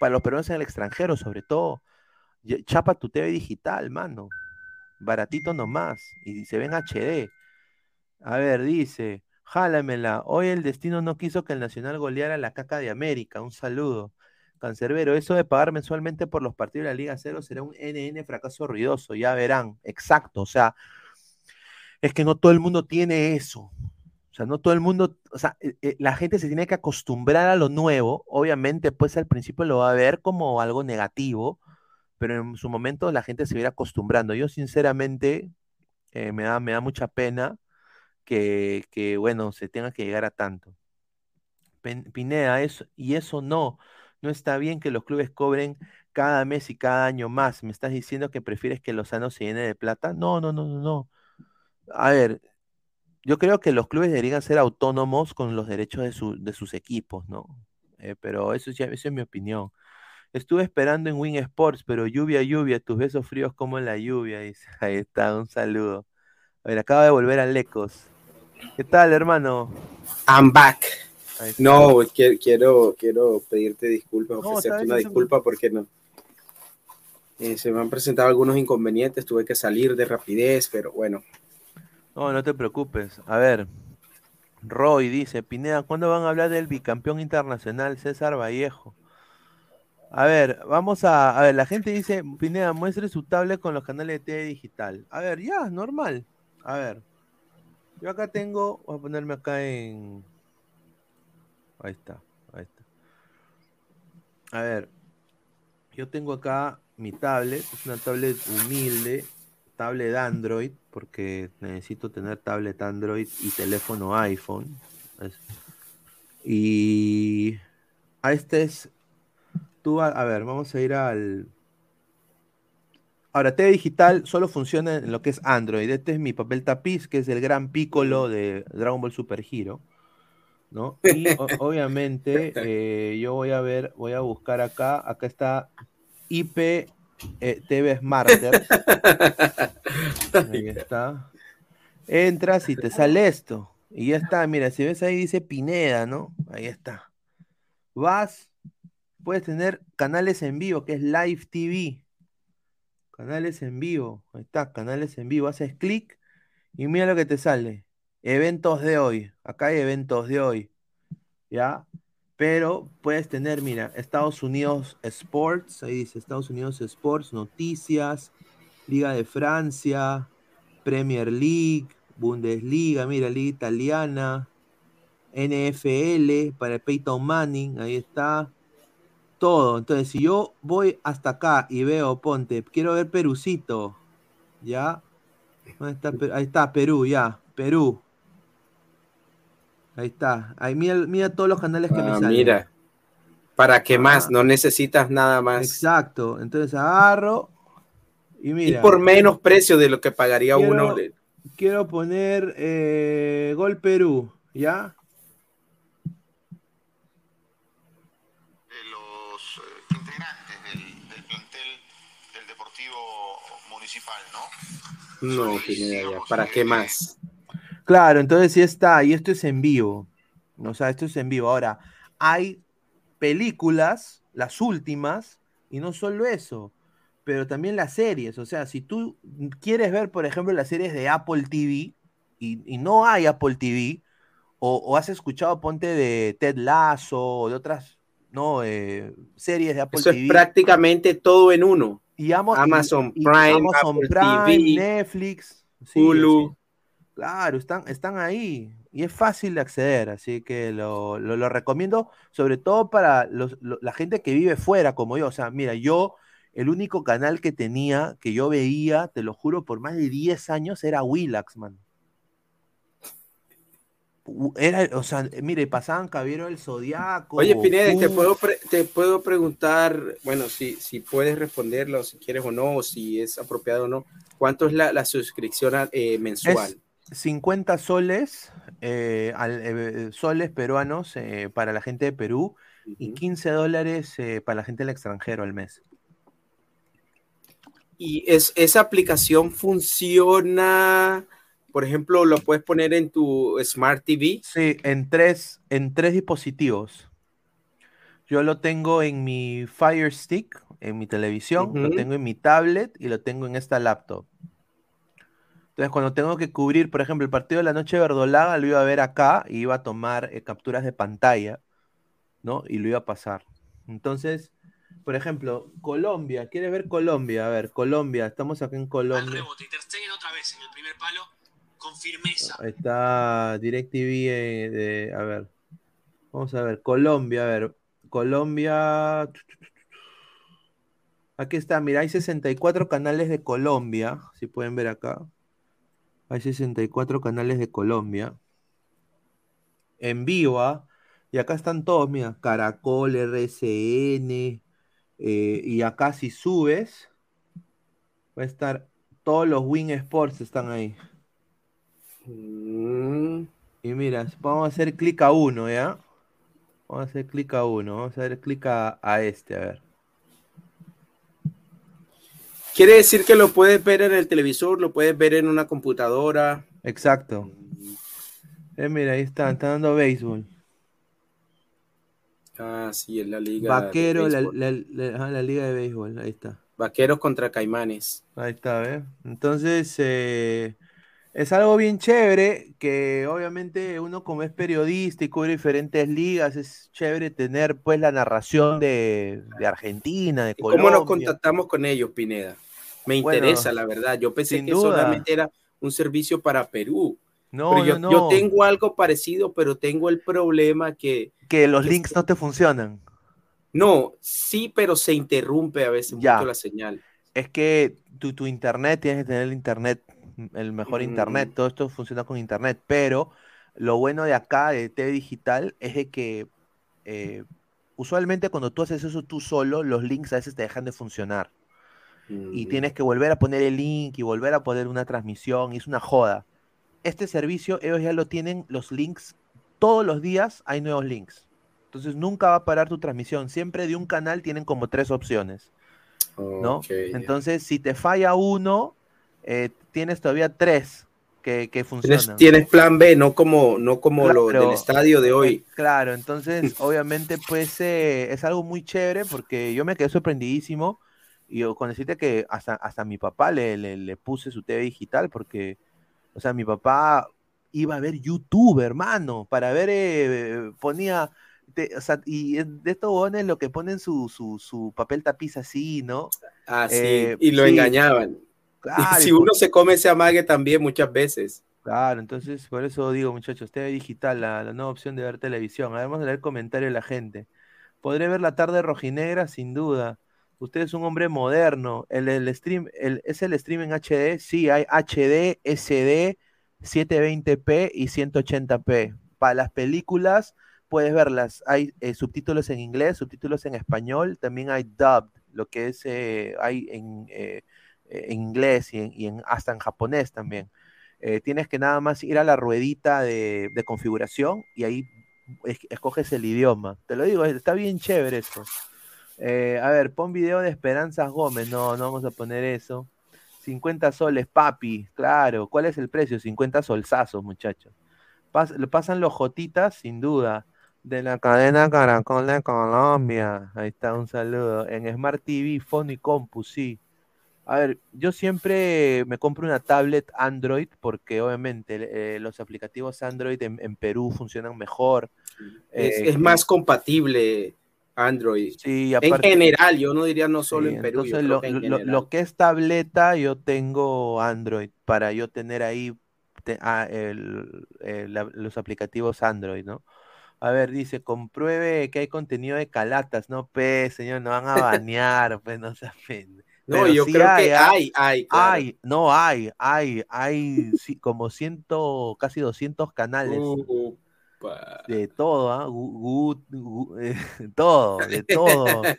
para los peruanos en el extranjero, sobre todo. Chapa tu TV digital, mano. Baratito nomás. Y se ve en HD. A ver, dice, jálamela. Hoy el destino no quiso que el Nacional goleara la caca de América. Un saludo. Cancerbero, eso de pagar mensualmente por los partidos de la Liga Cero será un NN fracaso ruidoso, ya verán. Exacto, o sea, es que no todo el mundo tiene eso. O sea, no todo el mundo, o sea, eh, eh, la gente se tiene que acostumbrar a lo nuevo. Obviamente, pues al principio lo va a ver como algo negativo, pero en su momento la gente se va acostumbrando. Yo, sinceramente, eh, me da, me da mucha pena que, que, bueno, se tenga que llegar a tanto. Pineda, eso, y eso no, no está bien que los clubes cobren cada mes y cada año más. ¿Me estás diciendo que prefieres que Lozano se llene de plata? No, no, no, no, no. A ver, yo creo que los clubes deberían ser autónomos con los derechos de, su- de sus equipos, ¿no? Eh, pero eso, ya, eso es mi opinión. Estuve esperando en Win Sports, pero lluvia, lluvia, tus besos fríos como en la lluvia, dice. Ahí está, un saludo. A ver, acaba de volver a Lecos. ¿Qué tal, hermano? I'm back. No, qui- quiero, quiero pedirte disculpas, No, ofrecerte una disculpa porque no. eh, se me han presentado algunos inconvenientes, tuve que salir de rapidez, pero bueno. No, no te preocupes. A ver, Roy dice, Pineda, ¿cuándo van a hablar del bicampeón internacional César Vallejo? A ver, vamos a, a ver, la gente dice, Pineda, muestre su tablet con los canales de TV digital. A ver, ya, normal. A ver, yo acá tengo, voy a ponerme acá en... Ahí está, ahí está. A ver, yo tengo acá mi tablet, es una tablet humilde, tablet Android, porque necesito tener tablet Android y teléfono iPhone. Y a este es, tú a ver, vamos a ir al... Ahora, TV digital solo funciona en lo que es Android. Este es mi papel tapiz, que es el gran Piccolo de Dragon Ball Super Hero. ¿No? Y o- obviamente eh, yo voy a ver, voy a buscar acá, acá está IP eh, TV Smarter. Ahí está. Entras y te sale esto. Y ya está, mira, si ves ahí dice Pineda, ¿no? Ahí está. Vas, puedes tener canales en vivo, que es Live TV. Canales en vivo. Ahí está, canales en vivo. Haces clic y mira lo que te sale. Eventos de hoy. Acá hay eventos de hoy. ¿Ya? Pero puedes tener, mira, Estados Unidos Sports. Ahí dice Estados Unidos Sports, noticias, Liga de Francia, Premier League, Bundesliga, mira, Liga Italiana, NFL para Peyton Manning, ahí está. Todo. Entonces, si yo voy hasta acá y veo, ponte, quiero ver Perucito, ¿ya? ¿Dónde está Ahí está, Perú, ya, Perú. Ahí está. Ahí mira, mira todos los canales que me Ah, salen. mira, ¿para qué Ah. más? No necesitas nada más. Exacto. Entonces agarro y Y mira. por menos precio de lo que pagaría quiero, uno. quiero poner eh, Gol Perú, ¿ya? los eh, integrantes del, del plantel del Deportivo Municipal, ¿no? No, ¿para qué más? Claro, entonces sí está, y esto es en vivo. O sea, esto es en vivo. Ahora, hay películas, las últimas, y no solo eso, pero también las series. O sea, si tú quieres ver, por ejemplo, las series de Apple TV y, y no hay Apple TV, o, o has escuchado, ponte de Ted Lasso o de otras no Eh, series de Apple Eso TV. es prácticamente todo en uno. y Amazon y Prime, Amazon Apple Prime, TV, Netflix, Hulu. Claro, están, están ahí y es fácil de acceder, así que lo, lo- lo recomiendo, sobre todo para los- lo- la gente que vive fuera como yo. O sea, mira, yo, el único canal que tenía, que yo veía, te lo juro, por más de 10 años era Willax, man. Era, o sea, mire, pasaban Caballero del Zodiaco. Oye, Pineda, te puedo, te puedo preguntar, bueno, si, si puedes responderlo, si quieres o no, o si es apropiado o no. ¿Cuánto es la, la suscripción eh, mensual? Es 50 soles, eh, al- eh, soles peruanos eh, para la gente de Perú y 15 dólares eh, para la gente del extranjero al mes. Y es, esa aplicación funciona, por ejemplo, lo puedes poner en tu Smart TV. Sí, en tres, en tres dispositivos. Yo lo tengo en mi Fire Stick, en mi televisión, lo tengo en mi tablet y lo tengo en esta laptop. Entonces, cuando tengo que cubrir, por ejemplo, el partido de la noche de verdolaga, lo iba a ver acá y iba a tomar eh, capturas de pantalla, ¿no? Y lo iba a pasar. Entonces, por ejemplo, Colombia, ¿quieres ver Colombia? A ver, Colombia, estamos acá en Colombia. otra vez en el primer palo con firmeza. Ahí está DirecTV eh, de, a ver. Vamos a ver, Colombia, a ver. Colombia. Aquí está, mira, hay 64 canales de Colombia, si pueden ver acá. Hay 64 canales de Colombia. En vivo, ¿ah? Y acá están todos, mira, Caracol, RCN. eh, y acá si subes, va a estar, todos los Win Sports están ahí. Mm, Y mira, vamos a hacer clic a uno, ¿ya? Vamos a hacer clic a uno, vamos a hacer clic a, a este, a ver. Quiere decir que lo puedes ver en el televisor, lo puedes ver en una computadora. Exacto. Eh, mira, ahí está, está dando béisbol. Ah, sí, es la liga. de Vaquero, la, béisbol. la- la- ajá, la liga de béisbol, ahí está. Vaqueros contra Caimanes. Ahí está, ¿ves? Entonces, eh, es algo bien chévere que obviamente uno como es periodista y cubre diferentes ligas, es chévere tener pues la narración de, de Argentina, de ¿Cómo nos Colombia. contactamos con ellos, Pineda? Me Bueno, interesa, la verdad. Yo pensé que duda. solamente era un servicio para Perú. No, Pero yo, no, yo tengo algo parecido, pero tengo el problema que Que los links no te funcionan. no, sí, pero se interrumpe a veces Ya. mucho la señal. Es que tu, tu internet, tienes que tener el internet, el mejor internet, Mm. todo esto funciona con internet, pero lo bueno de acá, de TV Digital, es de que eh, usualmente cuando tú haces eso tú solo, los links a veces te dejan de funcionar. Y Mm. tienes que volver a poner el link y volver a poner una transmisión, y es una joda. Este servicio, ellos ya lo tienen, los links, todos los días hay nuevos links. Entonces nunca va a parar tu transmisión. Siempre de un canal tienen como tres opciones. ¿no? Entonces, si te falla uno, eh, tienes todavía tres que, que funcionan. tienes plan B, no como, no como lo Claro. del estadio de hoy. Claro, entonces, obviamente, pues eh, es algo muy chévere porque yo me quedé sorprendidísimo y yo con decirte que hasta, hasta mi papá le, le, le puse su TV digital porque, o sea, mi papá iba a ver YouTube, hermano, para ver, eh, ponía, te- o sea, y de estos huevones lo que ponen su, su, su papel tapiz así, ¿no? Ah, sí, Eh, y lo sí. engañaban. Claro, si por- uno se come ese amague también muchas veces. Claro, entonces por eso digo, muchachos, TV digital, la, la nueva opción de ver televisión. A ver, vamos a leer comentarios de la gente. Podré ver la tarde rojinegra, sin duda. Usted es un hombre moderno. El, el stream, el, ¿es el stream en HD? Sí, hay HD, SD, 720p y 180p. Para las películas, puedes verlas. Hay eh, subtítulos en inglés, subtítulos en español, también hay dubbed, lo que es, eh, hay en, eh, en inglés y, en- y en- hasta en japonés también. Eh, tienes que nada más ir a la ruedita de, de configuración y ahí es- escoges el idioma. Te lo digo, está bien chévere esto. Eh, a ver, pon video de Esperanzas Gómez. No, no vamos a poner eso. 50 soles, papi. Claro. ¿Cuál es el precio? 50 solsazos, muchachos. Pas- pasan los Jotitas, sin duda. De la cadena Caracol de Colombia. Ahí está, un saludo. En Smart TV, Fono y Compu, sí. A ver, yo siempre me compro una tablet Android porque obviamente eh, los aplicativos Android en, en Perú funcionan mejor. Es, Eh, es más compatible Android. Sí, en general, yo no diría no solo Sí, en Perú, entonces lo, que en lo- general. lo que es tableta, yo tengo Android para yo tener ahí te- ah, el- el- la- los aplicativos Android, ¿no? A ver, dice, compruebe que hay contenido de calatas, no, pues, señor, no van a banear, pues, no se ofende. No, Pero yo sí creo que ¿ah? hay, hay, claro. Hay, no hay, hay, hay sí, como ciento, casi 200 canales. De todo, ¿ah? Eh, todo, de todo,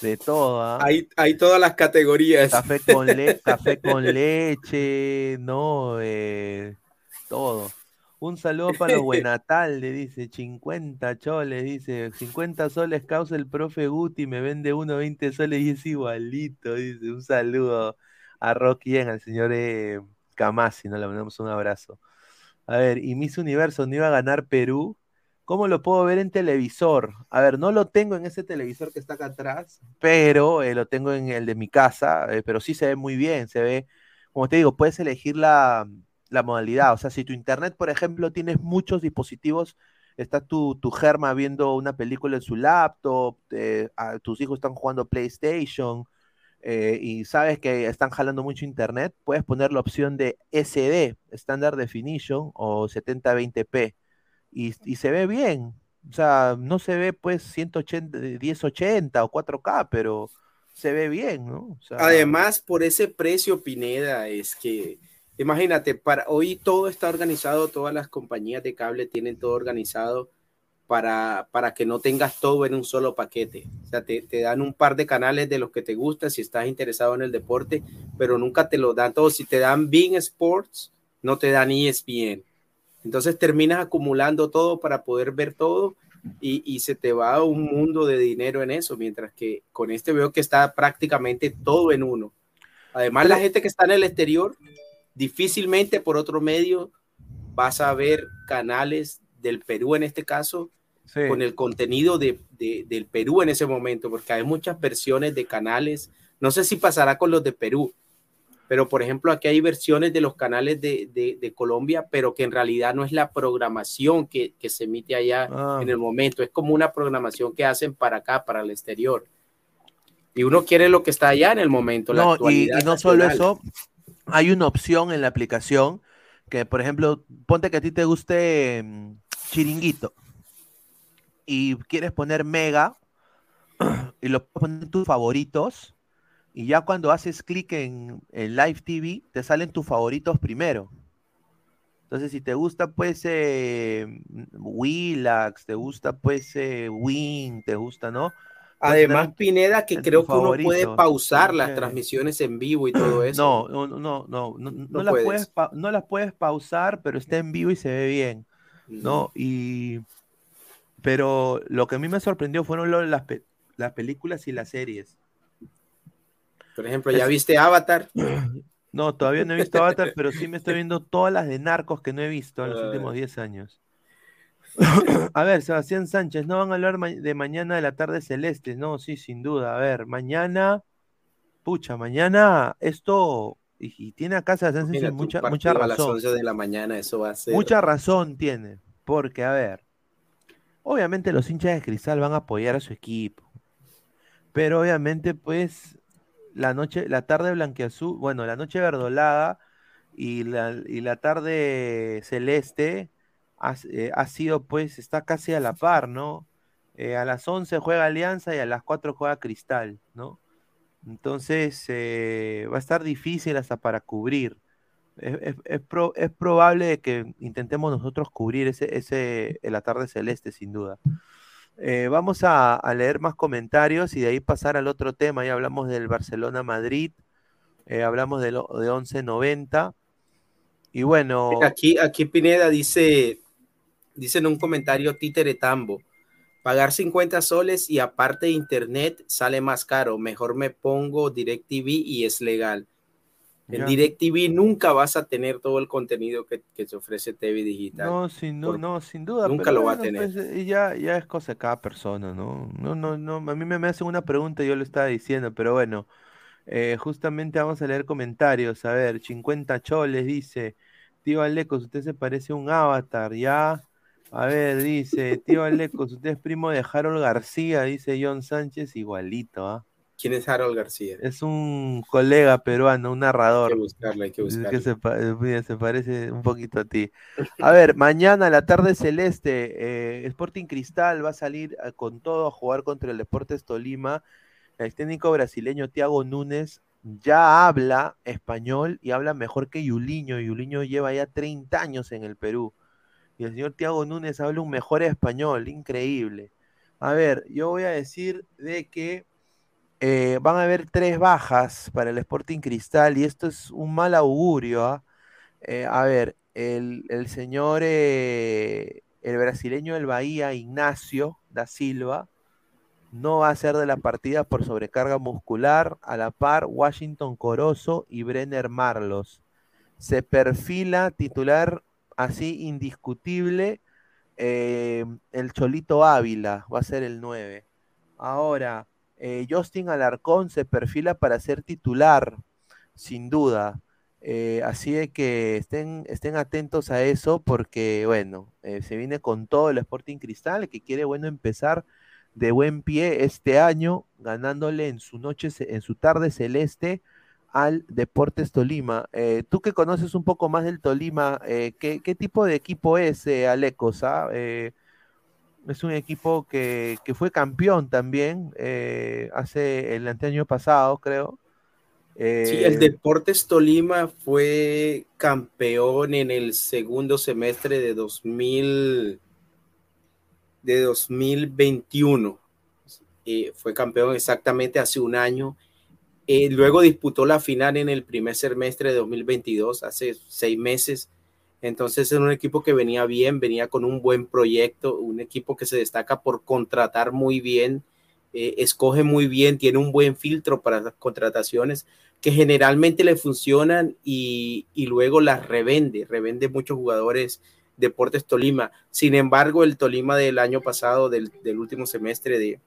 de todo, ¿ah? Hay, hay todas las categorías. Café con, le- café con leche, no, Eh, todo. Un saludo para Buenatal, le dice, 50 choles, dice, 50 soles causa el profe Guti, me vende uno 20 soles y es igualito, dice, un saludo a Rocky, al señor eh, Camasi, ¿no? Le mandamos un abrazo. A ver, y Miss Universo no iba a ganar Perú, ¿cómo lo puedo ver en televisor? A ver, no lo tengo en ese televisor que está acá atrás, pero eh, lo tengo en el de mi casa, eh, pero sí se ve muy bien, se ve, como te digo, puedes elegir la modalidad. O sea, si tu internet, por ejemplo, tienes muchos dispositivos, está tu, tu germa viendo una película en su laptop, eh, tus hijos están jugando PlayStation eh, y sabes que están jalando mucho internet, puedes poner la opción de SD, Standard Definition o 7020p y, y se ve bien. O sea, no se ve pues 180, 1080 o 4K, pero se ve bien, ¿no? Además, por ese precio, Pineda, es que Imagínate, para hoy todo está organizado, todas las compañías de cable tienen todo organizado para, para que no tengas todo en un solo paquete. O sea, te, dan un par de canales de los que te gustan si estás interesado en el deporte, pero nunca te lo dan todos. Si te dan Bing Sports, no te dan ESPN. Entonces terminas acumulando todo para poder ver todo y, y, se te va un mundo de dinero en eso, mientras que con este veo que está prácticamente todo en uno. Además, la gente que está en el exterior difícilmente por otro medio vas a ver canales del Perú en este caso con el contenido de, del Perú en ese momento, porque hay muchas versiones de canales. No sé si pasará con los de Perú, pero por ejemplo aquí hay versiones de los canales de, Colombia, pero que en realidad no es la programación que, se emite allá Ah. en el momento, es como una programación que hacen para acá, para el exterior. Y uno quiere lo que está allá en el momento. la No, y, no solo eso, hay una opción en la aplicación que, por ejemplo, ponte que a ti te guste mm, Chiringuito y quieres poner Mega y lo en tus favoritos y ya cuando haces clic en, en Live TV te salen tus favoritos primero. Entonces, si te gusta, pues, eh, Willax, te gusta, pues, eh, Win, te gusta, ¿no? Puedes Además, Pineda, que creo que uno puede pausar las transmisiones en vivo y todo eso. No, no, no, no, no, las puedes. no las puedes pausar, pero está en vivo y se ve bien, ¿no? Y pero lo que a mí me sorprendió fueron lo las, pe- las películas y las series. Por ejemplo, ¿ya Es- viste Avatar? No, todavía no he visto Avatar, pero sí me estoy viendo todas las de Narcos que no he visto en los últimos 10 años. A ver, Sebastián Sánchez, no van a hablar ma- de mañana de la tarde celeste, no, sí, sin duda. A ver, mañana, pucha, mañana esto, y, y tiene acá Sebastián Mira, mucha, mucha a las razón. 11 de la mañana, eso va a ser. Mucha razón tiene, porque, a ver, obviamente los hinchas de Cristal van a apoyar a su equipo, pero obviamente, pues, la noche, la tarde blanqueazul, bueno, la noche verdolaga y la, y la tarde celeste ha, eh, ha sido, pues, está casi a la par, ¿no? Eh, a las 11 juega Alianza y a las 4 juega Cristal, ¿no? Entonces, eh, va a estar difícil hasta para cubrir. Es, es- pro- es probable que intentemos nosotros cubrir ese, ese, la tarde celeste, sin duda. Eh, vamos a, leer más comentarios y de ahí pasar al otro tema. Ya hablamos del Barcelona-Madrid, eh, hablamos de, lo- de 11-90. Y bueno, Aquí, aquí Pineda dice, dice en un comentario Títere Tambo, pagar 50 soles y aparte de internet sale más caro, mejor me pongo DirecTV y es legal. En Ya. DirecTV nunca vas a tener todo el contenido que, que te ofrece TV Digital. No, sin, du- no, sin duda. nunca pero lo va a bueno, tener. pues, ya, ya es cosa de cada persona, ¿no? No, no, no. A mí me, me hacen una pregunta y yo lo estaba diciendo, pero bueno. eh, justamente vamos a leer comentarios. A ver, 50 choles dice, tío Alecos, usted se parece a un avatar, ¿ya? A ver, dice, tío Alecos, usted es primo de Harold García, dice John Sánchez, igualito, ¿ah? ¿Quién es Harold García? Es un colega peruano, un narrador. Hay que buscarlo, hay que Es que buscarlo. se, pa- mira, se parece un poquito a ti. A ver, mañana la tarde celeste, eh, Sporting Cristal va a salir eh, con todo a jugar contra el Deportes Tolima. El técnico brasileño Thiago Núñez ya habla español y habla mejor que Yuliño. Yuliño lleva ya 30 años en el Perú. Y el señor Thiago Núñez habla un mejor español, increíble. A ver, yo voy a decir de que eh, van a haber tres bajas para el Sporting Cristal y esto es un mal augurio. ¿ah? Eh, a ver, el, el señor, eh, el brasileño del Bahía, Ignacio da Silva, no va a ser de la partida por sobrecarga muscular, a la par Washington Corozo y Brenner Marlos. Se perfila titular así indiscutible eh, el Cholito Ávila, va a ser el 9. Ahora, eh, Justin Alarcón se perfila para ser titular, sin duda. Eh, así de que estén, estén atentos a eso porque, bueno, se viene con todo el Sporting Cristal que quiere, bueno, empezar de buen pie este año, ganándole en su noche, en su tarde celeste al Deportes Tolima. Eh, tú que conoces un poco más del Tolima, eh, ¿qué, qué tipo de equipo es eh, Alecos? ah? Eh, es un equipo que, que fue campeón también hace el anteaño pasado, creo. Sí, el Deportes Tolima fue campeón en el segundo semestre de 2000, de 2021. Eh, fue campeón exactamente hace un año. Eh, luego disputó la final en el primer semestre de 2022, hace seis meses. Entonces es un equipo que venía bien, venía con un buen proyecto, un equipo que se destaca por contratar muy bien, eh, escoge muy bien, tiene un buen filtro para las contrataciones que generalmente le funcionan y, luego las revende, revende muchos jugadores Deportes Tolima. Sin embargo, el Tolima del año pasado, del último semestre de,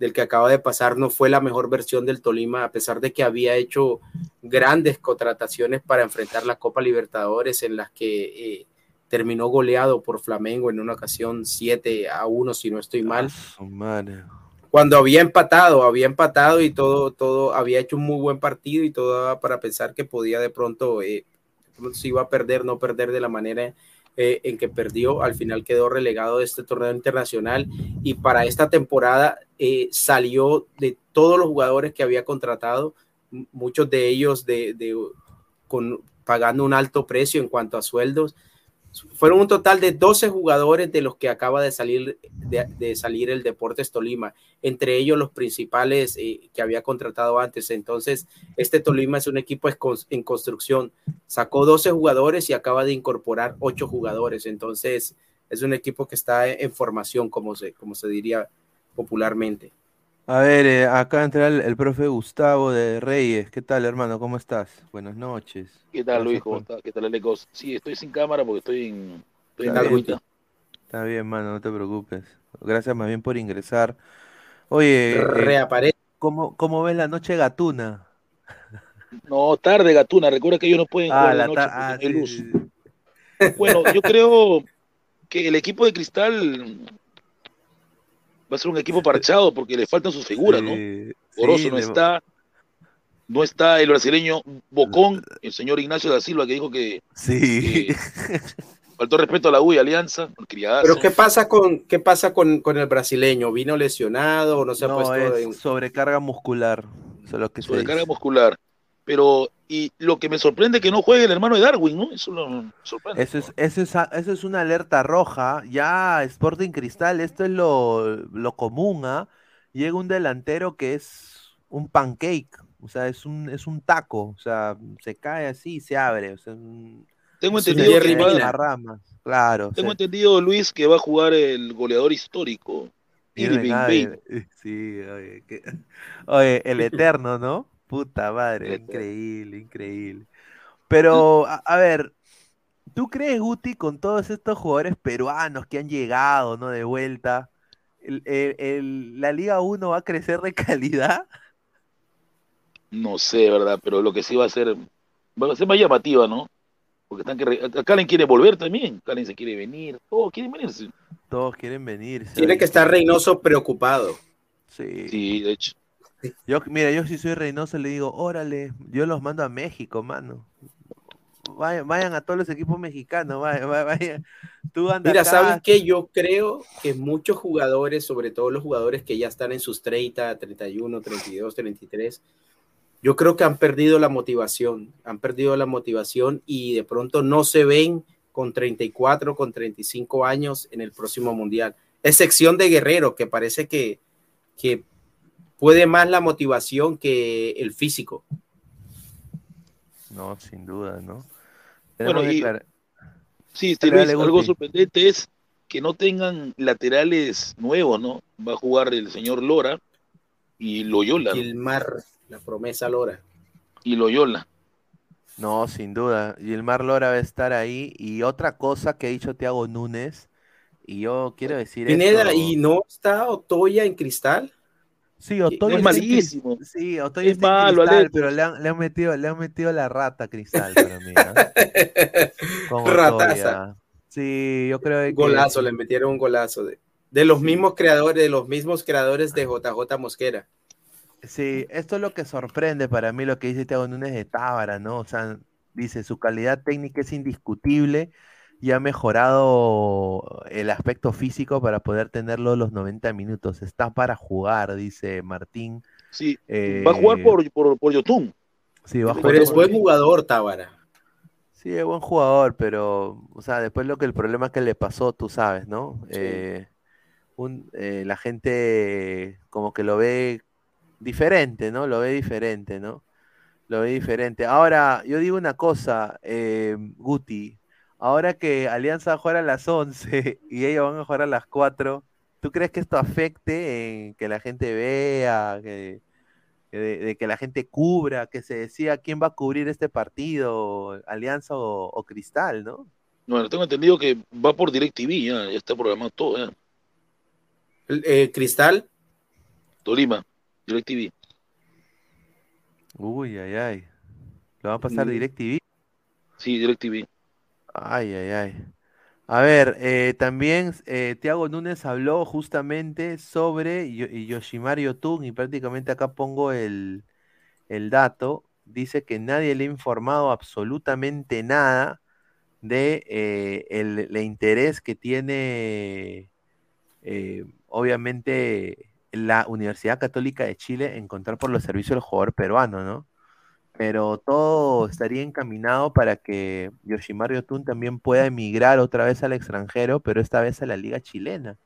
del que acaba de pasar, no fue la mejor versión del Tolima, a pesar de que había hecho grandes contrataciones para enfrentar la Copa Libertadores, en las que eh, terminó goleado por Flamengo en una ocasión 7 a 1, si no estoy mal madre. cuando había empatado, había empatado y todo, todo, había hecho un muy buen partido y todo daba para pensar que podía de pronto, eh, de pronto se iba a perder, no perder de la manera eh, en que perdió. Al final quedó relegado de este torneo internacional y para esta temporada eh, salió de todos los jugadores que había contratado, muchos de ellos de, de- con, pagando un alto precio en cuanto a sueldos. Fueron un total de 12 jugadores de los que acaba de salir, de, salir el Deportes Tolima, entre ellos los principales eh, que había contratado antes. Entonces, este Tolima es un equipo en construcción. Sacó 12 jugadores y acaba de incorporar 8 jugadores. Entonces, es un equipo que está en formación, como se, como se diría popularmente. A ver, eh, acá entra el, el profe Gustavo de Reyes. ¿Qué tal, hermano? ¿Cómo estás? Buenas noches. ¿Qué tal, Luis? ¿Cómo por- está? ¿Qué tal, Alecos? Sí, estoy sin cámara porque estoy en, estoy en Está bien. agüita. Está bien, mano, no te preocupes. Gracias más bien por ingresar. Oye, eh, Reaparece. ¿cómo, cómo ves la noche gatuna? No, tarde, Gatuna. Recuerda que ellos no pueden Ah, jugar de la noche ta- ah, no hay sí, luz. sí, sí. Bueno, yo creo que el equipo de Cristal va a ser un equipo parchado porque le faltan sus figuras, ¿no? Sí, Orozo sí, no le- está, no está el brasileño Bocón, el señor Ignacio da Silva que dijo que Sí. faltó respeto a la U y Alianza, criadazo. Pero ¿qué pasa con, qué pasa con, con el brasileño? ¿Vino lesionado o no se ha No, puesto es en... sobrecarga muscular. Eso es lo que sobrecarga dice. muscular. Pero, y lo que me sorprende es que no juegue el hermano de Darwin, ¿no? Eso lo me sorprende. Eso es, eso es, a- eso es una alerta roja. Ya Sporting Cristal, esto es lo, lo común, ¿ah? Llega un delantero que es un pancake, o sea, es un, es un taco, o sea, se cae así y se abre. O sea, un- Tengo entendido que va- ramas, claro. o Tengo sea, entendido, Luis, que va a jugar el goleador histórico, Irving Irving. Sí, oye, que- oye, el eterno, ¿no? Puta madre, increíble, increíble. Pero, a, a ver, ¿tú crees, Guti, con todos estos jugadores peruanos que han llegado, ¿no? De vuelta, el- el- el- la Liga 1 va a crecer de calidad? No sé, ¿verdad? Pero lo que sí va a ser, va a ser más llamativa, ¿no? Porque están que re- Calen quiere volver también, Calen se quiere venir, todos quieren venirse. Todos quieren venir. Tiene que estar Reynoso preocupado. Sí. Sí, de hecho. Yo, mira, yo si soy Reynoso le digo, órale, yo los mando a México, mano. Vayan, vayan a todos los equipos mexicanos, vayan, vayan, vayan. Tú anda Mira, acá. ¿sabes qué? Yo creo que muchos jugadores, sobre todo los jugadores que ya están en sus 30, 31, 32, 33, yo creo que han perdido la motivación, han perdido la motivación y de pronto no se ven con 34, con 35 años en el próximo mundial. Excepción de Guerrero, que parece que, que puede más la motivación que el físico. No, sin duda, ¿no? Bueno, y- Sí, algo sorprendente es que no tengan laterales nuevos, ¿no? Va a jugar el señor Lora y Loyola. ¿no? Gilmar, la promesa Lora. Y Loyola. No, sin duda. Gilmar Lora va a estar ahí. Y otra cosa que ha dicho Thiago Núñez, y yo quiero decir Pineda, esto- ¿y no está Otoya en cristal? Sí, Otoya Es malísimo. Sí, Otoya Es malo, Cristal, pero le han, le han metido, le han metido la rata Cristal para mí. Con Rataza. Sí, yo creo que Golazo, le metieron un golazo. De, de los mismos creadores, de los mismos creadores de JJ Mosquera. Sí, esto es lo que sorprende para mí lo que dice Thiago Núñez de Tábara, ¿no? O sea, dice, su calidad técnica es indiscutible y ha mejorado el aspecto físico para poder tenerlo los 90 minutos. Está para jugar, dice Martín. Sí, Eh, va a jugar por, por, por Yotun. Sí, va a jugar Pero es por- buen jugador, Tábara. Sí, es buen jugador, pero, o sea, después lo que el problema que le pasó, tú sabes, ¿no? Eh, un- eh, la gente como que lo ve diferente, ¿no? Lo ve diferente, ¿no? Lo ve diferente. Ahora, yo digo una cosa, eh, Guti, ahora que Alianza va a jugar a las 11 y ellos van a jugar a las 4, ¿tú crees que esto afecte en que la gente vea, que, que de, de que la gente cubra, que se decía quién va a cubrir este partido, Alianza o, o Cristal, ¿no? Bueno, tengo entendido que va por DirecTV, ya, ya está programado todo, ya. El- eh, Cristal, Tolima, DirecTV. Uy, ay, ay. ¿Lo va a pasar Mm. DirecTV? Sí, DirecTV. Ay, ay, ay. A ver, eh, también eh, Thiago Núñez habló justamente sobre Yo- Yoshimar Yotun y prácticamente acá pongo el, el dato. Dice que nadie le ha informado absolutamente nada de eh, el, el interés que tiene, eh, obviamente, la Universidad Católica de Chile en contar por los servicios del jugador peruano, ¿no? Pero todo estaría encaminado para que Yoshimar Yotun también pueda emigrar otra vez al extranjero, pero esta vez a la liga chilena.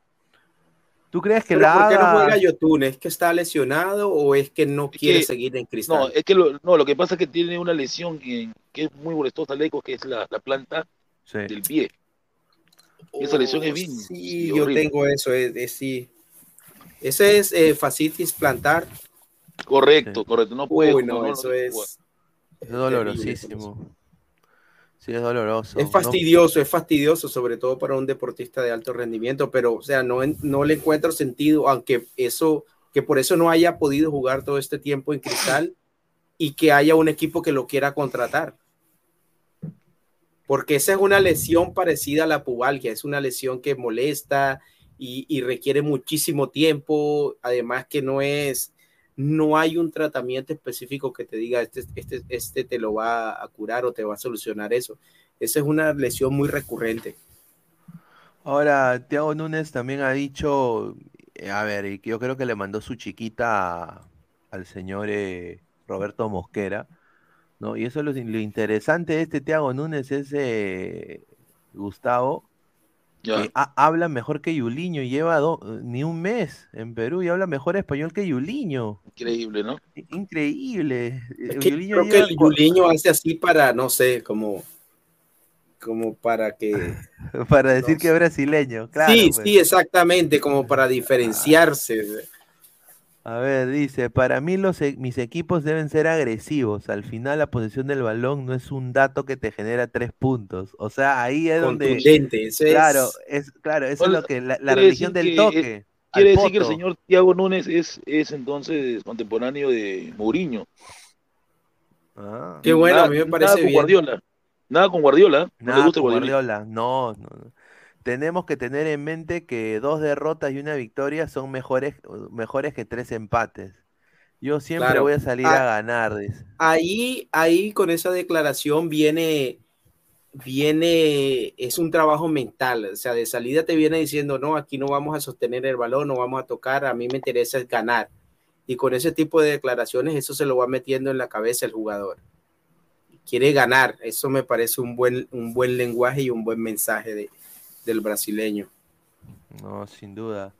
¿Tú crees que ¿Pero la ¿Por qué no juega Yotun? ¿Es que está lesionado o es que no quiere que- seguir en No, Cristal? es que lo, no, lo que pasa es que tiene una lesión que, que es muy molestosa, Leco, que es la, la planta Sí. del pie. Esa lesión es bien. Oh, Sí, bien yo horrible. tengo eso, es, es- sí. Ese es eh, fascitis plantar. Correcto, correcto. No puede Uy, no, no, no eso es. Es dolorosísimo. Sí, es doloroso. Es No- fastidioso, es fastidioso, sobre todo para un deportista de alto rendimiento, pero, o sea, no, no le encuentro sentido, aunque eso, que por eso no haya podido jugar todo este tiempo en Cristal y que haya un equipo que lo quiera contratar. Porque esa es una lesión parecida a la pubalgia, es una lesión que molesta y, y requiere muchísimo tiempo, además que no es, no hay un tratamiento específico que te diga, este, este, este te lo va a curar o te va a solucionar eso. Esa es una lesión muy recurrente. Ahora, Thiago Núñez también ha dicho, eh, a ver, yo creo que le mandó su chiquita al señor eh, Roberto Mosquera, ¿no? Y eso es lo, lo interesante de este Thiago Núñez es, eh, Gustavo, Que ha- habla mejor que Yuliño, lleva do- ni un mes en Perú y habla mejor español que Yuliño. Increíble, ¿no? Increíble. Es Eh, que Yuliño creo que lleva el cua- Yuliño hace así para, no sé, como, como para que... para decir que es brasileño, claro. sí, pues. sí, exactamente, como para diferenciarse. A ver, dice, para mí los, e- mis equipos deben ser agresivos. Al final la posesión del balón no es un dato que te genera tres puntos. O sea, ahí es donde... Contundente, ese Claro, es- es, claro, eso es lo que la, religión del que, toque. eh, Quiere decir que el señor Thiago Núñez es, es entonces contemporáneo de Mourinho. Ah. Qué bueno, Nada- a mí me Nada parece con bien. Guardiola. Nada con Guardiola. No le Nada gusta con Guardiola. Guardiola, no, no, no. Tenemos que tener en mente que dos derrotas y una victoria son mejores, mejores que tres empates. Yo siempre Claro. voy a salir Ah, a ganar, dice. ahí, ahí con esa declaración viene, viene, es un trabajo mental, o sea, de salida te viene diciendo, no, aquí no vamos a sostener el balón, no vamos a tocar, a mí me interesa es ganar. Y con ese tipo de declaraciones, eso se lo va metiendo en la cabeza el jugador. Quiere ganar, eso me parece un buen, un buen lenguaje y un buen mensaje de, del brasileño. No, sin duda.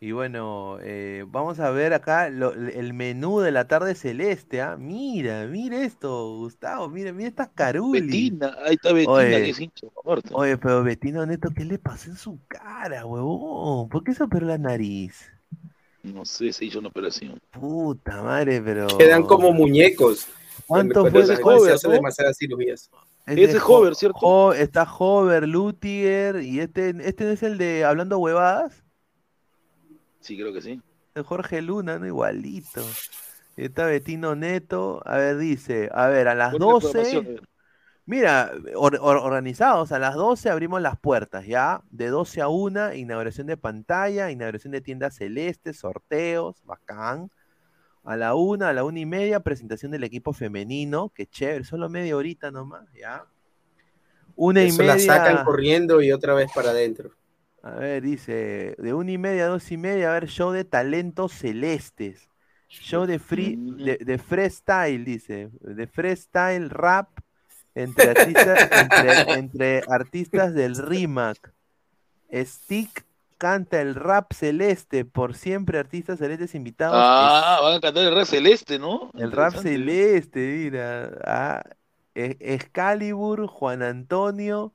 Y bueno, eh, vamos a ver acá lo- el menú de la tarde celeste, ¿ah? Mira, mira esto, Gustavo, mira, mira estas carulis. Betina, ahí está Betina, Oye, que es hincha de muerte. Oye, pero Betino Neto, ¿qué le pasó en su cara, huevón? ¿Por qué se operó la nariz? No sé, se hizo una operación. Puta madre, pero. Quedan como muñecos. ¿Cuánto fue se hace demasiadas cirugías. De Ho- Ho- está Hover, Lutiger, y este, este no es el de Hablando Huevadas, Sí, creo que sí. de Jorge Luna, ¿no? Igualito. Está Betino Neto, a ver, dice, a ver, a las Buena 12, programación, eh. mira, or- or- organizados, a las 12 abrimos las puertas, ¿ya? De 12 a 1, inauguración de pantalla, inauguración de tiendas celestes, sorteos, bacán. A la 1, a la 1 y media, presentación del equipo femenino, que chévere, solo media horita nomás, ¿ya? Una y Eso la sacan media. corriendo y otra vez para adentro. A ver, dice, de una y media a dos y media, a ver, show de talentos celestes. Show de free, de, de freestyle, dice. De freestyle rap entre artistas, entre, entre artistas del RIMAC. Stick canta el rap celeste, por siempre artistas celestes invitados. Ah, van a cantar el rap celeste, ¿no? El rap celeste, mira. Ah, Excalibur, Juan Antonio,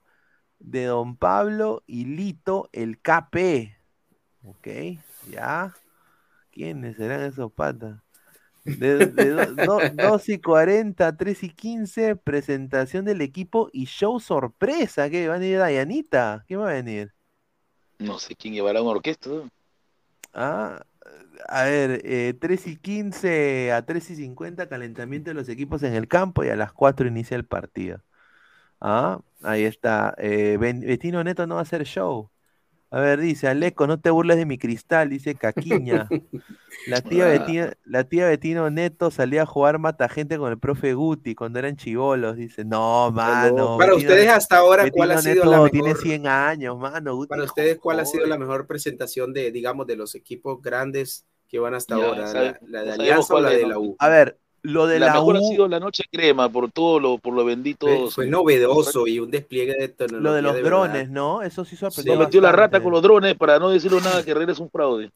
de Don Pablo y Lito, el KP. Ok, ya. ¿Quiénes serán esos patas? De, de do- do- 2 y 40, 3 y 15, presentación del equipo y show sorpresa. ¿Qué? ¿Va a venir Dayanita? ¿Quién va a venir? No sé quién llevará una orquesta. ¿no? Ah, a ver, eh, 3 y 15 a 3 y 50, calentamiento de los equipos en el campo y a las 4 inicia el partido. Ah, ahí está. Eh, Betino Neto no va a hacer show. A ver, dice Aleco, no te burles de mi cristal, dice Caquiña. La tía. Betina- la tía Betino Neto salía a jugar mata gente con el profe Guti cuando eran chivolos. Dice, no, mano. Para Betino- ustedes hasta ahora, ¿cuál ha sido la tiene mejor? 100 años, mano. Guti Para ustedes, ¿cuál ha sido la mejor presentación de, digamos, de los equipos grandes que van hasta Ya, ahora? sabe- ¿La, la de Alianza o la de la U? A ver, lo de la, la, mejor ha sido la noche crema por todo lo, por lo bendito. Fue, fue novedoso y un despliegue de tecnología. lo de los drones, ¿no? Eso sí sorprendió Nos metió la rata con los drones para no decirle nada que es un fraude.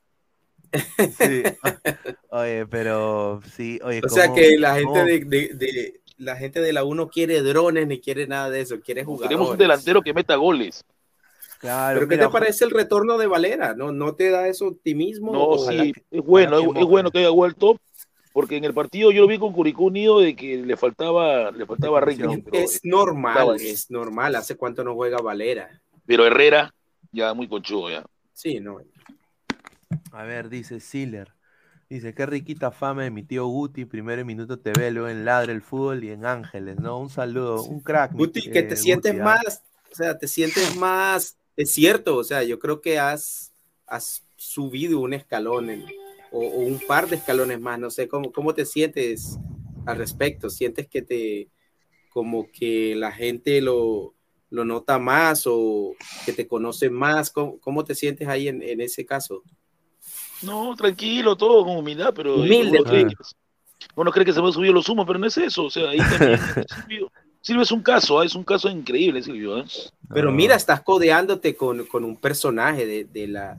Sí. Oye, pero sí, oye, O sea ¿cómo- que la gente de, de- de- la gente de la U no quiere drones ni quiere nada de eso, quiere jugadores. Queremos un delantero que meta goles. Claro, Pero ¿qué mira, te parece el retorno de Valera? ¿No, no te da ese optimismo? No, Ojalá sí, que- es bueno, es, es bueno que haya vuelto, porque en el partido yo lo vi con Curicó Unido de que le faltaba, le faltaba ritmo. Es normal, estaba- es normal. ¿Hace cuánto no juega Valera? pero Herrera, ya muy conchudo ya. Sí, no. A ver, dice Siller. Dice, qué riquita fama de mi tío Guti, primero en Minuto TV, luego en Ladre el Fútbol y en Ángeles, ¿no? Un saludo, un crack. Guti, ti- que eh, te sientes Guti, ¿ah? más, o sea, te sientes más, es cierto, o sea, yo creo que has, has subido un escalón en- o, o un par de escalones más, no sé, ¿cómo, cómo te sientes al respecto? ¿Sientes que te, como que la gente lo, lo nota más o que te conoce más? ¿Cómo, cómo te sientes ahí en, en ese caso? No, tranquilo, todo con humildad, pero Humilde, uno cree, pues. que, uno cree que se va a subir los humos, pero no es eso, o sea, ahí también Silvio, es un caso, ah, es un caso increíble, Silvio. ¿eh? Pero mira, estás codeándote con, con un personaje de, de la,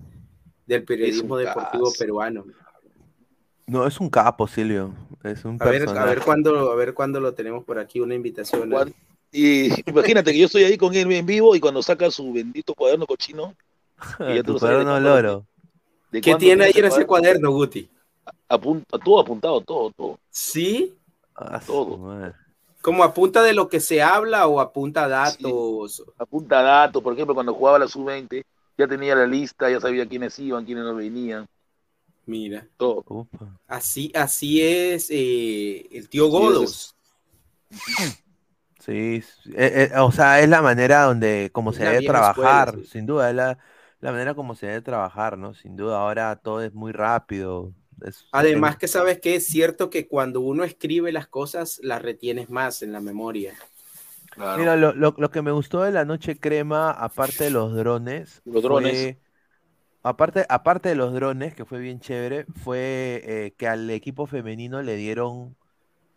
del periodismo deportivo caso. peruano. No, es un capo, Silvio. Es un A ver, a ver cuándo, a ver cuándo lo tenemos por aquí, una invitación. Y imagínate que yo estoy ahí con él en vivo y cuando saca su bendito cuaderno cochino, que ya tú cuaderno loro. de ¿Qué tiene ahí en ese ese cuaderno, Guti? Apunta, todo apuntado, todo, todo. ¿Sí? Ah, Todo. ¿Como apunta de lo que se habla o apunta datos? Apunta datos, por ejemplo, cuando jugaba la sub-20, ya tenía la lista, ya sabía quiénes iban, quiénes no venían. Mira. Todo. Así, así es eh, el tío Godos. Sí, eh, eh, o sea, es la manera donde, como Es se debe trabajar, escuela, sí. sin duda, es la, la manera como se debe trabajar, ¿no? Sin duda, ahora todo es muy rápido. es- Además que sabes que es cierto que cuando uno escribe las cosas, las retienes más en la memoria. Mira, lo, lo- lo que me gustó de la noche crema, aparte de los drones, Los drones. fue- aparte, aparte de los drones, que fue bien chévere, fue eh, que al equipo femenino le dieron,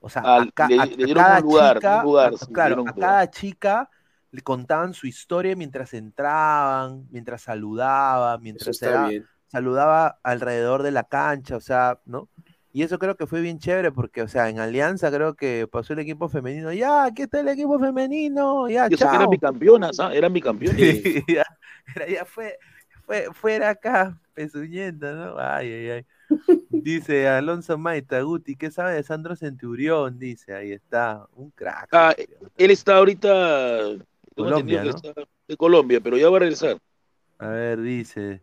o sea, a, Al- le- a- le a dieron cada un lugar, chica, un lugar, a- sí, le claro, a cada chica le contaban su historia mientras entraban, mientras saludaban, mientras era- saludaba alrededor de la cancha, o sea, ¿no? Y eso creo que fue bien chévere porque, o sea, en Alianza creo que pasó el equipo femenino. Ya, aquí está el equipo femenino. Ya, Y eso que chao. eran bicampeonas, ¿ah? Eran. Sí, ya, era- ya fue, fue, fuera acá, pezuñenta, ¿no? Ay, ay, ay. Dice Alonso Maita, Guti, ¿qué sabe de Sandro Centurión? Dice, ahí está, un crack. Ah, él está ahorita Colombia, está de Colombia, pero ya va a regresar. A ver, dice,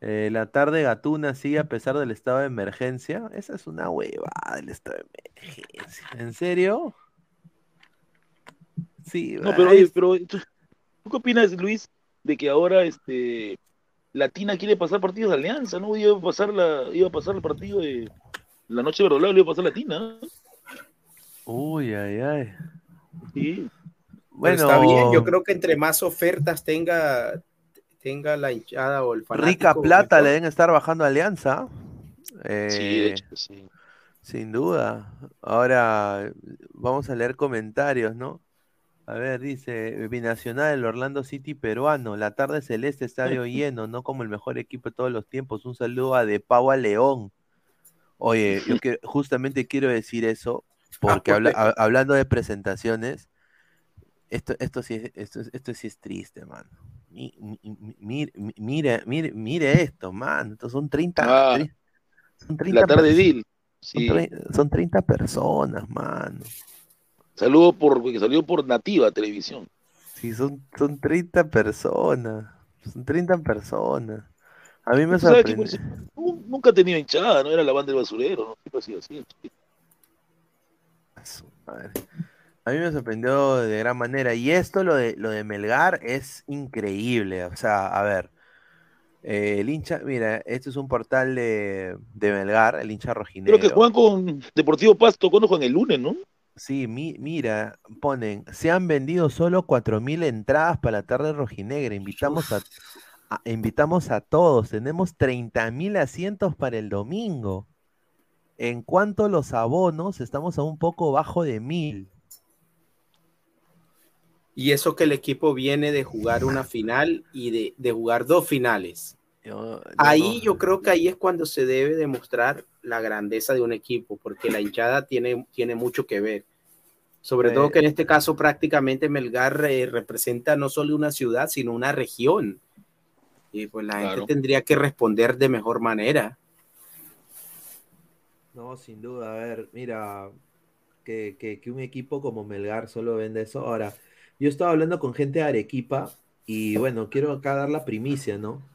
eh, la tarde gatuna sigue a pesar del estado de emergencia. Esa es una huevada del estado de emergencia. ¿En serio? Sí, No, pero, oye, pero ¿tú, tú qué opinas, Luis, de que ahora este Latina quiere pasar partidos de Alianza, ¿no? Iba a pasar la, iba a pasar el partido de la noche de lo iba a pasar Latina. ¿eh? Uy, ay, ay. Sí. Bueno, está bien, yo creo que entre más ofertas tenga, tenga la hinchada o el fanático. rica plata mejor. le deben estar bajando a Alianza. Sí, de Eh, hecho, sí. Sin duda. Ahora vamos a leer comentarios, ¿no? A ver, dice Binacional, el Orlando City peruano, la tarde celeste, estadio lleno, no como el mejor equipo de todos los tiempos. Un saludo a De Pau a León. Oye, yo que- justamente quiero decir eso, porque habla- bueno. a- hablando de presentaciones, esto, esto, sí, es- esto, es- esto sí es triste, mano. Mi- mi- mi- Mire, mire, mire, mire esto, man. Estos son 30, Ah, son 30 La tarde perso- Deal. son, Sí. tre- son 30 personas, mano. Saludo por, que salió por Nativa Televisión. Sí, son, son 30 personas. Son 30 personas. A mí me ¿Tú sabes que, sorprende. pues, nu- nunca tenido hinchada, ¿no? Era la banda del basurero, ¿no? Sido así. Madre. A mí me sorprendió de gran manera. Y esto, lo de, lo de Melgar, es increíble. O sea, a ver. eh, el hincha, mira, este es un portal de, de Melgar, el hincha rojinegro. Creo que juegan con Deportivo Pasto, cuando juegan el lunes, ¿no? Sí, mi- mira, ponen, se han vendido solo 4.000 entradas para la tarde rojinegra. Invitamos a, a- invitamos a todos. Tenemos 30.000 asientos para el domingo. En cuanto a los abonos, estamos a un poco bajo de 1.000. Y eso que el equipo viene de jugar una final y de, de jugar dos finales. Yo- yo Ahí no- yo creo que ahí es cuando se debe demostrar la grandeza de un equipo, porque la hinchada tiene, tiene mucho que ver. Sobre todo que en este caso prácticamente Melgar eh, representa no solo una ciudad, sino una región. Y pues la Claro. gente tendría que responder de mejor manera. No, sin duda, a ver, mira, que, que- que un equipo como Melgar solo vende eso. Ahora, yo estaba hablando con gente de Arequipa y bueno, quiero acá dar la primicia, ¿no?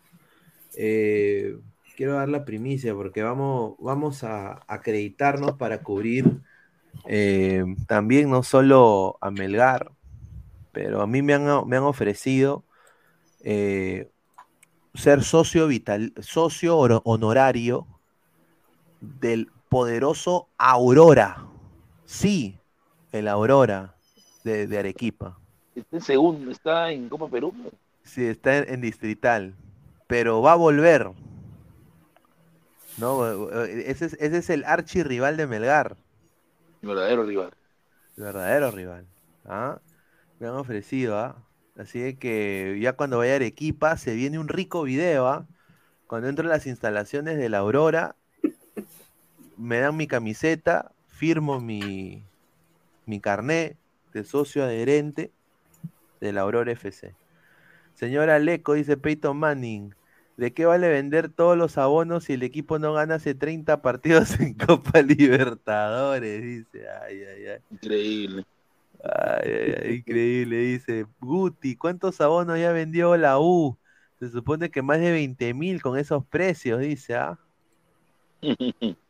Eh, quiero dar la primicia porque vamos, vamos a acreditarnos para cubrir eh, también no solo a Melgar, pero a mí me han, me han ofrecido eh, ser socio vital, socio honorario del poderoso Aurora. Sí, el Aurora de, de Arequipa. Está en segundo, está en Copa Perú. Sí, está en, en Distrital. Pero va a volver. ¿No? Ese es, ese es el archirrival de Melgar. Verdadero rival. El verdadero rival. ¿ah? Me han ofrecido, ¿ah? Así que ya cuando vaya a Arequipa se viene un rico video, ¿ah? Cuando entro a las instalaciones de la Aurora, me dan mi camiseta, firmo mi, mi carné de socio adherente de la Aurora FC. Señora Leco, dice Peyton Manning, ¿de qué vale vender todos los abonos si el equipo no gana hace 30 partidos en Copa Libertadores? Dice, ay, ay, ay. Increíble. Ay, ay, ay, increíble, dice Guti, ¿cuántos abonos ya vendió la U? Se supone que más de 20 mil con esos precios, dice, ¿ah?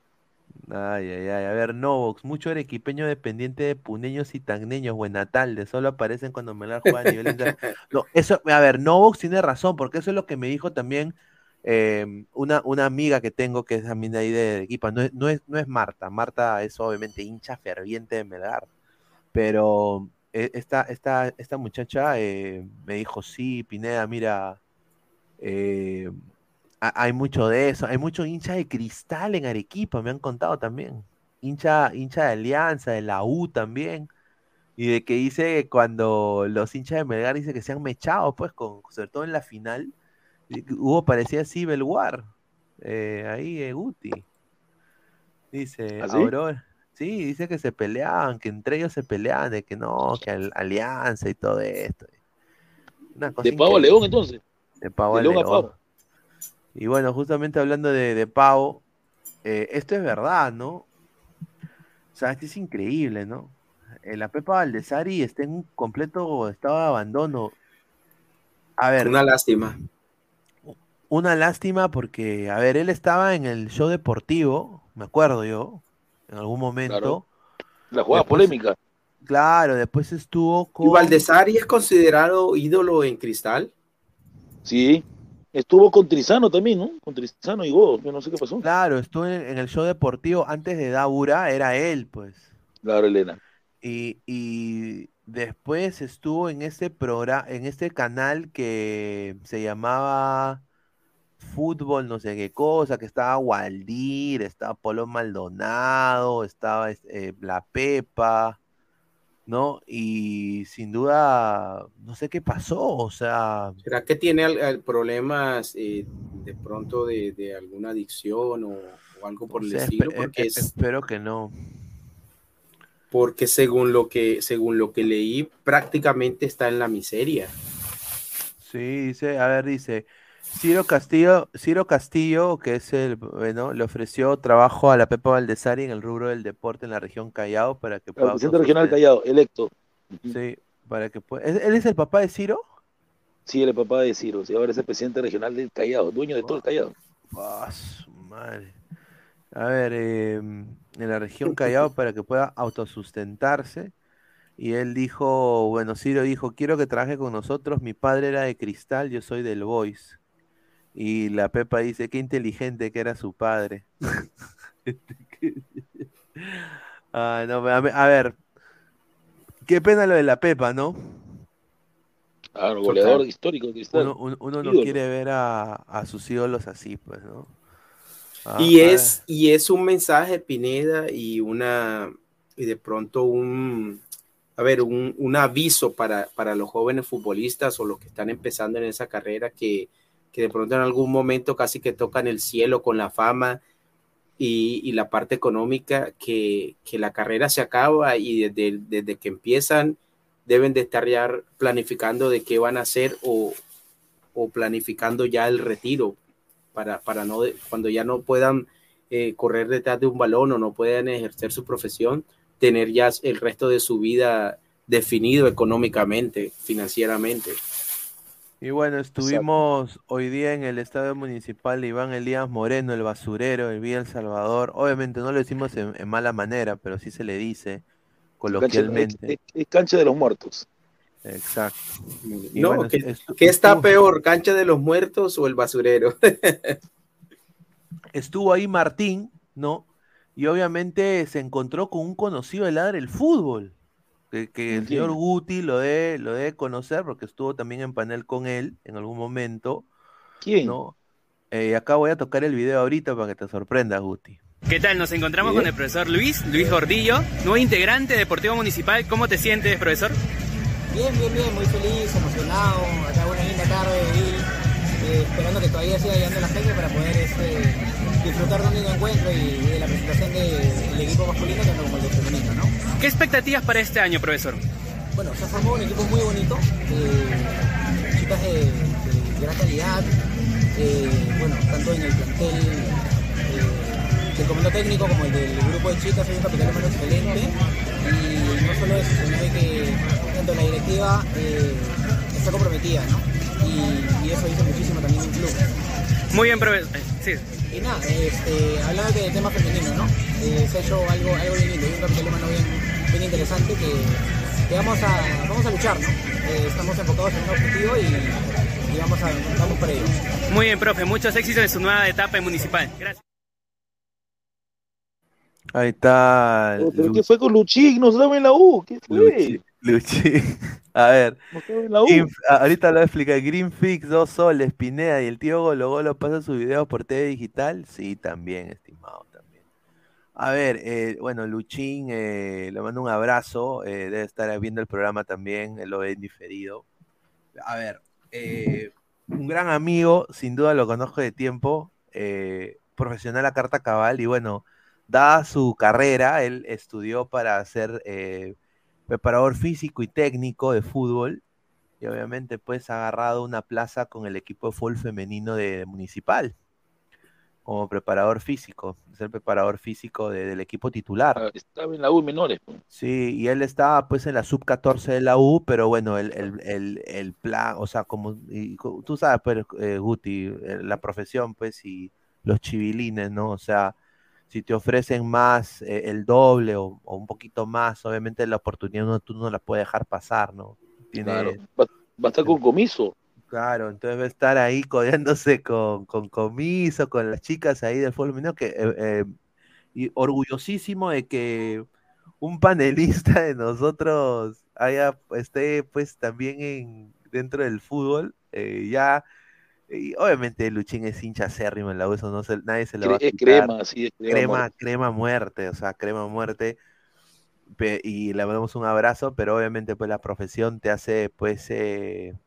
Ay, ay, ay, a ver, Novox, mucho arequipeño dependiente de puneños y tagneños, Buenatalde, solo aparecen cuando Melgar juega a nivel inter- No, eso, a ver, Novox tiene razón, porque eso es lo que me dijo también eh, una, una amiga que tengo que es también de ahí de Arequipa, no es, no es, no es Marta, Marta es obviamente hincha ferviente de Melgar, pero eh, esta, esta, esta muchacha eh, me dijo, sí, Pineda, mira, eh, hay mucho de eso, hay mucho hincha de cristal en Arequipa, me han contado también, hincha, hincha de Alianza, de la U también, y de que dice que cuando los hinchas de Melgar dicen que se han mechado, pues, con, sobre todo en la final, hubo, parecía Civil War, eh, ahí eh, Guti. Dice, ¿Ah, sí? Aurora. Sí, dice que se peleaban, que entre ellos se peleaban, de que no, que al- alianza y todo esto. Una cosa De pavo león, entonces. De pavo De león a león. pavo. Y bueno, justamente hablando de, de pavo, eh, esto es verdad, ¿no? O sea, esto es increíble, ¿no? Eh, la Pepa Valdesari está en un completo estado de abandono. A ver, Una lástima. una lástima porque, a ver, él estaba en el show deportivo, me acuerdo yo, en algún momento. Claro. La jugada Después- polémica. Claro, después estuvo con... ¿Y Valdesari es considerado ídolo en cristal? Sí. Estuvo con Trizano también, ¿no? Con Trizano y Godo, yo no sé qué pasó. Claro, estuvo en, en el show deportivo antes de Daura, era él, pues. Claro, Elena. Y, y después estuvo en este programa, en este canal que se llamaba Fútbol, no sé qué cosa, que estaba Waldir, estaba Polo Maldonado, estaba este, eh, La Pepa, ¿no? Y sin duda, no sé qué pasó, o sea, ¿Será que tiene problemas eh, de pronto de, de alguna adicción o, o algo por el estilo? espe- Porque, eh, es, espero que no. porque según, lo que, según lo que leí, prácticamente está en la miseria. Sí, dice, a ver, dice, Ciro Castillo, Ciro Castillo, que es el, bueno, le ofreció trabajo a la Pepa Valdesari en el rubro del deporte en la región Callao para que El pueda presidente regional autosusten- Callao, electo. Sí, para que pueda. ¿Él es el papá de Ciro? Sí, el papá de Ciro. Sí, ahora es el presidente regional del Callao, dueño de todo el Callao. Ah, su madre. A ver, eh, en la región Callao para que pueda autosustentarse. Y él dijo, bueno, Ciro dijo, quiero que trabaje con nosotros. Mi padre era de Cristal, yo soy del Boys. Y la Pepa dice, qué inteligente que era su padre. Ah, no, a ver, a ver, qué pena lo de la Pepa, ¿no? Claro, goleador histórico. Uno, uno- uno no quiere ver a, a sus ídolos así, pues, ¿no? Ah, y, es, y es un mensaje, Pineda, y una y de pronto un, a ver, un, un aviso para, para los jóvenes futbolistas o los que están empezando en esa carrera que, que de pronto en algún momento casi que tocan el cielo con la fama y, la parte económica, que, la carrera se acaba y desde, que empiezan deben de estar ya planificando de qué van a hacer o, planificando ya el retiro para, para no, cuando ya no puedan eh, correr detrás de un balón o no puedan ejercer su profesión, tener ya el resto de su vida definido económicamente, financieramente. Y bueno, estuvimos hoy día en el estadio municipal de Iván Elías Moreno, el basurero, el Villa El Salvador. Obviamente no lo decimos en, en mala manera, pero sí se le dice Cancha- coloquialmente. es, es cancha de los muertos. Exacto. Y No, bueno, ¿qué, está peor, cancha de los muertos o el basurero? estuvo ahí Martín, ¿no? Y obviamente se encontró con un conocido de ladre el fútbol, que, que el señor. Guti lo debe, lo debe conocer porque estuvo también en panel con él en algún momento, ¿Quién? ¿no? Eh, acá voy a tocar el video ahorita para que te sorprendas, Guti. ¿Qué tal? Nos encontramos con el profesor Luis, Luis Gordillo, nuevo integrante de Deportivo Municipal. ¿Cómo te sientes, profesor? Bien, bien, bien, muy feliz, emocionado, acá una linda tarde eh, esperando que todavía siga llegando la gente para poder este, disfrutar de un lindo encuentro y de la presentación de- del equipo masculino tanto como el de. ¿Qué expectativas para este año, profesor? Bueno, se ha formado un equipo muy bonito, eh, chicas de, de gran calidad, eh, bueno, tanto en el plantel eh, del comando técnico como el del grupo de chicas, hay un capital humano excelente y no solo eso, sino de que tanto la directiva eh, está comprometida, ¿no? Y, y eso dice muchísimo también del club. Muy bien, profesor. Sí. Y nada, este, hablando del tema femenino, ¿no? Se ha hecho algo, algo bien lindo, hay un capital humano bien, bien interesante que, que vamos, a, vamos a luchar, ¿no? Eh, estamos enfocados en un objetivo y, y vamos, a, vamos por ello. Muy bien, profe. Muchos éxitos en su nueva etapa en Municipal. Gracias. Ahí está. ¿Pero qué fue con Luchín? ¿No estaba en la U? ¿Qué fue? Luchi, Luchi. A ver, ¿No estaba en la U? Green- a- ahorita lo voy a explicar. Green Fix, dos soles, Pineda y el tío Golo Golo pasa sus videos por TV digital. Sí, también, estimado. A ver, eh, bueno, Luchín, eh, le mando un abrazo. eh, debe estar viendo el programa también, él lo en diferido. A ver, eh, un gran amigo, sin duda lo conozco de tiempo. eh, profesional a carta cabal y bueno, dada su carrera, él estudió para ser eh, preparador físico y técnico de fútbol y obviamente pues ha agarrado una plaza con el equipo de fútbol femenino de Municipal como preparador físico, es el preparador físico de- del equipo titular. Ah, Estaba en la U menores. pues. Sí, y él estaba pues en la sub 14 de la U, pero bueno, el, el, el, el plan, o sea, como y tú sabes, pues, eh, Guti, eh, la profesión, pues, y los chivilines, ¿no? O sea, si te ofrecen más, eh, el doble o, o un poquito más, obviamente la oportunidad no, tú no la puedes dejar pasar, ¿no? Tiene- Claro. Va, va a estar con comiso. Claro, entonces va a estar ahí codeándose con, con Comiso, con las chicas ahí del fútbol femenino, que eh, eh, y orgullosísimo de que un panelista de nosotros haya esté pues también en dentro del fútbol, eh, ya y obviamente Luchín es hincha acérrimo en la U, eso no se, nadie se lo va a Es quitar. crema, sí, es crema. crema, muerte. crema muerte, o sea, crema muerte. Pe- y le mandamos un abrazo, pero obviamente pues la profesión te hace pues eh,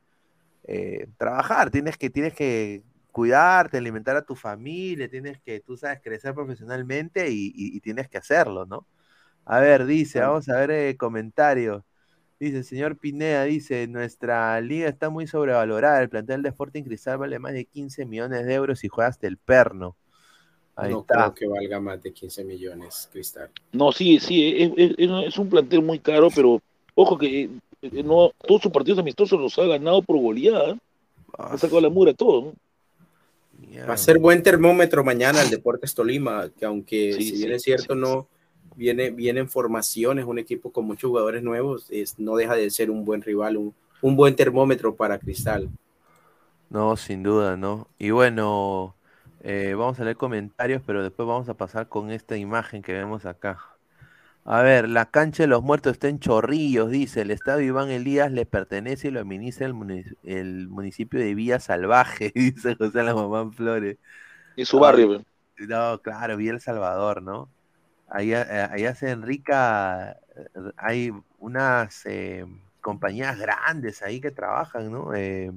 eh, trabajar, tienes que, tienes que cuidarte, alimentar a tu familia, tienes que, tú sabes, crecer profesionalmente y, y- y tienes que hacerlo, ¿no? A ver, dice, vamos a ver eh, comentarios. Dice, señor Pineda, dice, nuestra liga está muy sobrevalorada, el plantel de Sporting Cristal vale más de 15 millones de euros y juega hasta el perno. Ahí no está. creo que valga más de 15 millones, Cristal. No, sí, sí, es, es- un plantel muy caro, pero ojo que no todos sus partidos amistosos los ha ganado por goleada. Ha sacado la mura todo. Va a ser buen termómetro mañana el Deportes Tolima, que aunque Sí, si sí, bien es cierto, no viene, viene en formación, es un equipo con muchos jugadores nuevos, es, no deja de ser un buen rival, un, un buen termómetro para Cristal. No, sin duda, ¿no? Y bueno, eh, vamos a leer comentarios, pero después vamos a pasar con esta imagen que vemos acá. A ver, la cancha de los muertos está en Chorrillos, dice. El estadio Iván Elías le pertenece y lo administra el, munic- el municipio de Villa Salvaje, dice José La Mamán Flores. Es su barrio. No, claro, Villa El Salvador, ¿no? Allá, allá se enrica, eh, hay unas eh, compañías grandes ahí que trabajan, ¿no? Eh,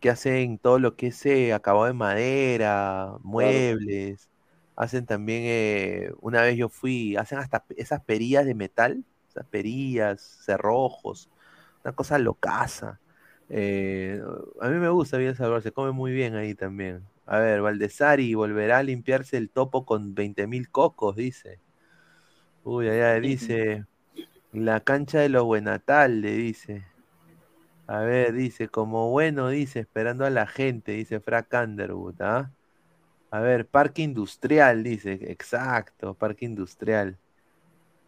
que hacen todo lo que es eh, acabado de madera, muebles, hacen también, eh, una vez yo fui, hacen hasta esas perillas de metal, esas perillas, cerrojos, una cosa locaza. Eh, a mí me gusta El Salvador, se come muy bien ahí también. A ver, Valdesari volverá a limpiarse el topo con 20 mil cocos, dice. Uy, allá dice. La cancha de los Buenatal, le dice. A ver, dice, como bueno, dice, esperando a la gente, dice Frank Underwood, ¿ah? A ver, parque industrial, dice, exacto, parque industrial.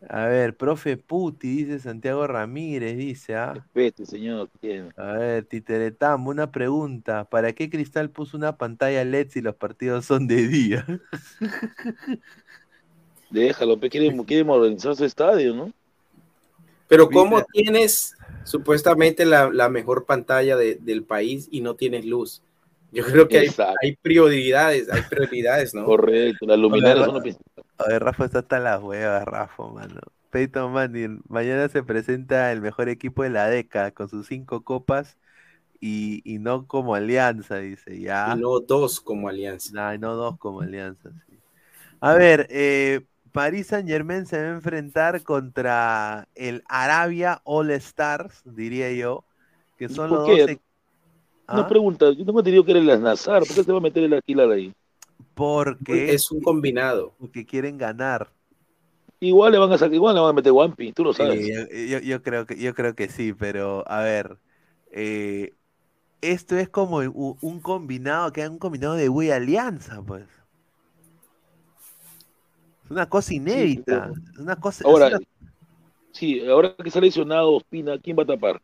A ver, profe Puti, dice Santiago Ramírez, dice, ¿ah? A ver, Titeretam, una pregunta. ¿Para qué Cristal puso una pantalla LED si los partidos son de día? Déjalo, pe, quiere, quiere modernizar su estadio, ¿no? Pero ¿cómo tienes supuestamente la, la mejor pantalla de- del país y no tienes luz? Yo creo que hay, prioridades, hay prioridades, ¿no? Correcto, las luminarias son. A ver, Rafa está hasta las huevas, Rafa, mano. Peyton Manning, mañana se presenta el mejor equipo de la década con sus cinco copas y, y no como alianza, dice, ya. Y no dos como alianza. No, y no dos como alianza, sí. A ver, eh, Paris Saint Germain se va a enfrentar contra el Arabia All Stars, diría yo, que son ¿Por los qué? dos e- Una ¿Ah? pregunta, yo tengo entendido que era el Nazar, ¿por qué se va a meter el Aquilar ahí? porque, Es un combinado. porque quieren ganar. Igual le van a sacar, igual le van a meter Wampi, tú lo sabes. Sí, yo, yo- yo creo que, yo creo que sí, pero a ver, eh, esto es como un combinado, que es un combinado de Wii Alianza, pues. Es una cosa inédita, es una cosa, Ahora, una- sí, ahora que está lesionado Ospina, ¿quién va a tapar?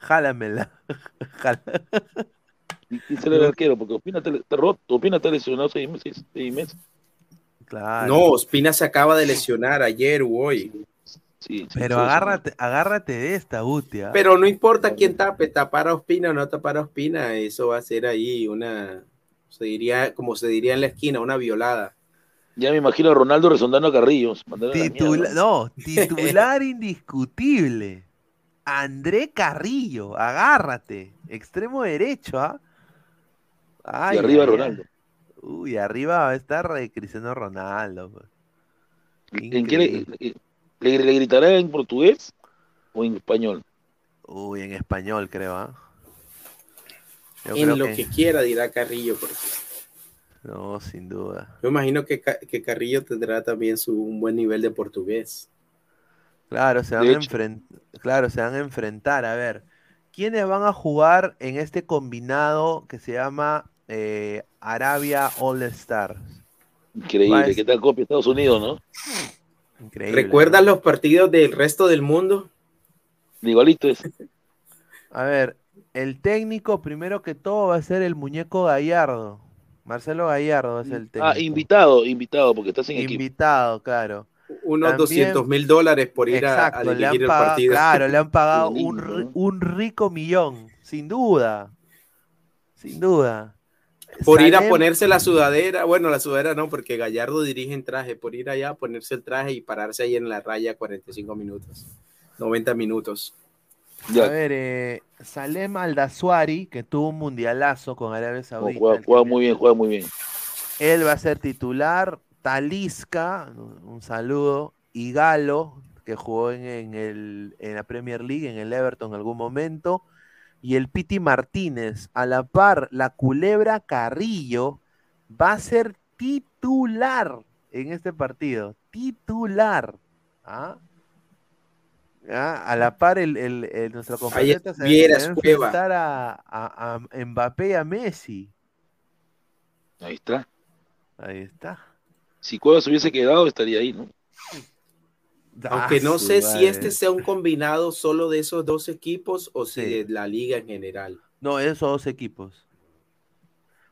Jálamela. Jala- ¿Y ¿Quién será el arquero? Porque Ospina está, está roto, Ospina está lesionado seis meses. Seis meses. Claro. No, Ospina se acaba de lesionar ayer o hoy. Sí, sí, Pero sí, agárrate, agárrate de esta, Butia. Pero no importa quién tape, tapar a Ospina o no tapar a Ospina, eso va a ser ahí una, se diría, como se diría en la esquina, una violada. Ya me imagino a Ronaldo resondando a Carrillos. Titula- no, titular indiscutible. André Carrillo, agárrate. Extremo derecho, ¿ah? Ay, arriba ay. Ronaldo. Uy, arriba va a estar Cristiano Ronaldo. pues. ¿En qué le, le- le gritará en portugués o en español? Uy, en español creo, ¿ah? Yo en lo que... quiera dirá Carrillo. Porque No, sin duda. yo imagino que, que Carrillo tendrá también su, un buen nivel de portugués. Claro, se van a hecho. enfren- claro, se van a enfrentar. A ver, ¿quiénes van a jugar en este combinado que se llama eh, Arabia All Stars? Increíble, ¿qué tal copia Estados Unidos, no? Increíble. ¿Recuerdas los partidos del resto del mundo? Igualito es. A ver, el técnico primero que todo va a ser el muñeco Gallardo. Marcelo Gallardo ser el técnico. Ah, invitado, invitado, porque estás en equipo. Invitado, claro. Unos También- 200 mil dólares por ir a- a, le dirigir han el pagado, partido. claro, le han pagado un, un rico millón, sin duda. Sin duda. Por ir a ponerse la sudadera, bueno, la sudadera no, porque Gallardo dirige en traje, por ir allá, ponerse el traje y pararse ahí en la raya 45 minutos, 90 minutos. A ver, eh, Salem Aldasuari, que tuvo un mundialazo con Arabia No, Saudita. juega, el juega muy bien, juega muy bien. Él va a ser titular. Talisca, un saludo. Y Galo, que jugó en, en el, en la Premier League, en el Everton en algún momento. Y el Piti Martínez, a la par, la culebra Carrillo va a ser titular en este partido. Titular. ¿Ah? Ah, A la par, el, el- el- nuestro compatriota se, va a a, a- a Mbappé y a Messi. Ahí está. Ahí está. Si Cuevas hubiese quedado, estaría ahí, ¿no? Aunque no Ah, sé si este sea un combinado solo de esos dos equipos o si Sí. de la liga en general. No, esos dos equipos.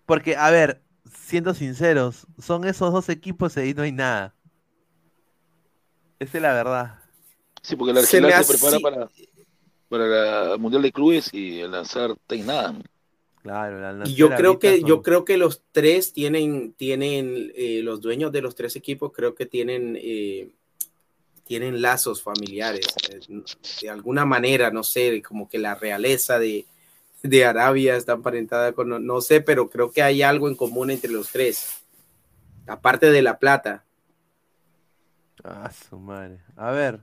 Porque, a ver, siendo sinceros, son esos dos equipos y ahí no hay nada. Esa es la verdad. Sí, porque la Se me Arsenal se, prepara para, para la Mundial de Clubes y el lanzar ten nada. Claro, la Y yo creo que son- yo creo que los tres tienen tienen eh, los dueños de los tres equipos creo que tienen eh, tienen lazos familiares eh, de alguna manera no sé como que la realeza de, de Arabia está emparentada con no, no sé pero creo que hay algo en común entre los tres aparte de la plata Ah, su madre. A ver,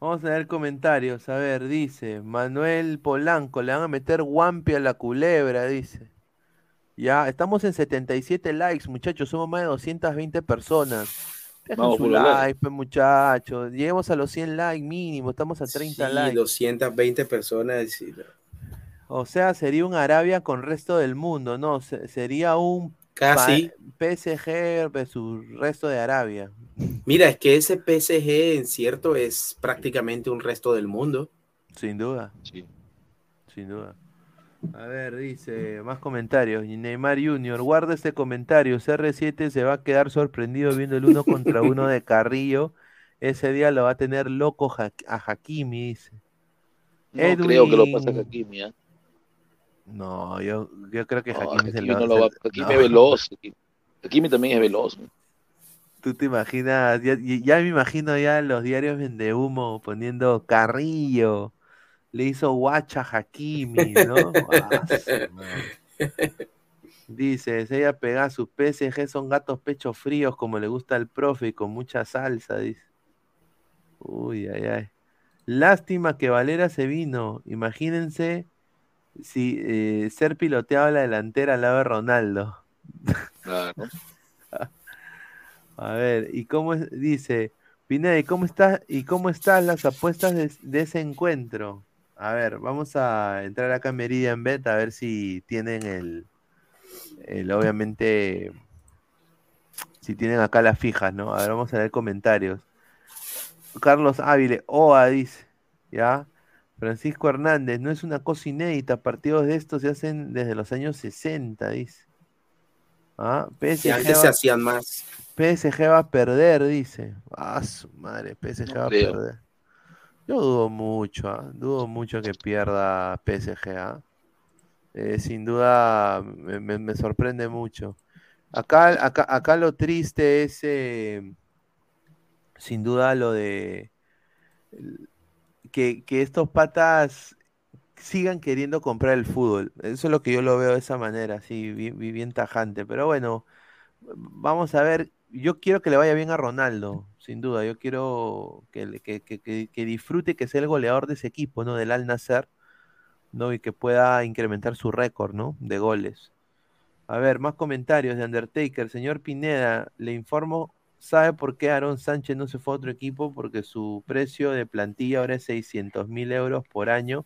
vamos a ver comentarios. A ver, dice Manuel Polanco, le van a meter guampi a la culebra, dice. Ya, estamos en 77 likes, muchachos, somos más de 220 personas. Dejen Vamos su like, pues, muchachos. Lleguemos a los 100 likes mínimo, estamos a 30 Sí, likes. 220 personas y- O sea, sería un Arabia con resto del mundo, ¿no? Se- sería un Casi. PSG versus resto de Arabia. mira es que ese PSG en cierto es prácticamente un resto del mundo Sin duda. Sí. Sin duda. A ver, dice, más comentarios. Neymar Junior, guarda este comentario. CR7 se va a quedar sorprendido viendo el uno contra uno de Carrillo. Ese día lo va a tener loco a Hakimi, dice. No creo que lo pase Edwin- Hakimi, ¿ah? No, yo, yo creo que Hakimi se no lo va- Hakimi es veloz. Hakimi- también es veloz. Tú te imaginas, ya, ya- me imagino ya los diarios vende humo poniendo Carrillo. Le hizo guacha a Hakimi, ¿no? Ah, su madre. Dice, ella pega sus PSG son gatos pechos fríos como le gusta al profe y con mucha salsa, dice. Uy, ay, ay. Lástima que Valera se vino. Imagínense si eh, ser piloteado a la delantera al lado de Ronaldo. Claro. A ver, ¿y cómo es? Dice, Pineda, ¿y cómo estás? ¿Y cómo están las apuestas de, de ese encuentro? A ver, vamos a entrar acá en Meridian Bet a ver si tienen el, el obviamente, si tienen acá las fijas, ¿no? A ver, vamos a leer comentarios. Carlos Ávile, OA dice, ¿ya? Francisco Hernández, no es una cosa inédita, partidos de estos se hacen desde los años 60, dice. ¿Ah? PSG antes va- se hacían más PSG va a perder, dice. Ah, su madre, PSG No va creo. a perder. Yo dudo mucho, ¿ah? dudo mucho que pierda PSG. ¿ah? Eh, sin duda me, me- me sorprende mucho. Acá, acá, acá lo triste es, eh, sin duda, lo de que, estos patas sigan queriendo comprar el fútbol. Eso es lo que yo lo veo de esa manera, así, bien, bien- tajante. Pero bueno, vamos a ver. Yo quiero que le vaya bien a Ronaldo, sin duda. Yo quiero que, que, que, que- disfrute, que sea el goleador de ese equipo, ¿no? Del Al Nassr, ¿no? Y que pueda incrementar su récord, ¿no? De goles. A ver, más comentarios de Undertaker. Señor Pineda, le informo, ¿sabe por qué Aaron Sánchez no se fue a otro equipo? Porque su precio de plantilla ahora es 600 mil euros por año.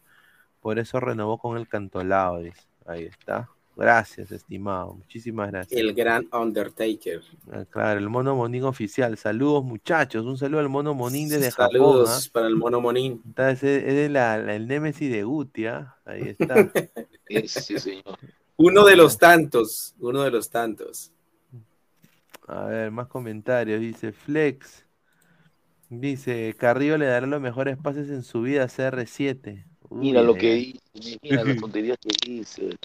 Por eso renovó con el Cantolao. Ahí está. Gracias, estimado. Muchísimas gracias. El gran Undertaker. Ah, Claro, el mono monín oficial. Saludos, muchachos. Un saludo al mono monín desde Saludos Japón. ¿ah? para el mono Monín. Es de la, la- el Némesis de Guti, ¿ah? Ahí está. Sí, señor. Uno de los tantos, uno de los tantos. A ver, más comentarios. Dice Flex. Dice, Carrillo le dará los mejores pases en su vida a CR7. Uy, Mira lo que dice, mira las tonterías que dice.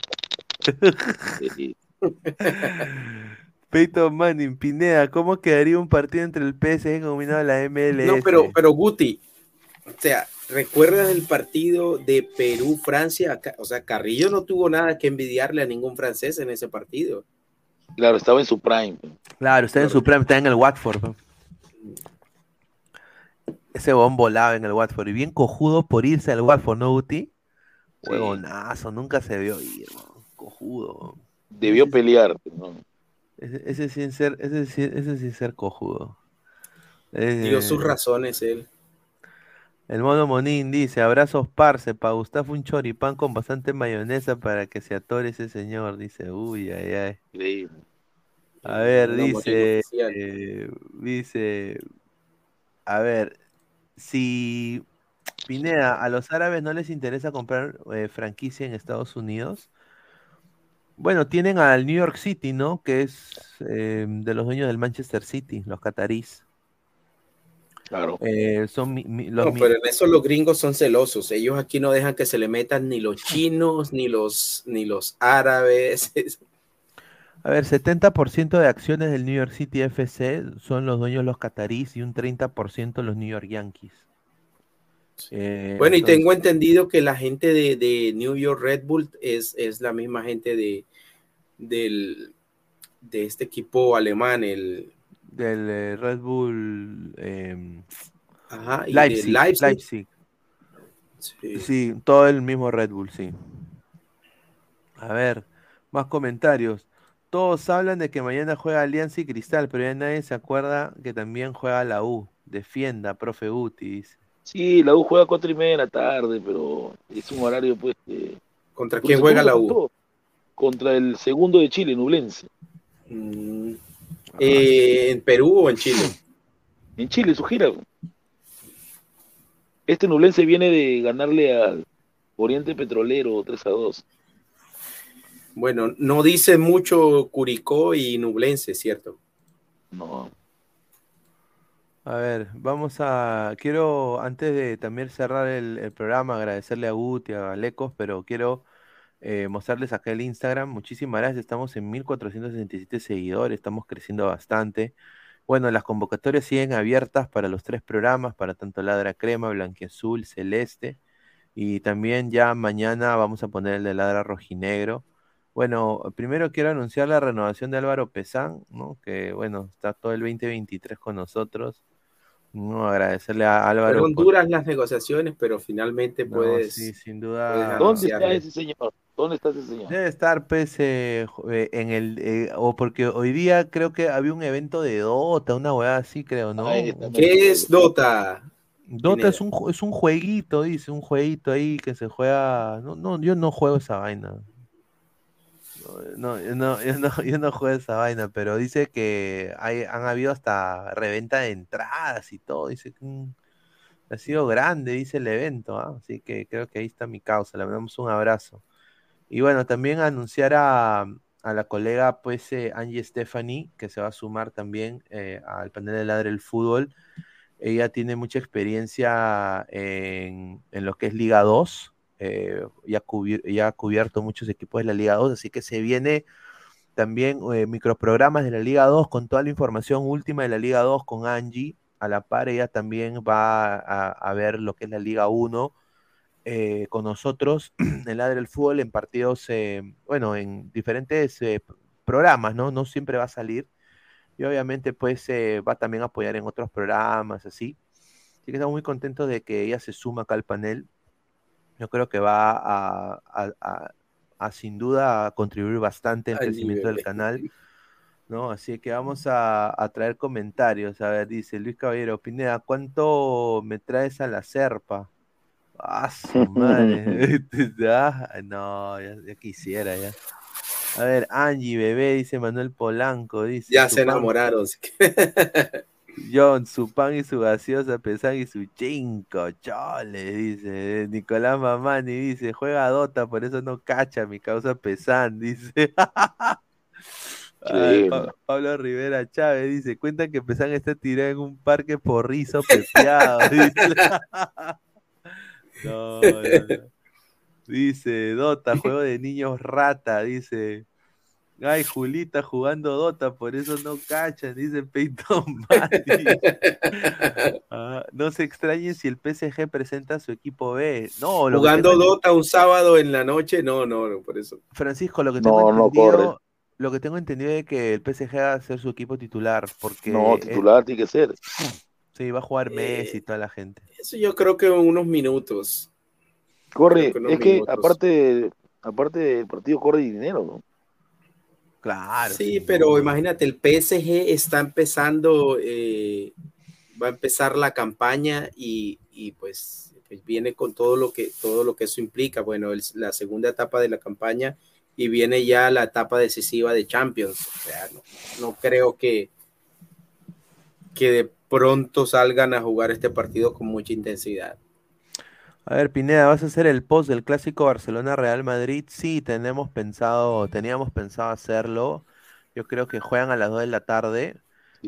Peyton Manning, Pineda, ¿cómo quedaría un partido entre el PSG combinado a la MLS? No, pero, pero Guti, o sea, ¿recuerdas el partido de Perú-Francia? O sea, Carrillo no tuvo nada que envidiarle a ningún francés en ese partido. Claro, estaba en su prime. Claro, está en su prime, está en el Watford. Ese bon volaba en el Watford. Y bien cojudo por irse al Watford, ¿no, Guti? Huevonazo, nunca se vio ir, cojudo. Debió pelear. ¿no? Ese, ese sin ser, ese, sin- ese sin ser cojudo. Dio Eh, sus razones él. El mono Monín dice, abrazos parce, pa Gustavo un choripán con bastante mayonesa para que se atore ese señor. Dice, uy, ay, ay. Increíble. A ver, dice, eh, dice, a ver, si Pineda, a los árabes no les interesa comprar eh, franquicia en Estados Unidos, bueno, tienen al New York City, ¿no? Que es eh, de los dueños del Manchester City, los catarís. Claro. Eh, son mi- mi- los No, pero en eso los gringos son celosos. Ellos aquí no dejan que se le metan ni los chinos, ni los, ni los árabes. A ver, 70% de acciones del New York City FC son los dueños los catarís y un 30% los New York Yankees. Eh, Bueno, y tengo entendido que la gente de, de New York Red Bull es, es la misma gente de, del, de este equipo alemán, el del eh, Red Bull Ajá, y Leipzig, Leipzig. Leipzig. Sí. Sí, todo el mismo Red Bull, sí. A ver, más comentarios. Todos hablan de que mañana juega Alianza y Cristal, pero ya nadie se acuerda que también juega la U. Defienda, profe Uti, dice. Sí, la U juega a cuatro y media de la tarde, pero es un horario, pues. que- ¿Contra Porque quién juega la U? Contra el segundo de Chile, Nublense. Mm, eh, ¿En Perú o en Chile? En Chile, su gira. Este Nublense viene de ganarle al Oriente Petrolero 3 a 2. Bueno, no dice mucho Curicó y Nublense, ¿cierto? No. A ver, vamos a. Quiero, antes de también cerrar el, el programa, agradecerle a Guti, a Galecos, pero quiero eh, mostrarles acá el Instagram. Muchísimas gracias. Estamos en 1467 seguidores, estamos creciendo bastante. Bueno, las convocatorias siguen abiertas para los tres programas, para tanto Ladra Crema, Blanquiazul, Celeste. Y también ya mañana vamos a poner el de Ladra Rojinegro. Bueno, primero quiero anunciar la renovación de Álvaro Pesán. Que bueno, está todo el 2023 con nosotros. No, agradecerle a Álvaro. Fueron por- duras las negociaciones, pero finalmente No, puedes. sí, sin duda. ¿Dónde está ese señor? ¿Dónde está ese señor? Debe estar, pues, eh, eh, en el. eh, o porque hoy día creo que había un evento de Dota, una weá así, creo, ¿no? ¿Qué es Dota? Dota es un, es un jueguito, dice, un jueguito ahí que se juega. No, no, yo no juego esa vaina. No, yo no, yo no, yo no juego esa vaina, pero dice que hay, han habido hasta reventa de entradas y todo. Dice que ha sido grande, dice el evento, ¿ah? Así que creo que ahí está mi causa. Le mandamos un abrazo. Y bueno, también anunciar a, a la colega, pues, eh, Angie Stephanie, que se va a sumar también eh, al panel de Ladre el Fútbol. Ella tiene mucha experiencia en, en lo que es Liga 2. Eh, ya, ya ha cubierto muchos equipos de la Liga 2, así que se viene también eh, microprogramas de la Liga 2 con toda la información última de la Liga 2 con Angie. A la par, ella también va a, ver lo que es la Liga 1 eh, con nosotros en Ladre del Fútbol en partidos, bueno, en diferentes programas, ¿no? No siempre va a salir. Y obviamente, pues, va también a apoyar en otros programas, así. Así que estamos muy contentos de que ella se suma acá al panel. Yo creo que va a, a- a- a, sin duda a contribuir bastante al crecimiento del canal. ¿no? Así que vamos a, a traer comentarios. A ver, dice Luis Caballero, Pineda, ¿cuánto me traes a la serpa? Ah, su madre. Ah, no, ya, ya quisiera, ya. A ver, Angie, bebé, dice Manuel Polanco, dice. Ya se enamoraron. John, su pan y su gaseosa, pesan y su chinco, chole, dice. Nicolás Mamani dice, juega Dota, por eso no cacha mi causa pesan, dice. Ay, Pa- Bueno. Pablo Rivera Chávez dice, cuenta que Pesan está tirado en un parque porrizo pepeado. No, no, no. Dice, Dota, juego de niños rata, dice. Ay, Julita jugando Dota, por eso no cachan, dice Peyton. Ah, no se extrañen si el PSG presenta a su equipo B. No, lo Jugando Dota un sábado en la noche, no, no, no, por eso. Francisco, lo que tengo No, entendido, corre. lo que tengo entendido es que el PSG va a ser su equipo titular, porque No, eh, titular tiene que ser. sí, va a jugar Eh, Messi y toda la gente. Eso yo creo que en unos minutos. Corre, creo que unos es que aparte, aparte del partido corre dinero, ¿no? Claro. Sí, pero imagínate, el PSG está empezando, eh, va a empezar la campaña y, y, pues, pues viene con todo lo que todo lo que eso implica. Bueno, el- la segunda etapa de la campaña y viene ya la etapa decisiva de Champions. O sea, no, no creo que que de pronto salgan a jugar este partido con mucha intensidad. A ver, Pineda, ¿vas a hacer el post del clásico Barcelona-Real Madrid? Sí, tenemos pensado, teníamos pensado hacerlo. Yo creo que juegan a las 2 de la tarde.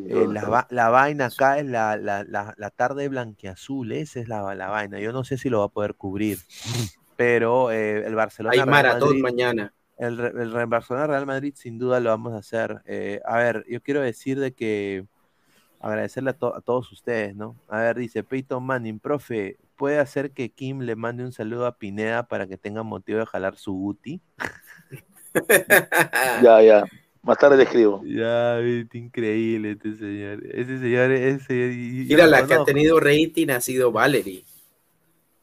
Eh, la, la vaina acá es la, la, la, tarde blanquiazul, esa es la, la vaina. Yo no sé si lo va a poder cubrir, pero eh, el Barcelona Hay maratón Madrid- mañana. El, el Re- Barcelona Real Madrid sin duda lo vamos a hacer. Eh, a ver, yo quiero decir de que agradecerle a, to- a todos ustedes, ¿no? A ver, dice Peyton Manning, profe, ¿puede hacer que Kim le mande un saludo a Pineda para que tenga motivo de jalar su booty? Ya, ya. Más tarde le escribo. Ya, increíble este señor. Ese señor, ese. Mira, la que ha tenido rating ha sido Valerie.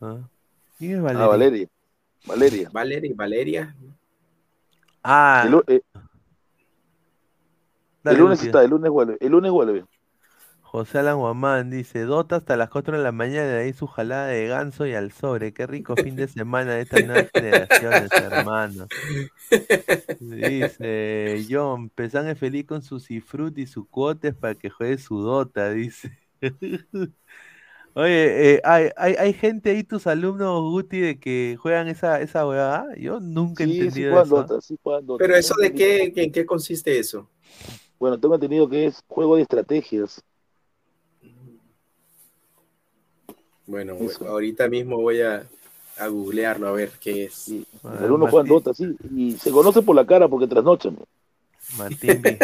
¿Ah? ¿Quién es Ah, Valeria? Valeria. Valeria. Valerie, Valeria. Ah, El, eh, dale, el lunes está, el lunes vuelve. El lunes vuelve. José Alan Guamán dice, Dota hasta las 4 de la mañana, de ahí su jalada de ganso y al sobre. Qué rico fin de semana de estas nuevas generaciones, hermano. Dice John, Pesan es feliz con su cifrut y su cuotes para que juegue su Dota, dice. Oye, eh, hay, hay, hay gente ahí, tus alumnos, Guti, de que juegan esa, esa huevada. Yo nunca he Sí, sí entendido juegan eso. Dota, sí juegan Dota. Pero eso de qué, ¿en qué consiste eso? Bueno, tengo entendido que es juego de estrategias. Bueno, Eso. ahorita mismo voy a, a googlearlo a ver qué es. Sí. A Los ver, alumnos juegan Martín, Dota, sí. Y se conoce por la cara porque trasnochan. Martín,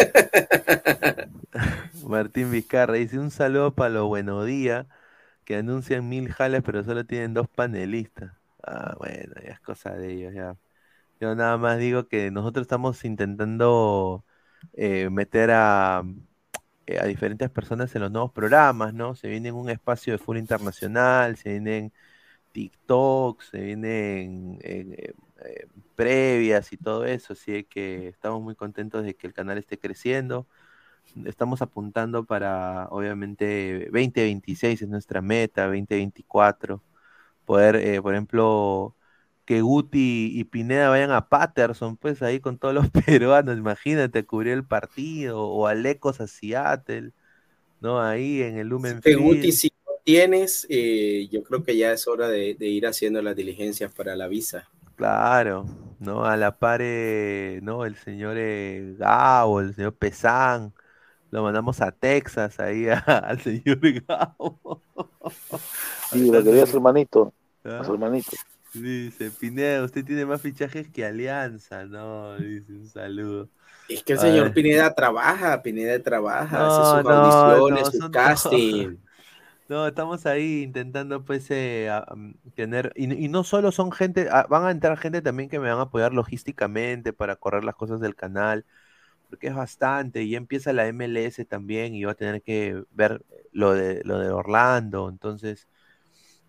Martín Vizcarra dice un saludo para los buenos días que anuncian mil jales pero solo tienen dos panelistas. Ah, bueno, ya es cosa de ellos, ya. Yo nada más digo que nosotros estamos intentando eh, meter a, eh, a diferentes personas en los nuevos programas, ¿no? Se viene un espacio de full internacional, se vienen TikToks, se vienen eh, eh, previas y todo eso, así que estamos muy contentos de que el canal esté creciendo. Estamos apuntando para, obviamente, 2026 es nuestra meta, 2024, poder, por ejemplo, que Guti y Pineda vayan a Patterson, pues ahí con todos los peruanos, imagínate, cubrir el partido, o a Lecos a Seattle, ¿no? Ahí en el Lumen Que Guti, si lo tienes, eh, yo creo que ya es hora de, de ir haciendo las diligencias para la visa. Claro, ¿no? A la par, eh, ¿no? El señor eh, Gabo, el señor Pesán, lo mandamos a Texas ahí a- al señor Gabo. Sí, lo quería a su hermanito. ¿Ah? A su hermanito. Dice, Pineda, usted tiene más fichajes que Alianza, ¿no? Dice, un saludo. Es que el señor. Pineda trabaja, Pineda trabaja, No, hace sus no, audiciones, no, su casting. No, estamos ahí intentando pues eh, a- am, tener, y, y no solo son gente, ah, van a entrar gente también que me van a apoyar logísticamente para correr las cosas del canal, porque es bastante, y ya empieza la MLS también y va a tener que ver lo de, lo de Orlando, entonces,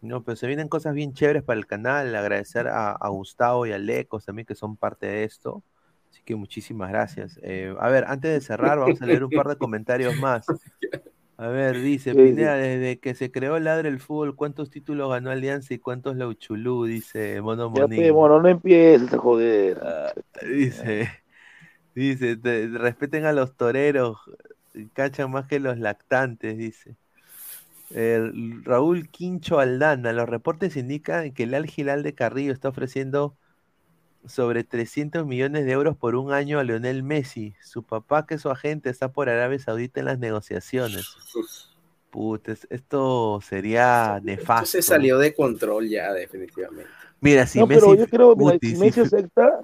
no, pero se vienen cosas bien chéveres para el canal, agradecer a, a Gustavo y a Lecos también que son parte de esto, así que muchísimas gracias. Eh, a ver, antes de cerrar, vamos a leer un par de comentarios más. A ver, dice Pineda, desde que se creó Ladre el Fútbol, ¿cuántos títulos ganó Alianza y cuántos la Uchulú? Dice Mono Monín. mono, no empieces a joder. Ah, Dice, dice, "Te- respeten a los toreros, cachan más que los lactantes, dice. Raúl Quincho Aldana, los reportes indican que el Al Hilal de Carrillo está ofreciendo sobre 300 millones de euros por un año a Lionel Messi. Su papá, que es su agente, está por Arabia Saudita en las negociaciones. Puta, es- esto sería Esto nefasto. se salió de control ya, definitivamente. Mira, si no, Messi, pero yo creo, mira, Guti, si si Messi fi- acepta,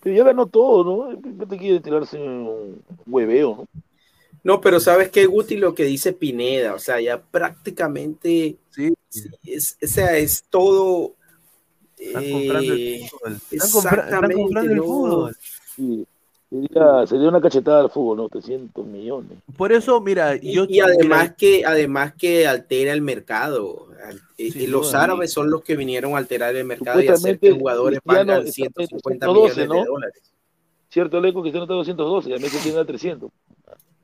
pero ya ganó todo, ¿no? ¿Qué te quiere tirarse un hueveo, no? No, pero ¿sabes qué, Guti? Lo que dice Pineda, o sea, ya prácticamente, sí, es, o sea, es todo... Están comprando el eh, fútbol. Están, comprando el no. fútbol. Sí. Sería, sería una cachetada al fútbol, ¿no? 300 millones. Por eso, mira, Y, yo y además que además que altera el mercado. Eh, los árabes son los que vinieron a alterar el mercado y hacer que jugadores valgan está 150 en millones 112, de ¿no? dólares. Cierto, el eco que está en 212, y a Messi tiene a 300.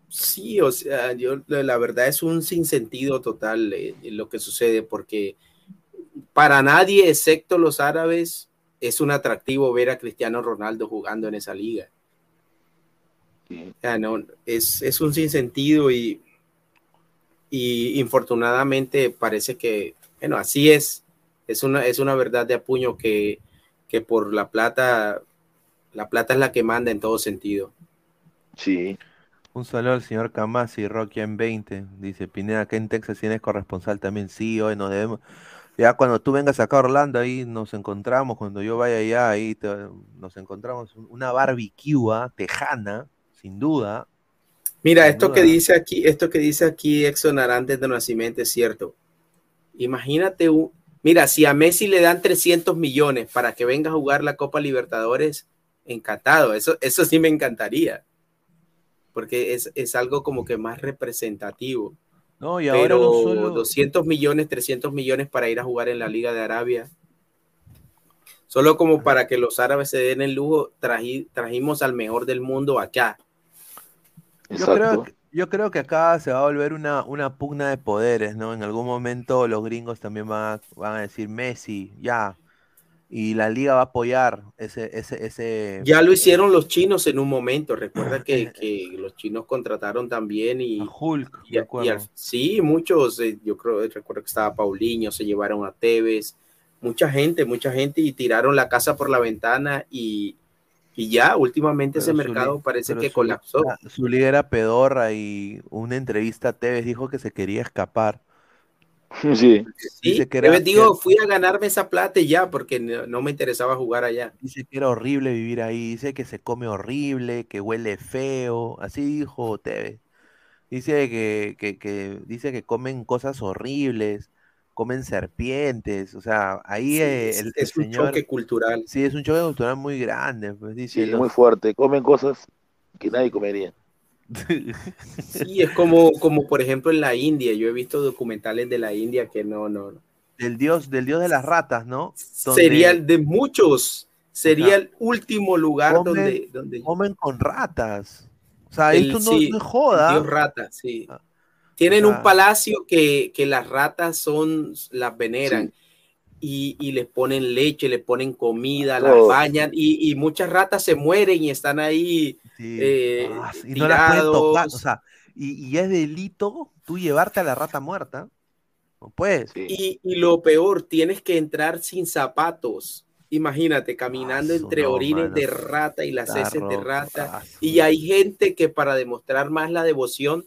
Sí, o sea, yo la verdad es un sinsentido total eh, lo que sucede porque para nadie excepto los árabes es un atractivo ver a Cristiano Ronaldo jugando en esa liga. O sea, no, es, es un sinsentido y, y infortunadamente parece que, bueno, así es. Es una, es una verdad de apuño que, que por la plata, la plata es la que manda en todo sentido. Sí. Un saludo al señor Camasi, Rocky en 20. Dice Pineda, que en Texas tienes corresponsal también. Sí, hoy nos debemos. Ya cuando tú vengas acá a Orlando, ahí nos encontramos. Cuando yo vaya allá, ahí te- nos encontramos. Una barbecue ah, tejana, sin duda. Mira, Sin esto que dice aquí, esto que dice aquí Exxon Arantes de Nacimiento es cierto. Imagínate, un- mira, si a Messi le dan 300 millones para que venga a jugar la Copa Libertadores, encantado. Eso, eso sí me encantaría. Porque es, es algo como que más representativo. No, y ahora Pero no solo. 200 millones, 300 millones para ir a jugar en la Liga de Arabia. Solo como para que los árabes se den el lujo, traji- trajimos al mejor del mundo acá. Yo creo, que- yo creo que acá se va a volver una, una pugna de poderes, ¿no? En algún momento los gringos también van a, van a decir Messi, ya. Y la liga va a apoyar ese, ese, ese. Ya lo hicieron los chinos en un momento. Recuerda que, que los chinos contrataron también y. Hulk, y, y al- sí, muchos. eh, Yo creo, recuerdo que estaba Paulinho, se llevaron a Tevez. Mucha gente, mucha gente y tiraron la casa por la ventana y, y ya, últimamente ese Pero mercado li- parece que su colapsó. Su liga era pedorra y una entrevista a Tevez dijo que se quería escapar. Sí. Sí, Dice que era- digo, fui a ganarme esa plata y ya, porque no, no me interesaba jugar allá. Dice que era horrible vivir ahí, dice que se come horrible, que huele feo, así dijo Tevez. Dice que, que, que- dice que comen cosas horribles, comen serpientes, o sea, ahí Sí, es- el, es el un señor, choque cultural. sí, es un choque cultural muy grande, pues dice, Sí, los- muy fuerte. Comen cosas que nadie comería. Sí, es como, como por ejemplo en la India. Yo he visto documentales de la India que no, no, no. del dios, del dios de las ratas, ¿no? Donde Sería el de muchos. Sería Ajá. el último lugar Comen- donde, donde comen con ratas. O sea, el- esto no, sí, no es joda. Dios rata, sí. Ah, Tienen un palacio que, que las ratas son, las veneran. Y, y les ponen leche, les ponen comida, las Todo. bañan y, y muchas ratas se mueren y están ahí Sí. eh, Ah, y no las pueden tirados. tocar, o sea, y, y es delito tú llevarte a la rata muerta. No puedes. Y, y lo peor, tienes que entrar sin zapatos. Imagínate, caminando Ah, entre no, orines mano. de rata y las heces de rata. ah, Y hay gente que para demostrar más la devoción,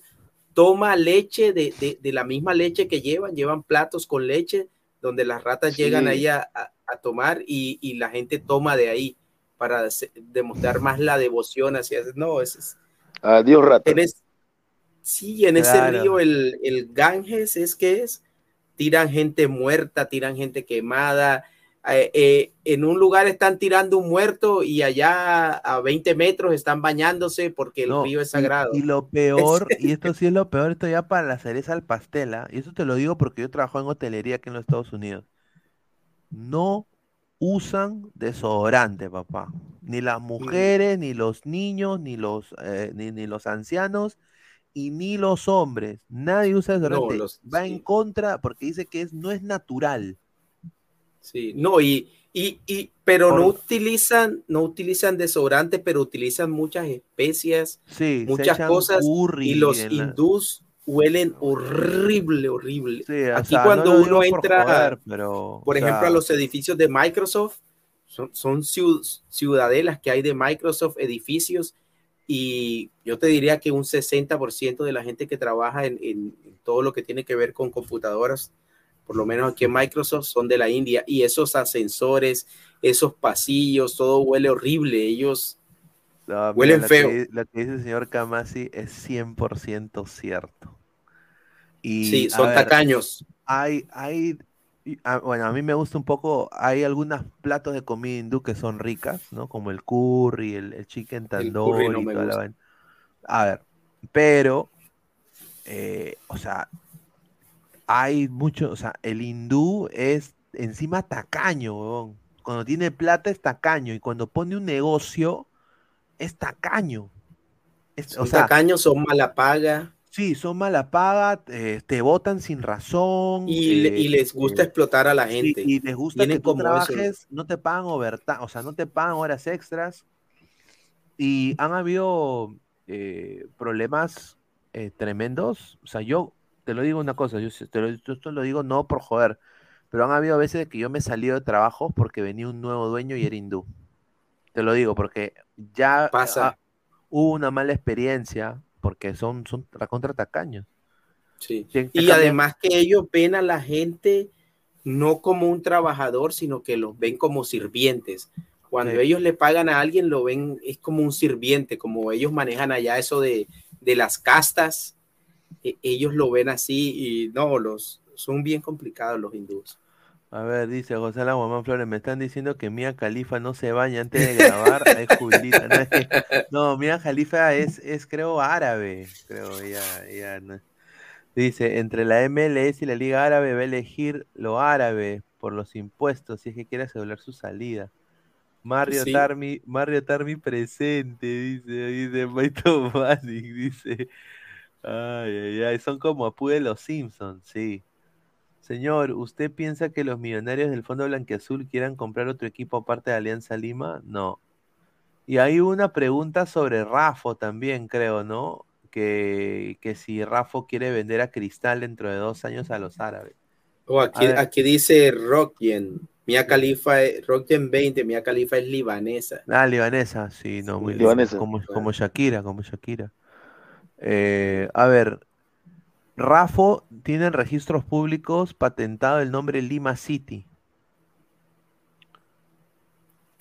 toma leche de, de- de la misma leche que llevan, llevan platos con leche, donde las ratas Sí. llegan ahí a, a- a tomar y, y la gente toma de ahí para demostrar más la devoción hacia... No, es, es- Adiós, rata. en es- sí, en ese Claro. río, el, el Ganges es que es, tiran gente muerta, tiran gente quemada. Eh, eh, en un lugar están tirando un muerto y allá a 20 metros están bañándose porque el No, río es sagrado. Y, lo peor, y esto sí es lo peor, esto ya para la cereza al pastel, ¿ah? Y eso te lo digo porque yo trabajo en hotelería aquí en los Estados Unidos. No usan desodorante, papá. Ni las mujeres, ni los niños, ni los, eh, ni, ni los ancianos, y ni los hombres. Nadie usa desodorante. los- Va en contra porque dice que es, no es natural. Sí, no, y, y, y pero no Por- utilizan, no utilizan desodorante, pero utilizan muchas especias, Sí, muchas cosas, y los la- hindús huelen horrible, horrible. Sí, Aquí sea, cuando uno por entra, joder, pero, por ejemplo, sea, a los edificios de Microsoft, son, son ciu- ciudadelas que hay de Microsoft, edificios, y yo te diría que un 60% de la gente que trabaja en- en todo lo que tiene que ver con computadoras, por lo menos aquí en Microsoft, son de la India, y esos ascensores, esos pasillos, todo huele horrible, ellos No, mira, huelen lo feo. que, lo que dice el señor Kamasi es 100% cierto. Y, Sí, son ver, tacaños. Hay, hay, ah, bueno, a mí me gusta un poco, hay algunos platos de comida hindú que son ricas, ¿no? Como el curry, el, el chicken tandoori no. A ver, pero, eh, o sea, hay mucho, o sea, el hindú es encima tacaño, huevón. Cuando tiene plata es tacaño y cuando pone un negocio es tacaño. Es- o sea, tacaños, son mala paga. Sí, son mala paga, eh, te votan sin razón. Y, eh, les gusta eh, explotar a la sí, gente. y les gusta Tienen que tú como eso. trabajes, no te pagan overtime, o sea, no te pagan horas extras. Y han habido problemas tremendos. O sea, yo te lo digo una cosa, yo, te lo, yo esto lo digo no por joder, pero han habido veces que yo me he salido de trabajo porque venía un nuevo dueño y era hindú. Te lo digo porque ya Pasa. ah, hubo una mala experiencia porque son, son contra tacaños. Sí. Y además que ellos ven a la gente no como un trabajador, sino que los ven como sirvientes. Cuando Sí. ellos le pagan a alguien, lo ven, es como un sirviente, como ellos manejan allá eso de, de las castas, e- ellos lo ven así y no, los son bien complicados los hindúes. A ver, dice José Guamán Flores, me están diciendo que Mía Califa no se baña antes de grabar. No, es que- no, Mía Califa es, es creo árabe, creo, ella, ella no- Dice, entre la MLS y la Liga Árabe va a elegir lo árabe por los impuestos, si es que quiere asegurar su salida. Mario Sí. Tarmi, Mario Tarmi presente, dice, dice Maito Manic, dice. Ay, ay, ay, son como Apu de los Simpsons, sí. Señor, ¿usted piensa que los millonarios del Fondo Blanquiazul quieran comprar otro equipo aparte de Alianza Lima? No. Y hay una pregunta sobre Rafo también, creo, ¿no? Que, que si Rafo quiere vender a Cristal dentro de dos años a los árabes. O aquí, A aquí dice Rockyen, Mia Khalifa, es- Rockyen 20, Mia Khalifa es libanesa. Ah, libanesa, sí, no, muy libanesa. Como, como Shakira, como Shakira. Eh, a ver, Rafo tiene en registros públicos patentado el nombre Lima City.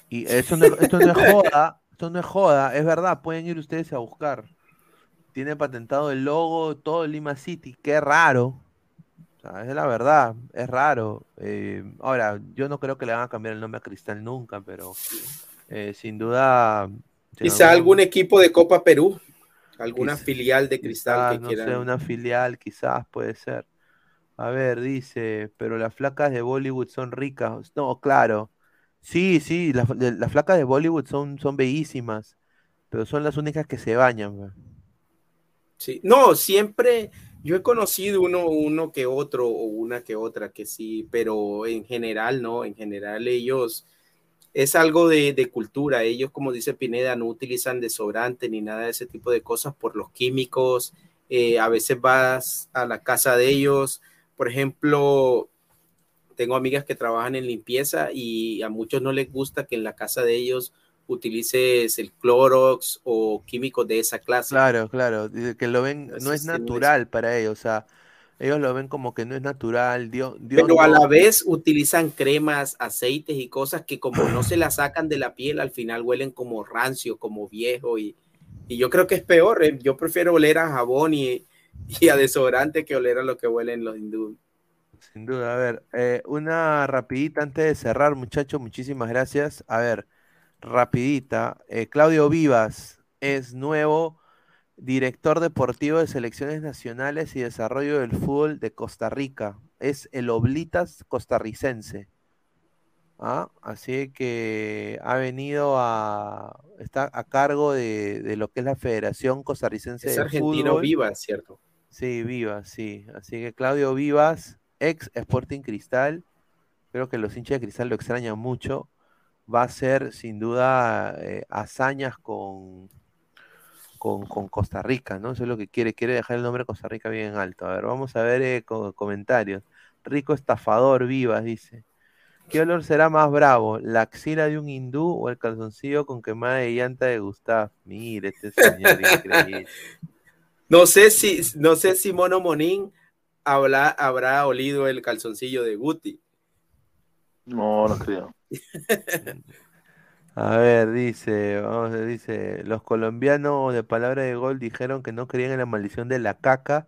Y eso no, esto no es joda, esto no es joda, es verdad, pueden ir ustedes a buscar. Tiene patentado el logo, todo Lima City, qué raro. O sea, es la verdad, es raro. Eh, ahora, yo no creo que le van a cambiar el nombre a Cristal nunca, pero eh, sin duda. Quizá algún equipo de Copa Perú, alguna Quizá- filial de Cristal quizás, que no quieran. sé, una filial, quizás puede ser. A ver, dice, pero las flacas de Bollywood son ricas. No, claro. Sí, sí, las, flacas de Bollywood son, son bellísimas, pero son las únicas que se bañan. Sí. No, siempre yo he conocido uno, uno que otro o una que otra que sí, pero en general no, en general ellos es algo de, de cultura. Ellos, como dice Pineda, no utilizan desodorante ni nada de ese tipo de cosas por los químicos. Eh, a veces vas a la casa de ellos, por ejemplo, tengo amigas que trabajan en limpieza y a muchos no les gusta que en la casa de ellos utilices el Clorox o químicos de esa clase. Claro, claro, que lo ven, no es no natural para ellos, o sea, ellos lo ven como que no es natural, Dios, Dios Pero a la vez utilizan cremas, aceites y cosas que como no se las sacan de la piel, al final huelen como rancio, como viejo y, y yo creo que es peor. eh, Yo prefiero oler a jabón y, y a desodorante que oler a lo que huelen los hindúes. Sin duda, a ver, eh, una rapidita antes de cerrar, muchachos, muchísimas gracias. A ver, rapidita, eh, Claudio Vivas es nuevo director deportivo de selecciones nacionales y desarrollo del fútbol de Costa Rica. Es el Oblitas costarricense. ¿Ah? Así que ha venido a. está a cargo de, de lo que es la Federación Costarricense Es de argentino Fútbol. viva, ¿cierto? Sí, Vivas, sí. Así que Claudio Vivas, ex Sporting Cristal, creo que los hinchas de Cristal lo extrañan mucho. Va a ser sin duda eh, hazañas con, con, con Costa Rica, ¿no? Eso es lo que quiere, quiere dejar el nombre de Costa Rica bien alto. A ver, vamos a ver eh, co- comentarios. Rico estafador, Vivas, dice. ¿Qué olor será más bravo? ¿La axila de un hindú o el calzoncillo con quemada de llanta de Gustav? Mire, este señor increíble. No sé si, no sé si Mono Monín habla- habrá olido el calzoncillo de Guti. No, no creo. A ver, dice, vamos a ver, dice, los colombianos de palabra de gol dijeron que no creían en la maldición de la caca,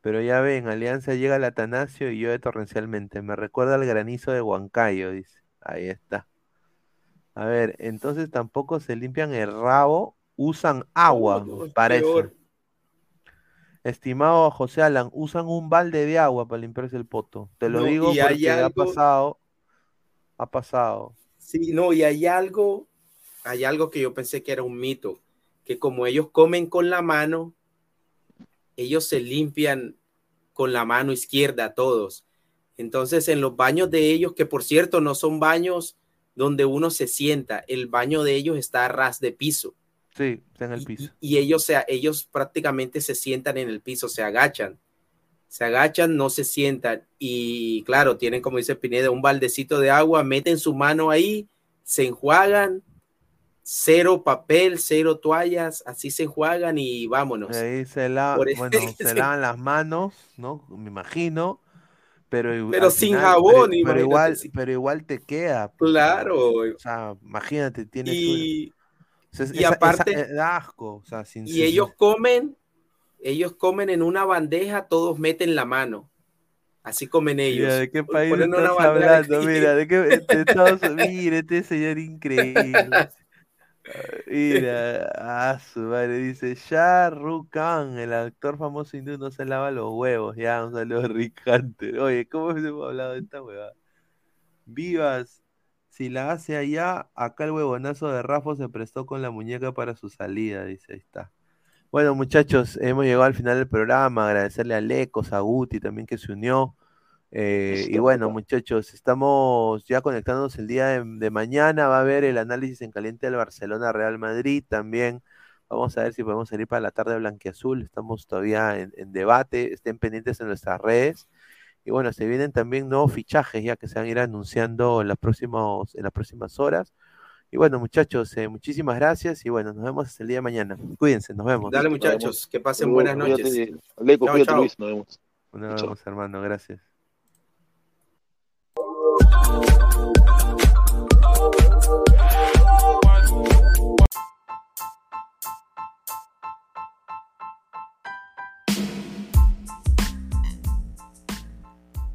pero ya ven, Alianza llega al Atanasio y llueve torrencialmente. Me recuerda al granizo de Huancayo, dice. Ahí está. A ver, entonces tampoco se limpian el rabo, usan agua No, no, es para peor. eso. Estimado José Alan, usan un balde de agua para limpiarse el poto. Te lo No, digo porque ha pasado, ha pasado. Sí, no, y hay algo, hay algo que yo pensé que era un mito, que como ellos comen con la mano, ellos se limpian con la mano izquierda todos. Entonces, en los baños de ellos, que por cierto no son baños donde uno se sienta, el baño de ellos está a ras de piso Sí, está en el piso. y ellos, se, ellos prácticamente se sientan en el piso, se agachan. Se agachan, no se sientan. Y claro, tienen, como dice Pineda, un baldecito de agua, meten su mano ahí, se enjuagan, cero papel, cero toallas, así se enjuagan y vámonos. Ahí se la, bueno, se lavan las manos, ¿no? Me imagino. Pero, Pero sin final- jabón, pero, pero igual, sí. pero igual te queda. pues, Claro. O sea, imagínate, tienes Y, o sea, y esa- esa- aparte- da asco, o sea, sin, y sin- ellos comen, ellos comen en una bandeja, todos meten la mano. Así comen ellos. Mira, ¿de qué país estás hablando? Mira, de qué de Estados Unidos. Mira, este señor increíble. Mira, a su madre dice Rukh Khan, el actor famoso hindú, no se lava los huevos. Ya, un saludo Rick Hunter. Oye, ¿cómo hemos hablado de esta huevada? Vivas, si la hace allá, acá el huevonazo de Rafa se prestó con la muñeca para su salida, dice, ahí está. Bueno, muchachos, hemos llegado al final del programa. Agradecerle a Lecos, a Guti también que se unió. Eh, y bueno, muchachos, estamos ya conectándonos el día de, de mañana. Va a haber el análisis en caliente del Barcelona Real Madrid también. Vamos a ver si podemos salir para la tarde blanquiazul. Estamos todavía en, en debate. Estén pendientes en nuestras redes. Y bueno, se vienen también nuevos fichajes ya que se van a ir anunciando en las próximas, en las próximas horas. Y bueno, muchachos, eh, muchísimas gracias y bueno, nos vemos hasta el día de mañana. Cuídense, nos vemos. Dale, muchachos, que pasen buenas noches. Leco, chao. Luis, nos vemos. Nos vemos, hermano, gracias.